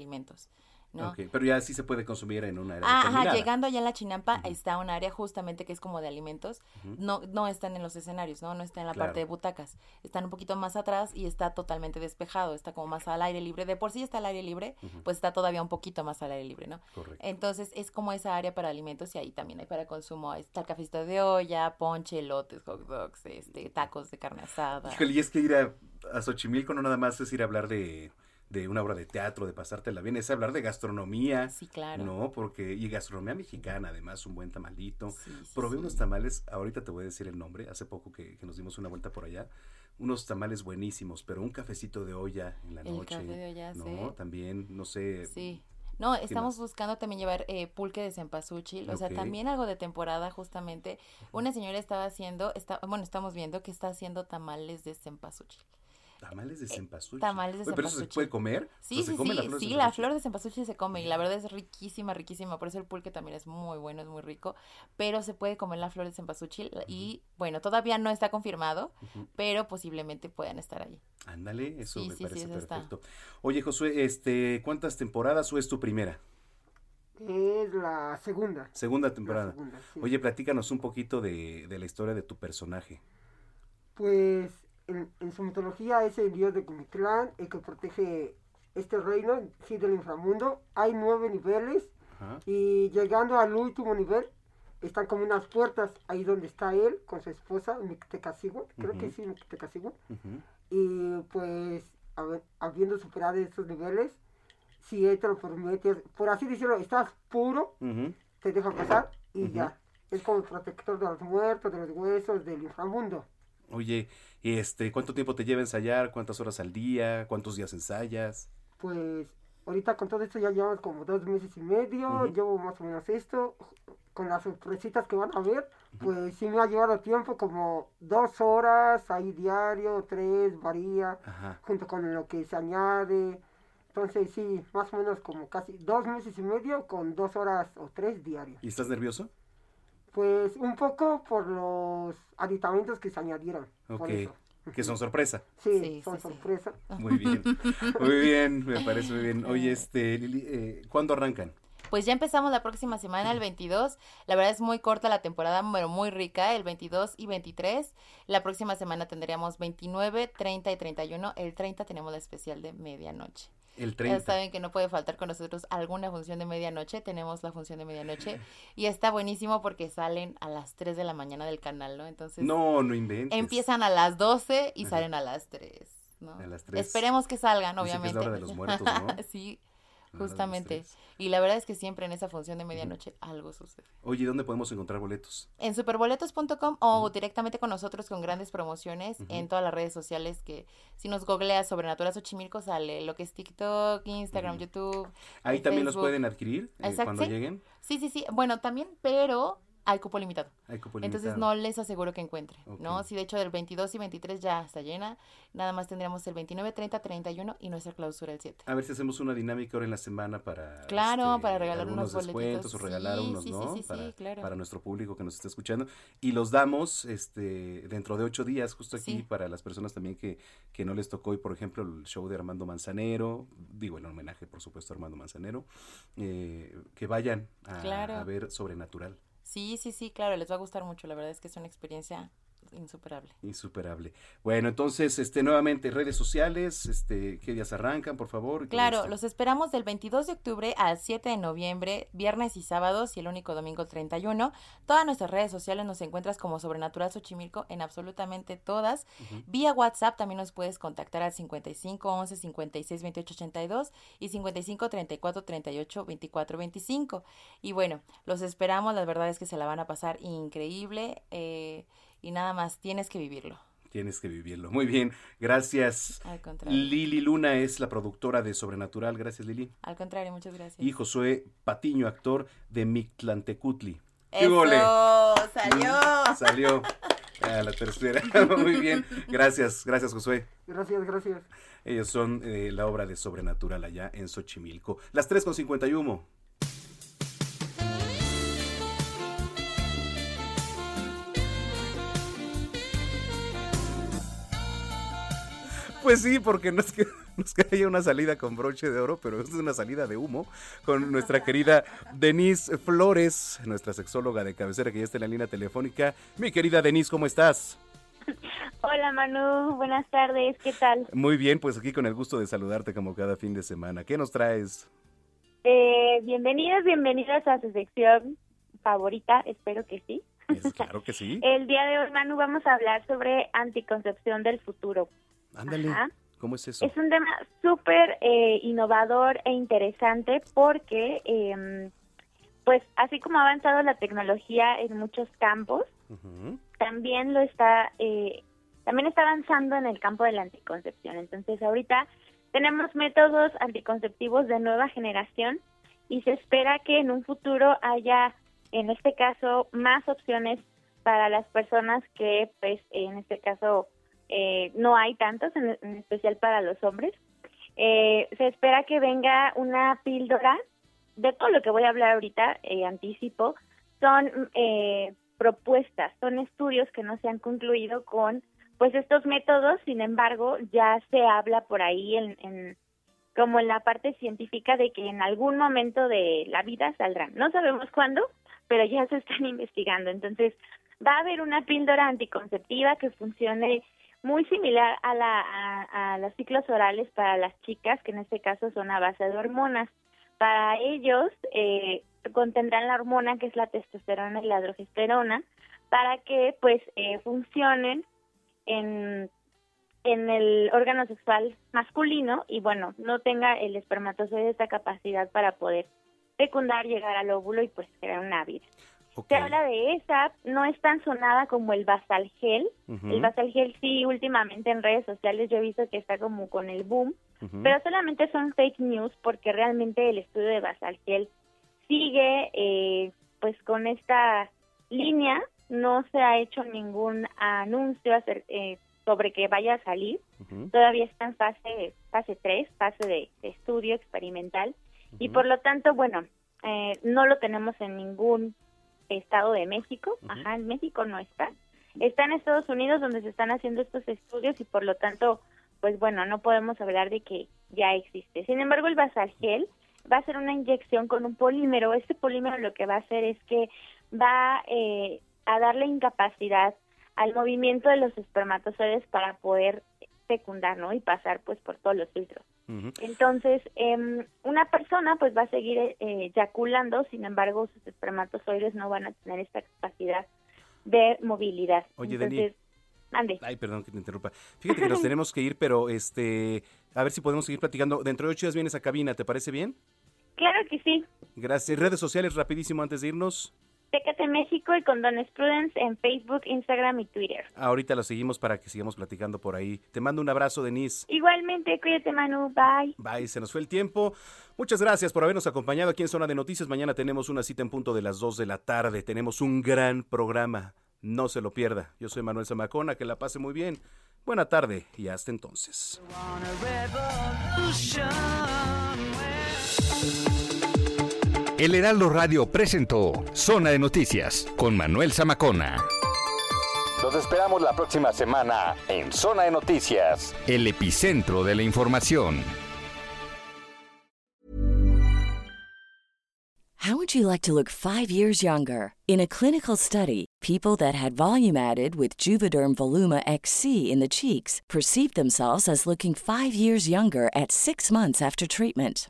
[SPEAKER 27] ¿no?
[SPEAKER 3] Ok, pero ya sí se puede consumir en una área
[SPEAKER 27] Ah, ajá, llegando allá en la chinampa está un área justamente que es como de alimentos. No no están en los escenarios, ¿no? No está en la
[SPEAKER 3] Claro.
[SPEAKER 27] parte de butacas. Están un poquito más atrás y está totalmente despejado, está como más al aire libre. De por sí está al aire libre, pues está todavía un poquito más al aire libre, ¿no?
[SPEAKER 3] Correcto.
[SPEAKER 27] Entonces es como esa área para alimentos y ahí también hay para consumo. Está el cafecito de olla, ponche, elotes, hot dogs, este, tacos de carne asada.
[SPEAKER 3] Híjole, y es que ir a, a Xochimilco no nada más es ir a hablar de, de una obra de teatro, de pasártela bien, es hablar de gastronomía.
[SPEAKER 27] Sí, claro.
[SPEAKER 3] No, porque, y gastronomía mexicana, además, un buen tamalito. Probé unos tamales, ahorita te voy a decir el nombre, hace poco que, que nos dimos una vuelta por allá. Unos tamales buenísimos, pero un cafecito de olla en la
[SPEAKER 27] El
[SPEAKER 3] noche.
[SPEAKER 27] café de olla,
[SPEAKER 3] no,
[SPEAKER 27] sí.
[SPEAKER 3] también, no sé.
[SPEAKER 27] Sí. No,
[SPEAKER 3] ¿qué
[SPEAKER 27] estamos buscando también llevar eh, pulque de cempasúchil, o sea, también algo de temporada justamente. Una señora estaba haciendo, está, bueno, estamos viendo que está haciendo tamales de cempasúchil.
[SPEAKER 3] Tamales de cempasúchil.
[SPEAKER 27] Eh, tamales de
[SPEAKER 3] Oye, ¿Pero eso se
[SPEAKER 27] cempasúchil.
[SPEAKER 3] puede comer? O
[SPEAKER 27] Sí,
[SPEAKER 3] sea, ¿se
[SPEAKER 27] sí,
[SPEAKER 3] come
[SPEAKER 27] sí,
[SPEAKER 3] la flor de
[SPEAKER 27] sí, la
[SPEAKER 3] cempasúchil?
[SPEAKER 27] flor de cempasúchil se come y la verdad es riquísima, riquísima, por eso el pulque también es muy bueno, es muy rico, pero se puede comer la flor de cempasúchil y bueno, todavía no está confirmado, pero posiblemente puedan estar allí.
[SPEAKER 3] Ándale, eso
[SPEAKER 27] Sí,
[SPEAKER 3] me
[SPEAKER 27] sí, sí,
[SPEAKER 3] parece
[SPEAKER 27] eso está.
[SPEAKER 3] perfecto. Oye, Josué, este, ¿cuántas temporadas o es tu primera?
[SPEAKER 28] Es la segunda.
[SPEAKER 3] Segunda temporada.
[SPEAKER 28] segunda, sí.
[SPEAKER 3] Oye, platícanos un poquito de, de la historia de tu personaje.
[SPEAKER 28] Pues en, en su mitología es el dios de Cumitlán, el que protege este reino, sí, del inframundo. Hay nueve niveles
[SPEAKER 3] Ajá.
[SPEAKER 28] y llegando al último nivel están como unas puertas ahí donde está él con su esposa, Mictecacigua, creo que sí, Mictecacigua.
[SPEAKER 3] Ujú.
[SPEAKER 28] Y pues habiendo superado estos niveles, si él te lo permite, por así decirlo, estás puro, te deja pasar y ya. Es como el protector de los muertos, de los huesos, del inframundo.
[SPEAKER 3] Oye, este, ¿cuánto tiempo te lleva a ensayar? ¿Cuántas horas al día? ¿Cuántos días ensayas?
[SPEAKER 28] Pues ahorita con todo esto ya llevamos como dos meses y medio, llevo más o menos esto, con las sorpresitas que van a ver, pues sí me ha llevado tiempo como dos horas ahí diario, tres, varía,
[SPEAKER 3] Ajá.
[SPEAKER 28] junto con lo que se añade. Entonces sí, más o menos como casi dos meses y medio con dos horas o tres diarios.
[SPEAKER 3] ¿Y estás nervioso?
[SPEAKER 28] Pues un poco por los aditamentos que se añadieron.
[SPEAKER 3] Ok.
[SPEAKER 28] Por eso.
[SPEAKER 3] Que son sorpresa.
[SPEAKER 28] Sí, son sorpresa.
[SPEAKER 3] Muy bien. Muy bien, me parece muy bien. Oye, este, Lili, eh, ¿cuándo arrancan?
[SPEAKER 27] Pues ya empezamos la próxima semana, el 22. La verdad es muy corta la temporada, pero muy rica, el 22 y 23. La próxima semana tendríamos 29, 30 y 31. El 30 tenemos la especial de medianoche.
[SPEAKER 3] El
[SPEAKER 27] Ya
[SPEAKER 3] 30.
[SPEAKER 27] saben que no puede faltar con nosotros alguna función de medianoche. Tenemos la función de medianoche y está buenísimo porque salen a las 3 de la mañana del canal, ¿no? Entonces
[SPEAKER 3] No, no inventes.
[SPEAKER 27] empiezan a las 12 y
[SPEAKER 3] Ajá.
[SPEAKER 27] salen a las 3. ¿no?
[SPEAKER 3] A las 3.
[SPEAKER 27] Esperemos que salgan,
[SPEAKER 3] Dicen que es
[SPEAKER 27] obviamente.
[SPEAKER 3] la hora de los muertos, ¿no?
[SPEAKER 27] sí, Justamente. Y la verdad es que siempre en esa función de medianoche algo sucede.
[SPEAKER 3] Oye, ¿dónde podemos encontrar boletos?
[SPEAKER 27] En superboletos.com o directamente con nosotros con grandes promociones en todas las redes sociales que si nos googleas Sobrenatural Xochimilco sale lo que es TikTok, Instagram, YouTube.
[SPEAKER 3] Ahí también los pueden adquirir eh, cuando
[SPEAKER 27] sí.
[SPEAKER 3] lleguen.
[SPEAKER 27] Sí, sí, sí. Bueno, también, pero hay cupo limitado.
[SPEAKER 3] Hay cupo
[SPEAKER 27] Entonces no les aseguro que encuentre, ¿no? Sí, de hecho del 22 y 23 ya está llena. Nada más tendríamos el 29, 30, 31 y nuestra clausura el 7.
[SPEAKER 3] A ver si hacemos una dinámica ahora en la semana para
[SPEAKER 27] Claro,
[SPEAKER 3] este,
[SPEAKER 27] para regalar unos
[SPEAKER 3] descuentos o regalar
[SPEAKER 27] Sí,
[SPEAKER 3] unos,
[SPEAKER 27] sí,
[SPEAKER 3] ¿no?
[SPEAKER 27] sí,
[SPEAKER 3] para,
[SPEAKER 27] claro.
[SPEAKER 3] para nuestro público que nos está escuchando y los damos este dentro de ocho días justo aquí para las personas también que, que no les tocó hoy por ejemplo el show de Armando Manzanero digo el homenaje por supuesto a Armando Manzanero eh, que vayan a,
[SPEAKER 27] Claro.
[SPEAKER 3] a ver Sobrenatural
[SPEAKER 27] Sí, sí, sí, claro, les va a gustar mucho. La verdad es que es una experiencia insuperable.
[SPEAKER 3] insuperable bueno entonces este nuevamente redes sociales este qué días arrancan por favor
[SPEAKER 27] Claro, los esperamos del 22 de octubre al 7 de noviembre, viernes y sábados y el único domingo el 31. Todas nuestras redes sociales nos encuentras como Sobrenatural Xochimilco en absolutamente todas. Vía WhatsApp también nos puedes contactar al 55 11 56 28 82 y 55 34 38 24 25. Y bueno, los esperamos, la verdad es que se la van a pasar increíble eh, y nada más, tienes que vivirlo.
[SPEAKER 3] Tienes que vivirlo. Muy bien, gracias.
[SPEAKER 27] Al contrario.
[SPEAKER 3] Lili Luna es la productora de Sobrenatural. Gracias, Lili.
[SPEAKER 27] Al contrario, muchas gracias.
[SPEAKER 3] Y Josué Patiño, actor de Mictlantecutli. ¡Qué
[SPEAKER 27] ¡Eso!
[SPEAKER 3] gole!
[SPEAKER 27] ¡Salió!
[SPEAKER 3] Salió. A la tercera. Muy bien. Gracias, gracias, Josué.
[SPEAKER 28] Gracias, gracias.
[SPEAKER 3] Ellos son eh, la obra de Sobrenatural allá en Xochimilco. Las 3 Pues sí, porque no es que, no es que haya una salida con broche de oro, pero es una salida de humo con nuestra querida Denise Flores, nuestra sexóloga de cabecera que ya está en la línea telefónica. Mi querida Denise, ¿cómo estás?
[SPEAKER 29] Hola Manu, buenas tardes, ¿qué tal?
[SPEAKER 3] Muy bien, pues aquí con el gusto de saludarte como cada fin de semana. ¿Qué nos traes?
[SPEAKER 29] Eh, bienvenidos, bienvenidas a su sección favorita, espero que sí.
[SPEAKER 3] Es claro que sí.
[SPEAKER 29] El día de hoy, Manu, vamos a hablar sobre anticoncepción del futuro.
[SPEAKER 3] Ándale.
[SPEAKER 29] Ajá.
[SPEAKER 3] ¿Cómo es eso?
[SPEAKER 29] Es un tema súper eh, innovador e interesante porque, eh, pues, así como ha avanzado la tecnología en muchos campos, también lo está, eh, también está avanzando en el campo de la anticoncepción. Entonces, ahorita tenemos métodos anticonceptivos de nueva generación y se espera que en un futuro haya, en este caso, más opciones para las personas que, pues, en este caso, eh, no hay tantos, en, especial para los hombres. Eh, se espera que venga una píldora de todo lo que voy a hablar ahorita, eh, anticipo, son eh, propuestas, son estudios que no se han concluido con pues estos métodos, sin embargo, ya se habla por ahí en, en como en la parte científica de que en algún momento de la vida saldrán. No sabemos cuándo, pero ya se están investigando. Entonces, va a haber una píldora anticonceptiva que funcione muy similar a, la, a, los ciclos orales para las chicas, que en este caso son a base de hormonas. Para ellos eh, contendrán la hormona que es la testosterona y la drogesterona para que pues eh, funcionen en, en el órgano sexual masculino y bueno, no tenga el espermatozoide esta capacidad para poder fecundar, llegar al óvulo y pues crear una vida. Se habla de esa, no es tan sonada como el basal gel. El basal gel sí, últimamente en redes sociales yo he visto que está como con el boom, pero solamente son fake news porque realmente el estudio de basal gel sigue eh, pues con esta línea, no se ha hecho ningún anuncio eh, sobre que vaya a salir, todavía está en fase fase 3, fase de, de estudio experimental. Y por lo tanto, bueno, eh, no lo tenemos en ningún estado de México, ajá, en México no está. Está en Estados Unidos donde se están haciendo estos estudios y por lo tanto, pues bueno, no podemos hablar de que ya existe. Sin embargo, el basal gel va a ser una inyección con un polímero. Este polímero lo que va a hacer es que va eh, a darle incapacidad al movimiento de los espermatozoides para poder fecundar, ¿no? Y pasar pues por todos los filtros. Entonces, em, una persona pues va a seguir eh, eyaculando, sin embargo, sus espermatozoides no van a tener esta capacidad de movilidad.
[SPEAKER 3] Oye,
[SPEAKER 29] Entonces, ande.
[SPEAKER 3] Ay, perdón que te interrumpa. Fíjate que nos tenemos que ir, pero este, a ver si podemos seguir platicando. Dentro de ocho días vienes a cabina, ¿te parece bien?
[SPEAKER 29] Claro que sí.
[SPEAKER 3] Gracias. Redes sociales, rapidísimo antes de irnos.
[SPEAKER 29] Técate México y Condones Prudence en Facebook, Instagram y Twitter.
[SPEAKER 3] Ahorita lo seguimos para que sigamos platicando por ahí. Te mando un abrazo, Denise.
[SPEAKER 29] Igualmente, cuídate Manu, bye.
[SPEAKER 3] Bye, se nos fue el tiempo. Muchas gracias por habernos acompañado aquí en Zona de Noticias. Mañana tenemos una cita en punto de las 2 de la tarde. Tenemos un gran programa. No se lo pierda. Yo soy Manuel Zamacona, que la pase muy bien. Buena tarde y hasta entonces.
[SPEAKER 2] El Heraldo Radio presentó Zona de Noticias con Manuel Zamacona. Los esperamos la próxima semana en Zona de Noticias, el epicentro de la información.
[SPEAKER 30] How would you like to look five years younger? In a clinical study, people that had volume added with Juvederm Voluma XC in the cheeks perceived themselves as looking five years younger at six months after treatment.